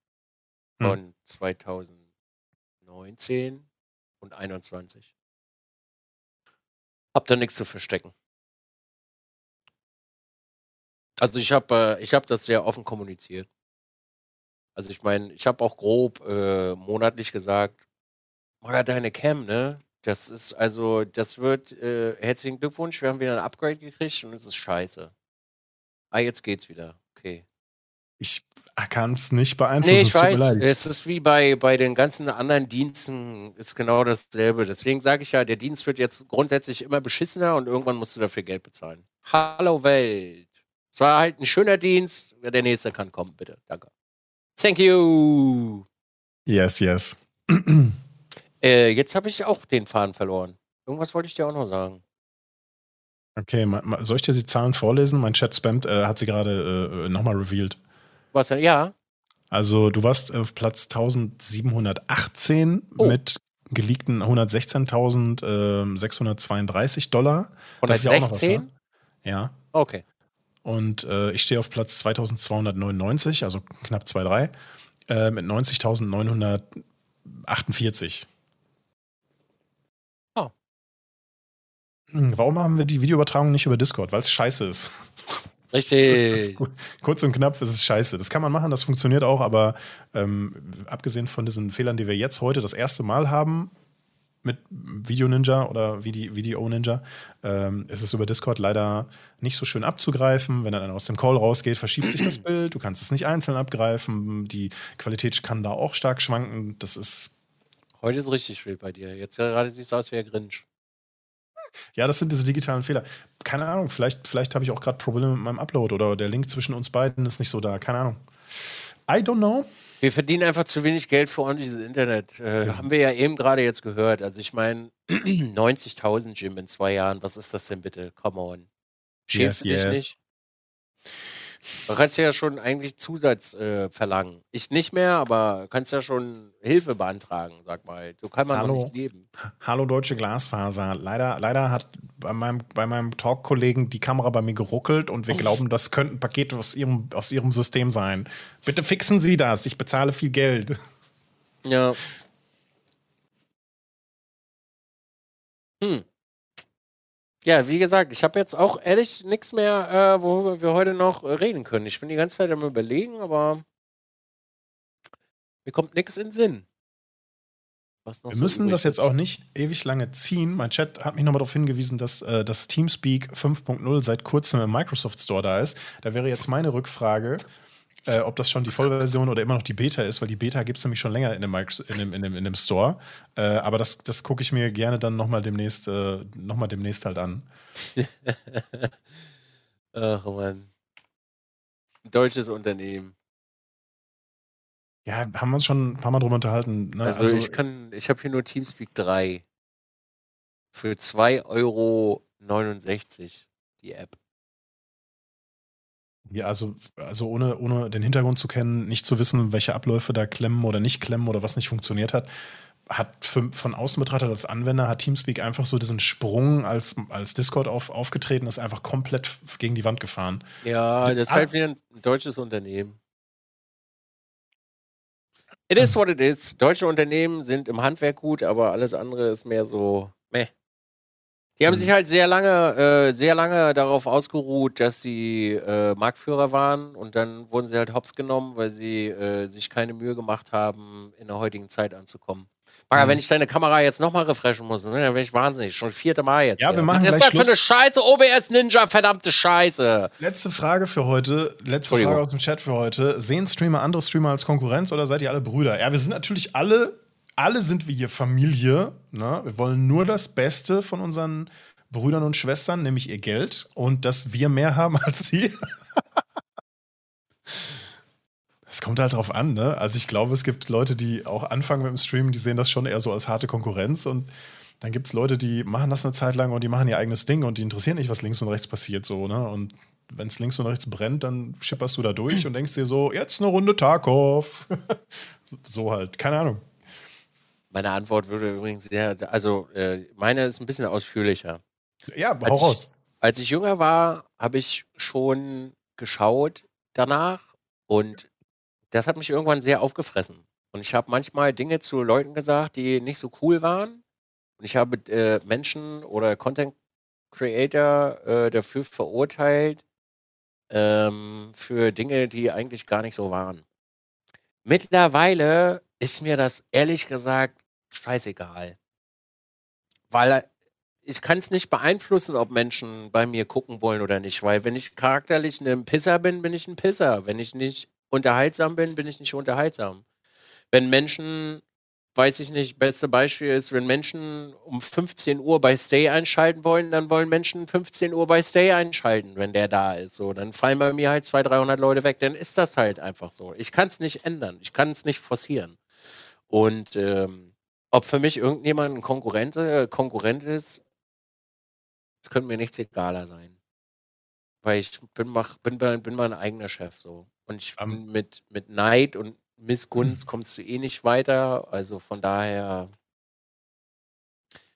Hm. Von hm. 2019 und 21. Hab da nichts zu verstecken. Also ich habe äh, ich habe das sehr offen kommuniziert. Also ich meine, ich habe auch grob äh, monatlich gesagt, oder deine Cam, ne? Das ist also, das wird, äh, herzlichen Glückwunsch, wir haben wieder ein Upgrade gekriegt und es ist scheiße. Ah, jetzt geht's wieder. Okay. Ich kann es nicht beeinflussen. Nee, ich weiß, es ist wie bei, bei den ganzen anderen Diensten, ist genau dasselbe. Deswegen sage ich ja, der Dienst wird jetzt grundsätzlich immer beschissener und irgendwann musst du dafür Geld bezahlen. Hallo Welt. Es war halt ein schöner Dienst. Der nächste kann kommen, bitte. Danke. Thank you. Yes, yes. äh, jetzt habe ich auch den Faden verloren. Irgendwas wollte ich dir auch noch sagen. Okay, soll ich dir die Zahlen vorlesen? Mein Chat spammt, äh, hat sie gerade äh, nochmal revealed. Was? Ja. Also du warst auf Platz 1718 oh. mit geleakten 116.632 äh, Dollar. 116? Das ist ja auch noch was, ne? Ja. Okay. Und äh, ich stehe auf Platz 2299, also knapp 2,3, äh, mit 90.948. Oh. Hm, warum haben wir die Videoübertragung nicht über Discord? Weil es scheiße ist. Richtig. Ist, kurz und knapp, es ist scheiße. Das kann man machen, das funktioniert auch, aber ähm, abgesehen von diesen Fehlern, die wir jetzt heute das erste Mal haben, mit Video Ninja oder Video Ninja. Ähm, es ist über Discord leider nicht so schön abzugreifen. Wenn er dann aus dem Call rausgeht, verschiebt sich das Bild. Du kannst es nicht einzeln abgreifen. Die Qualität kann da auch stark schwanken. Das ist. Heute ist richtig wild bei dir. Jetzt gerade sieht es aus wie ein Grinch. Ja, das sind diese digitalen Fehler. Keine Ahnung, vielleicht, vielleicht habe ich auch gerade Probleme mit meinem Upload oder der Link zwischen uns beiden ist nicht so da. Keine Ahnung. I don't know. Wir verdienen einfach zu wenig Geld für ordentliches Internet. Äh, ja. Haben wir ja eben gerade jetzt gehört. Also ich meine, 90.000 Jim in zwei Jahren, was ist das denn bitte? Come on. Schämst yes, du dich yes. nicht? Du kannst ja schon eigentlich Zusatz äh, verlangen. Ich nicht mehr, aber kannst ja schon Hilfe beantragen, sag mal. So kann man Hallo. nicht leben. Hallo deutsche Glasfaser. Leider, leider hat bei meinem, bei meinem Talk-Kollegen die Kamera bei mir geruckelt und wir oh. glauben, das könnte ein Paket aus ihrem, aus ihrem System sein. Bitte fixen Sie das. Ich bezahle viel Geld. Ja. Hm. Ja, wie gesagt, ich habe jetzt auch ehrlich nichts mehr, äh, worüber wir heute noch äh, reden können. Ich bin die ganze Zeit am Überlegen, aber mir kommt nichts in den Sinn. wir so müssen das jetzt auch nicht ewig lange ziehen. Mein Chat hat mich nochmal darauf hingewiesen, dass äh, das Teamspeak 5.0 seit kurzem im Microsoft Store da ist. Da wäre jetzt meine Rückfrage äh, ob das schon die Vollversion oder immer noch die Beta ist, weil die Beta gibt es nämlich schon länger in dem, in dem, in dem, in dem Store. Äh, aber das, das gucke ich mir gerne dann nochmal demnächst, äh, noch demnächst halt an. Ach man. Deutsches Unternehmen. Ja, haben wir uns schon ein paar Mal drüber unterhalten. Ne? Also, also, ich kann, ich habe hier nur Teamspeak 3 für 2,69 Euro die App. Ja, also, also ohne, ohne den Hintergrund zu kennen, nicht zu wissen, welche Abläufe da klemmen oder nicht klemmen oder was nicht funktioniert hat, hat für, von außen betrachtet als Anwender hat Teamspeak einfach so diesen Sprung als, als Discord auf, aufgetreten, ist einfach komplett gegen die Wand gefahren. Ja, das ist halt wie ein deutsches Unternehmen. It is what it is. Deutsche Unternehmen sind im Handwerk gut, aber alles andere ist mehr so meh. Die haben mhm. sich halt sehr lange, äh, sehr lange darauf ausgeruht, dass sie äh, Marktführer waren und dann wurden sie halt hops genommen, weil sie äh, sich keine Mühe gemacht haben, in der heutigen Zeit anzukommen. Maga, mhm. wenn ich deine Kamera jetzt nochmal refreshen muss, ne, dann wäre ich wahnsinnig. Schon vierte Mal jetzt. Ja, hier. wir machen Was ist das für eine Scheiße? OBS Ninja, verdammte Scheiße. Letzte Frage für heute. Letzte Frage aus dem Chat für heute. Sehen Streamer andere Streamer als Konkurrenz oder seid ihr alle Brüder? Ja, wir sind natürlich alle alle sind wir hier Familie. Ne? Wir wollen nur das Beste von unseren Brüdern und Schwestern, nämlich ihr Geld und dass wir mehr haben als sie. Es kommt halt drauf an, ne? Also ich glaube, es gibt Leute, die auch anfangen mit dem Streamen, die sehen das schon eher so als harte Konkurrenz und dann gibt es Leute, die machen das eine Zeit lang und die machen ihr eigenes Ding und die interessieren nicht, was links und rechts passiert so, ne? Und wenn es links und rechts brennt, dann schipperst du da durch und denkst dir so, jetzt eine Runde Tarkov. so halt, keine Ahnung. Meine Antwort würde übrigens sehr, also äh, meine ist ein bisschen ausführlicher. Ja, hau als raus. Ich, als ich jünger war, habe ich schon geschaut danach und das hat mich irgendwann sehr aufgefressen. Und ich habe manchmal Dinge zu Leuten gesagt, die nicht so cool waren. Und ich habe äh, Menschen oder Content Creator äh, dafür verurteilt, ähm, für Dinge, die eigentlich gar nicht so waren. Mittlerweile ist mir das ehrlich gesagt scheißegal. Weil ich kann es nicht beeinflussen, ob Menschen bei mir gucken wollen oder nicht, weil wenn ich charakterlich ein Pisser bin, bin ich ein Pisser. Wenn ich nicht unterhaltsam bin, bin ich nicht unterhaltsam. Wenn Menschen, weiß ich nicht, beste Beispiel ist, wenn Menschen um 15 Uhr bei Stay einschalten wollen, dann wollen Menschen 15 Uhr bei Stay einschalten, wenn der da ist. So, dann fallen bei mir halt 200, 300 Leute weg. Dann ist das halt einfach so. Ich kann es nicht ändern. Ich kann es nicht forcieren. Und ähm, ob für mich irgendjemand ein Konkurrent, äh, Konkurrent ist, es könnte mir nichts egaler sein. Weil ich bin, mach, bin, bin mein eigener Chef so. Und ich um, bin mit, mit Neid und Missgunst kommst du eh nicht weiter. Also von daher.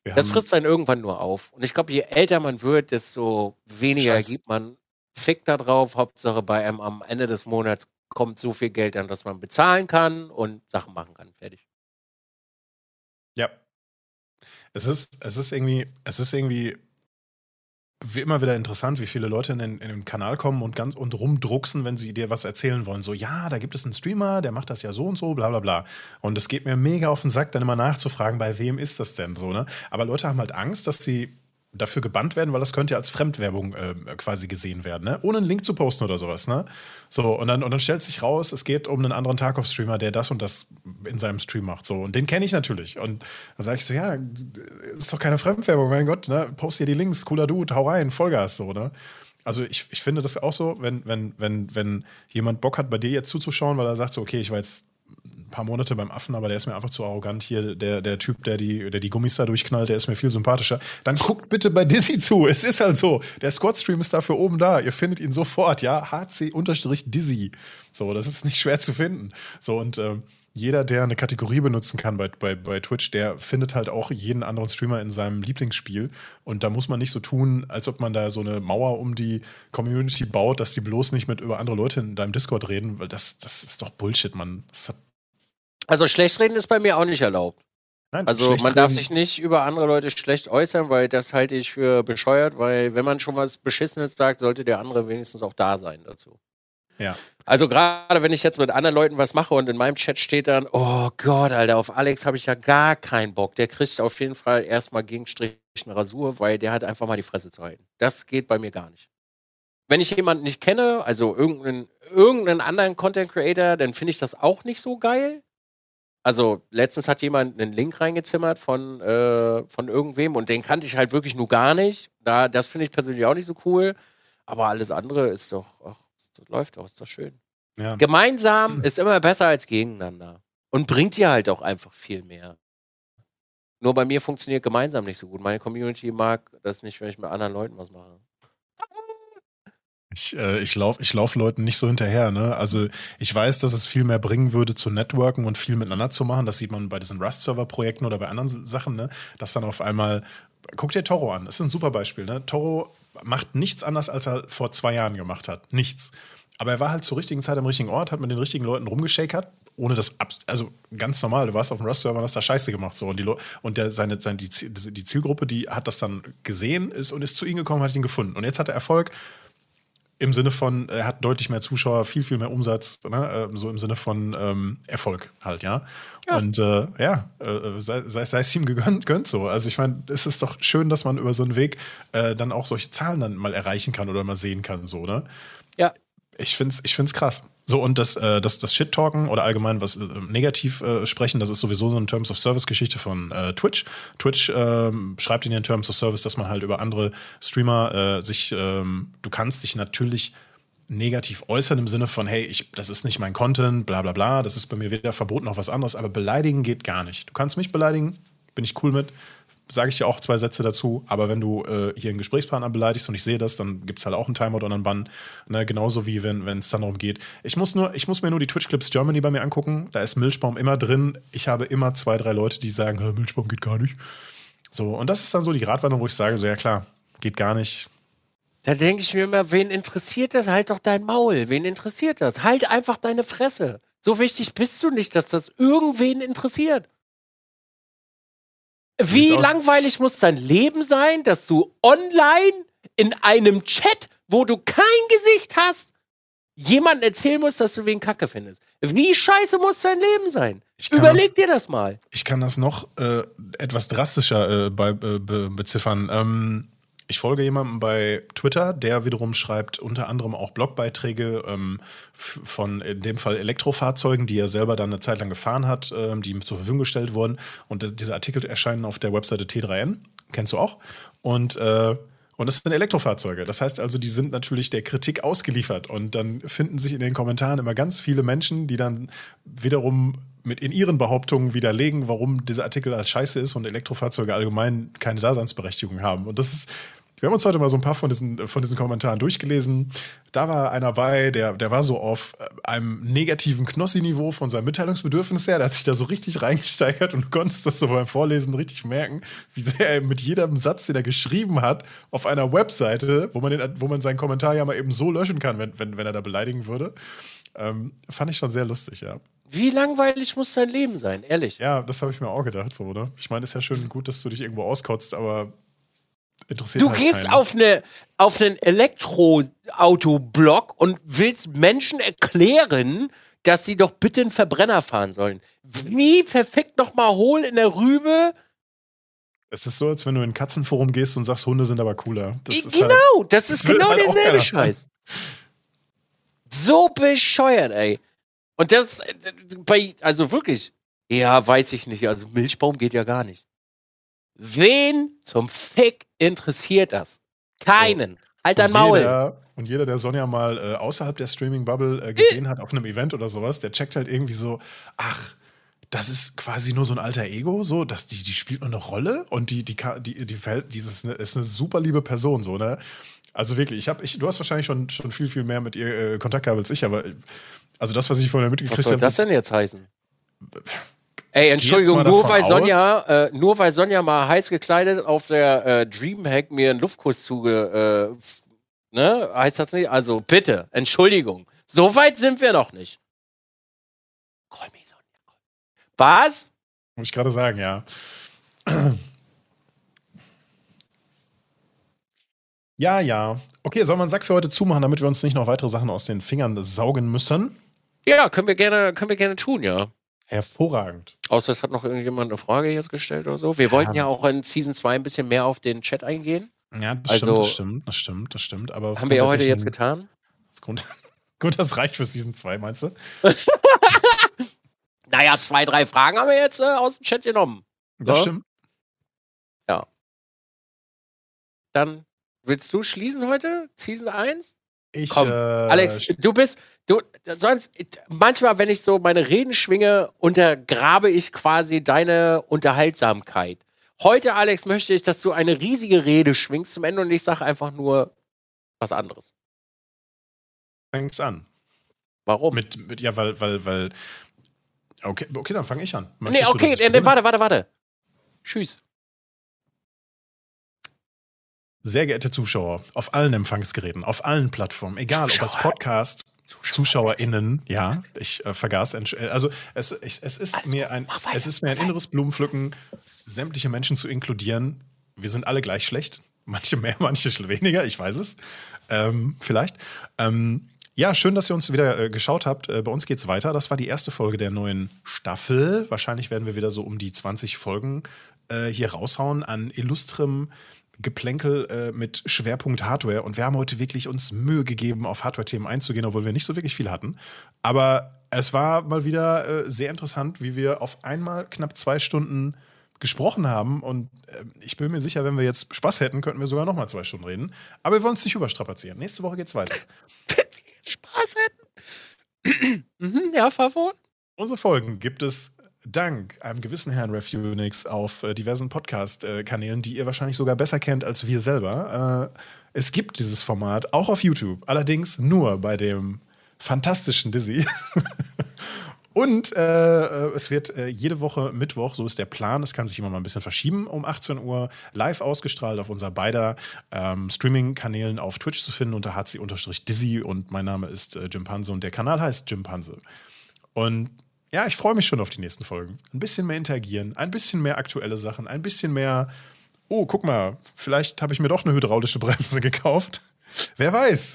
Das frisst einen irgendwann nur auf. Und ich glaube, je älter man wird, desto weniger Scheiß. gibt man Fick da drauf. Hauptsache bei einem am Ende des Monats kommt so viel Geld an, dass man bezahlen kann und Sachen machen kann. Fertig. Ja. Es ist, es ist irgendwie, es ist irgendwie wie immer wieder interessant, wie viele Leute in den, in den Kanal kommen und ganz und rumdrucksen, wenn sie dir was erzählen wollen. So, ja, da gibt es einen Streamer, der macht das ja so und so, bla bla bla. Und es geht mir mega auf den Sack, dann immer nachzufragen, bei wem ist das denn so, ne? Aber Leute haben halt Angst, dass sie dafür gebannt werden, weil das könnte ja als Fremdwerbung äh, quasi gesehen werden, ne? ohne einen Link zu posten oder sowas. Ne? So, und dann, und dann stellt sich raus, es geht um einen anderen Tarkov-Streamer, der das und das in seinem Stream macht. So, und den kenne ich natürlich. Und dann sage ich so, ja, ist doch keine Fremdwerbung, mein Gott, ne? post hier die Links, cooler Dude, hau rein, Vollgas, so, ne? Also ich, ich finde das auch so, wenn, wenn, wenn, wenn jemand Bock hat, bei dir jetzt zuzuschauen, weil er sagt so, okay, ich war jetzt paar Monate beim Affen, aber der ist mir einfach zu arrogant. Hier, der, der Typ, der die, der die Gummis da durchknallt, der ist mir viel sympathischer. Dann guckt bitte bei Dizzy zu. Es ist halt so. Der Squad-Stream ist dafür oben da. Ihr findet ihn sofort, ja. HC-Dizzy. So, das ist nicht schwer zu finden. So, und ähm, jeder, der eine Kategorie benutzen kann bei, bei, bei Twitch, der findet halt auch jeden anderen Streamer in seinem Lieblingsspiel. Und da muss man nicht so tun, als ob man da so eine Mauer um die Community baut, dass die bloß nicht mit über andere Leute in deinem Discord reden, weil das, das ist doch Bullshit, man. Also schlecht reden ist bei mir auch nicht erlaubt. Nein, also man darf sich nicht über andere Leute schlecht äußern, weil das halte ich für bescheuert, weil wenn man schon was Beschissenes sagt, sollte der andere wenigstens auch da sein dazu. Ja. Also gerade wenn ich jetzt mit anderen Leuten was mache und in meinem Chat steht dann, oh Gott, Alter, auf Alex habe ich ja gar keinen Bock. Der kriegt auf jeden Fall erstmal Gegenstrich eine Rasur, weil der hat einfach mal die Fresse zu halten. Das geht bei mir gar nicht. Wenn ich jemanden nicht kenne, also irgendeinen, irgendeinen anderen Content Creator, dann finde ich das auch nicht so geil. Also letztens hat jemand einen Link reingezimmert von, äh, von irgendwem und den kannte ich halt wirklich nur gar nicht. Da, das finde ich persönlich auch nicht so cool. Aber alles andere ist doch, ach, das läuft doch, ist doch schön. Ja. Gemeinsam ist immer besser als gegeneinander. Und bringt dir halt auch einfach viel mehr. Nur bei mir funktioniert gemeinsam nicht so gut. Meine Community mag das nicht, wenn ich mit anderen Leuten was mache. Ich, äh, ich laufe ich lauf Leuten nicht so hinterher. Ne? Also ich weiß, dass es viel mehr bringen würde zu networken und viel miteinander zu machen. Das sieht man bei diesen Rust-Server-Projekten oder bei anderen Sachen, ne? dass dann auf einmal, guck dir Toro an, das ist ein super Beispiel. Ne? Toro macht nichts anders, als er vor zwei Jahren gemacht hat. Nichts. Aber er war halt zur richtigen Zeit am richtigen Ort, hat mit den richtigen Leuten rumgeschakert, ohne das, also ganz normal, du warst auf dem Rust-Server und hast da Scheiße gemacht. So. Und, die, und der, seine, seine, die, die Zielgruppe, die hat das dann gesehen ist und ist zu ihm gekommen, hat ihn gefunden. Und jetzt hat er Erfolg im Sinne von, er hat deutlich mehr Zuschauer, viel, viel mehr Umsatz, ne? Ähm, so im Sinne von ähm, Erfolg halt, ja. ja. Und äh, ja, äh, sei, sei, sei, es ihm gegönnt, gönnt so. Also ich meine, es ist doch schön, dass man über so einen Weg äh, dann auch solche Zahlen dann mal erreichen kann oder mal sehen kann, so, ne? Ja, ich finde es ich find's krass. So, und das, äh, das, das Shit-Talken oder allgemein was äh, negativ äh, sprechen, das ist sowieso so eine Terms of Service-Geschichte von äh, Twitch. Twitch ähm, schreibt in den Terms of Service, dass man halt über andere Streamer äh, sich, ähm, du kannst dich natürlich negativ äußern im Sinne von, hey, ich, das ist nicht mein Content, bla bla bla, das ist bei mir weder verboten noch was anderes, aber beleidigen geht gar nicht. Du kannst mich beleidigen, bin ich cool mit sage ich dir auch zwei Sätze dazu. Aber wenn du äh, hier einen Gesprächspartner beleidigst und ich sehe das, dann gibt es halt auch einen Timer oder einen Bann. Ne? Genauso wie wenn es dann darum geht. Ich muss, nur, ich muss mir nur die Twitch Clips Germany bei mir angucken. Da ist Milchbaum immer drin. Ich habe immer zwei, drei Leute, die sagen, Milchbaum geht gar nicht. So, und das ist dann so die Gratwanderung, wo ich sage, so ja klar, geht gar nicht. Da denke ich mir immer, wen interessiert das? Halt doch dein Maul. Wen interessiert das? Halt einfach deine Fresse. So wichtig bist du nicht, dass das irgendwen interessiert. Wie langweilig muss dein Leben sein, dass du online in einem Chat, wo du kein Gesicht hast, jemandem erzählen musst, dass du wen Kacke findest? Wie scheiße muss dein Leben sein? Überleg das, dir das mal. Ich kann das noch äh, etwas drastischer äh, bei, äh, be beziffern. Ähm, ich folge jemandem bei Twitter, der wiederum schreibt unter anderem auch Blogbeiträge ähm, von in dem Fall Elektrofahrzeugen, die er selber dann eine Zeit lang gefahren hat, ähm, die ihm zur Verfügung gestellt wurden. Und das, diese Artikel erscheinen auf der Webseite T3N, kennst du auch. Und äh, und das sind Elektrofahrzeuge. Das heißt also, die sind natürlich der Kritik ausgeliefert. Und dann finden sich in den Kommentaren immer ganz viele Menschen, die dann wiederum mit in ihren Behauptungen widerlegen, warum dieser Artikel als scheiße ist und Elektrofahrzeuge allgemein keine Daseinsberechtigung haben. Und das ist wir haben uns heute mal so ein paar von diesen, von diesen Kommentaren durchgelesen. Da war einer bei, der, der war so auf äh, einem negativen Knossi-Niveau von seinem Mitteilungsbedürfnis her. Der hat sich da so richtig reingesteigert und du konntest das so beim Vorlesen richtig merken, wie sehr er mit jedem Satz, den er geschrieben hat, auf einer Webseite, wo man, den, wo man seinen Kommentar ja mal eben so löschen kann, wenn, wenn, wenn er da beleidigen würde. Ähm, fand ich schon sehr lustig, ja. Wie langweilig muss dein Leben sein, ehrlich? Ja, das habe ich mir auch gedacht, so, oder? Ich meine, es ist ja schön gut, dass du dich irgendwo auskotzt, aber interessiert Du halt gehst keinen. auf, eine, auf einen Elektroautoblock und willst Menschen erklären, dass sie doch bitte einen Verbrenner fahren sollen. Wie verfickt noch mal hohl in der Rübe? Es ist so, als wenn du in ein Katzenforum gehst und sagst, Hunde sind aber cooler. Das ist genau, halt, das ist genau halt derselbe. Scheiß. So bescheuert, ey. Und das, äh, bei, also wirklich, ja, weiß ich nicht. Also Milchbaum geht ja gar nicht. Wen zum Fick interessiert das? Keinen. Halt dein und Maul. Jeder, und jeder, der Sonja mal äh, außerhalb der Streaming-Bubble äh, gesehen hat auf einem Event oder sowas, der checkt halt irgendwie so, ach, das ist quasi nur so ein alter Ego, so, dass die, die spielt nur eine Rolle und die, die, die, die verhält, dieses ne, ist eine super liebe Person, so, ne? Also wirklich, ich habe, ich, du hast wahrscheinlich schon, schon viel, viel mehr mit ihr äh, Kontakt gehabt als ich, aber äh, also das, was ich von ihr Was mitgekriegt soll habe, das denn jetzt heißen? Ey, Entschuldigung, nur weil Sonja, äh, nur weil Sonja mal heiß gekleidet auf der äh, Dreamhack mir einen Luftkuss zuge, äh, ne, heißt das nicht? Also bitte, Entschuldigung. So weit sind wir noch nicht. Call me Sonja. Was? muss ich gerade sagen, ja. Ja, ja. Okay, soll man einen Sack für heute zumachen, damit wir uns nicht noch weitere Sachen aus den Fingern saugen müssen? Ja, können wir gerne, können wir gerne tun, ja. Hervorragend. Außer es hat noch irgendjemand eine Frage jetzt gestellt oder so. Wir wollten ja auch in Season 2 ein bisschen mehr auf den Chat eingehen. Ja, das Also- stimmt, das stimmt, das stimmt, das stimmt. Aber Haben wir ja heute jetzt getan. getan. Gut, das reicht für Season 2, meinst du? Naja, zwei, drei Fragen haben wir jetzt äh, aus dem Chat genommen. Das Ja. stimmt. Dann willst du schließen heute? Season 1? Ich, Komm, äh, Alex, du bist, du, sonst, manchmal, wenn ich so meine Reden schwinge, untergrabe ich quasi deine Unterhaltsamkeit. Heute, Alex, möchte ich, dass du eine riesige Rede schwingst zum Ende und ich sage einfach nur was anderes. fäng's an. Warum? Mit, mit, ja, weil, weil, weil. Okay, okay dann fange ich an. nee, Möchtest okay, äh, nee, beginne? warte, warte, warte. Tschüss. Sehr geehrte Zuschauer, auf allen Empfangsgeräten, auf allen Plattformen, egal ob als Zuschauer. Podcast, ZuschauerInnen, ja, ich äh, vergaß, äh, also es, ich, es, ist mir ein, weiter, es ist mir ein inneres Blumenpflücken, sämtliche Menschen zu inkludieren. Wir sind alle gleich schlecht, manche mehr, manche weniger, ich weiß es, ähm, vielleicht. Ähm, ja, schön, dass ihr uns wieder äh, geschaut habt. Äh, bei uns geht's weiter. Das war die erste Folge der neuen Staffel. Wahrscheinlich werden wir wieder so um die 20 Folgen äh, hier raushauen an illustrem Geplänkel äh, mit Schwerpunkt Hardware. Und wir haben heute wirklich uns Mühe gegeben, auf Hardware-Themen einzugehen, obwohl wir nicht so wirklich viel hatten. Aber es war mal wieder äh, sehr interessant, wie wir auf einmal knapp zwei Stunden gesprochen haben. Und äh, ich bin mir sicher, wenn wir jetzt Spaß hätten, könnten wir sogar noch mal zwei Stunden reden. Aber wir wollen es nicht überstrapazieren. Nächste Woche geht's weiter. Spaß hätten. mhm, ja, fort. Unsere Folgen gibt es dank einem gewissen Herrn Ref Unix auf äh, diversen Podcast-Kanälen, die ihr wahrscheinlich sogar besser kennt als wir selber. Äh, es gibt dieses Format auch auf YouTube, allerdings nur bei dem fantastischen Dizzy. Und äh, äh, es wird äh, jede Woche Mittwoch, so ist der Plan, es kann sich immer mal ein bisschen verschieben, um 18 Uhr live ausgestrahlt auf unser beider ähm, Streaming-Kanälen auf Twitch zu finden unter hc-dizzy und mein Name ist äh, Jim Panse und der Kanal heißt Jim Panse. Und ja, ich freue mich schon auf die nächsten Folgen. Ein bisschen mehr interagieren, ein bisschen mehr aktuelle Sachen, ein bisschen mehr. Oh, guck mal, vielleicht habe ich mir doch eine hydraulische Bremse gekauft. Wer weiß.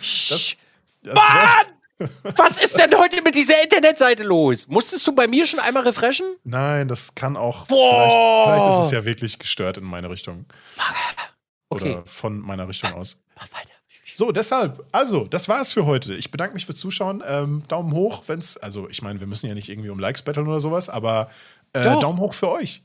Das, das wär- Was ist denn heute mit dieser Internetseite los? Musstest du bei mir schon einmal refreshen? Nein, das kann auch. Boah. Vielleicht, vielleicht ist es ja wirklich gestört in meine Richtung. Okay. Oder von meiner Richtung aus. Mach weiter. So, deshalb, also, das war's für heute. Ich bedanke mich fürs Zuschauen. Ähm, Daumen hoch, wenn's, also ich meine, wir müssen ja nicht irgendwie um Likes betteln oder sowas, aber äh. Daumen hoch für euch.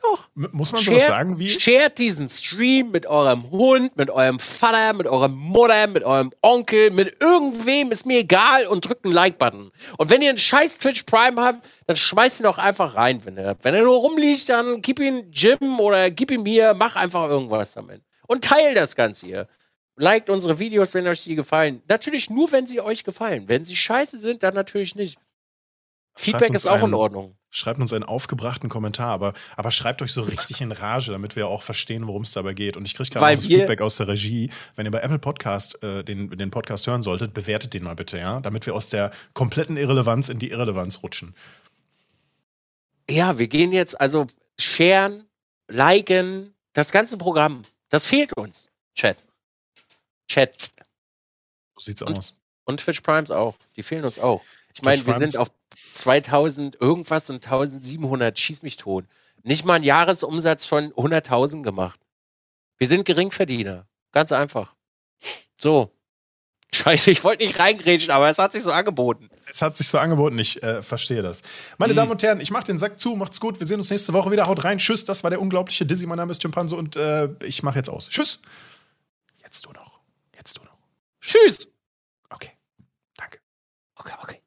Doch. Muss man sowas sagen wie? shared diesen Stream mit eurem Hund, mit eurem Vater, mit eurer Mutter, mit eurem Onkel, mit irgendwem, ist mir egal und drückt einen Like-Button. Und wenn ihr einen scheiß Twitch Prime habt, dann schmeißt ihn doch einfach rein, wenn ihr habt. Wenn er nur rumliegt, dann gib ihn Jim oder gib ihn mir, mach einfach irgendwas damit. Und teilt das Ganze hier. Liked unsere Videos, wenn euch die gefallen. Natürlich nur, wenn sie euch gefallen. Wenn sie scheiße sind, dann natürlich nicht. Feedback ist auch in einen- Ordnung. Schreibt uns einen aufgebrachten Kommentar, aber, aber schreibt euch so richtig in Rage, damit wir auch verstehen, worum es dabei geht. Und ich kriege gerade das Feedback aus der Regie. Wenn ihr bei Apple Podcast äh, den, den Podcast hören solltet, bewertet den mal bitte, ja? Damit wir aus der kompletten Irrelevanz in die Irrelevanz rutschen. Ja, wir gehen jetzt also sharen, liken, Das ganze Programm, das fehlt uns. Chat. Chats. So sieht's Und- aus. Und Twitch Primes auch. Die fehlen uns auch. Ich meine, wir sind auf 2000 irgendwas und 1700. Schieß mich tot. Nicht mal einen Jahresumsatz von 100.000 gemacht. Wir sind Geringverdiener. Ganz einfach. So. Scheiße, ich wollte nicht reingrätschen, aber es hat sich so angeboten. Es hat sich so angeboten, ich äh, verstehe das. Meine Mhm. Damen und Herren, ich mache den Sack zu, macht's gut. Wir sehen uns nächste Woche wieder. Haut rein. Tschüss, das war der unglaubliche Dizzy. Mein Name ist Chimpanse und äh, ich mache jetzt aus. Tschüss. Jetzt du noch. Tschüss. Okay. Danke. Okay, okay.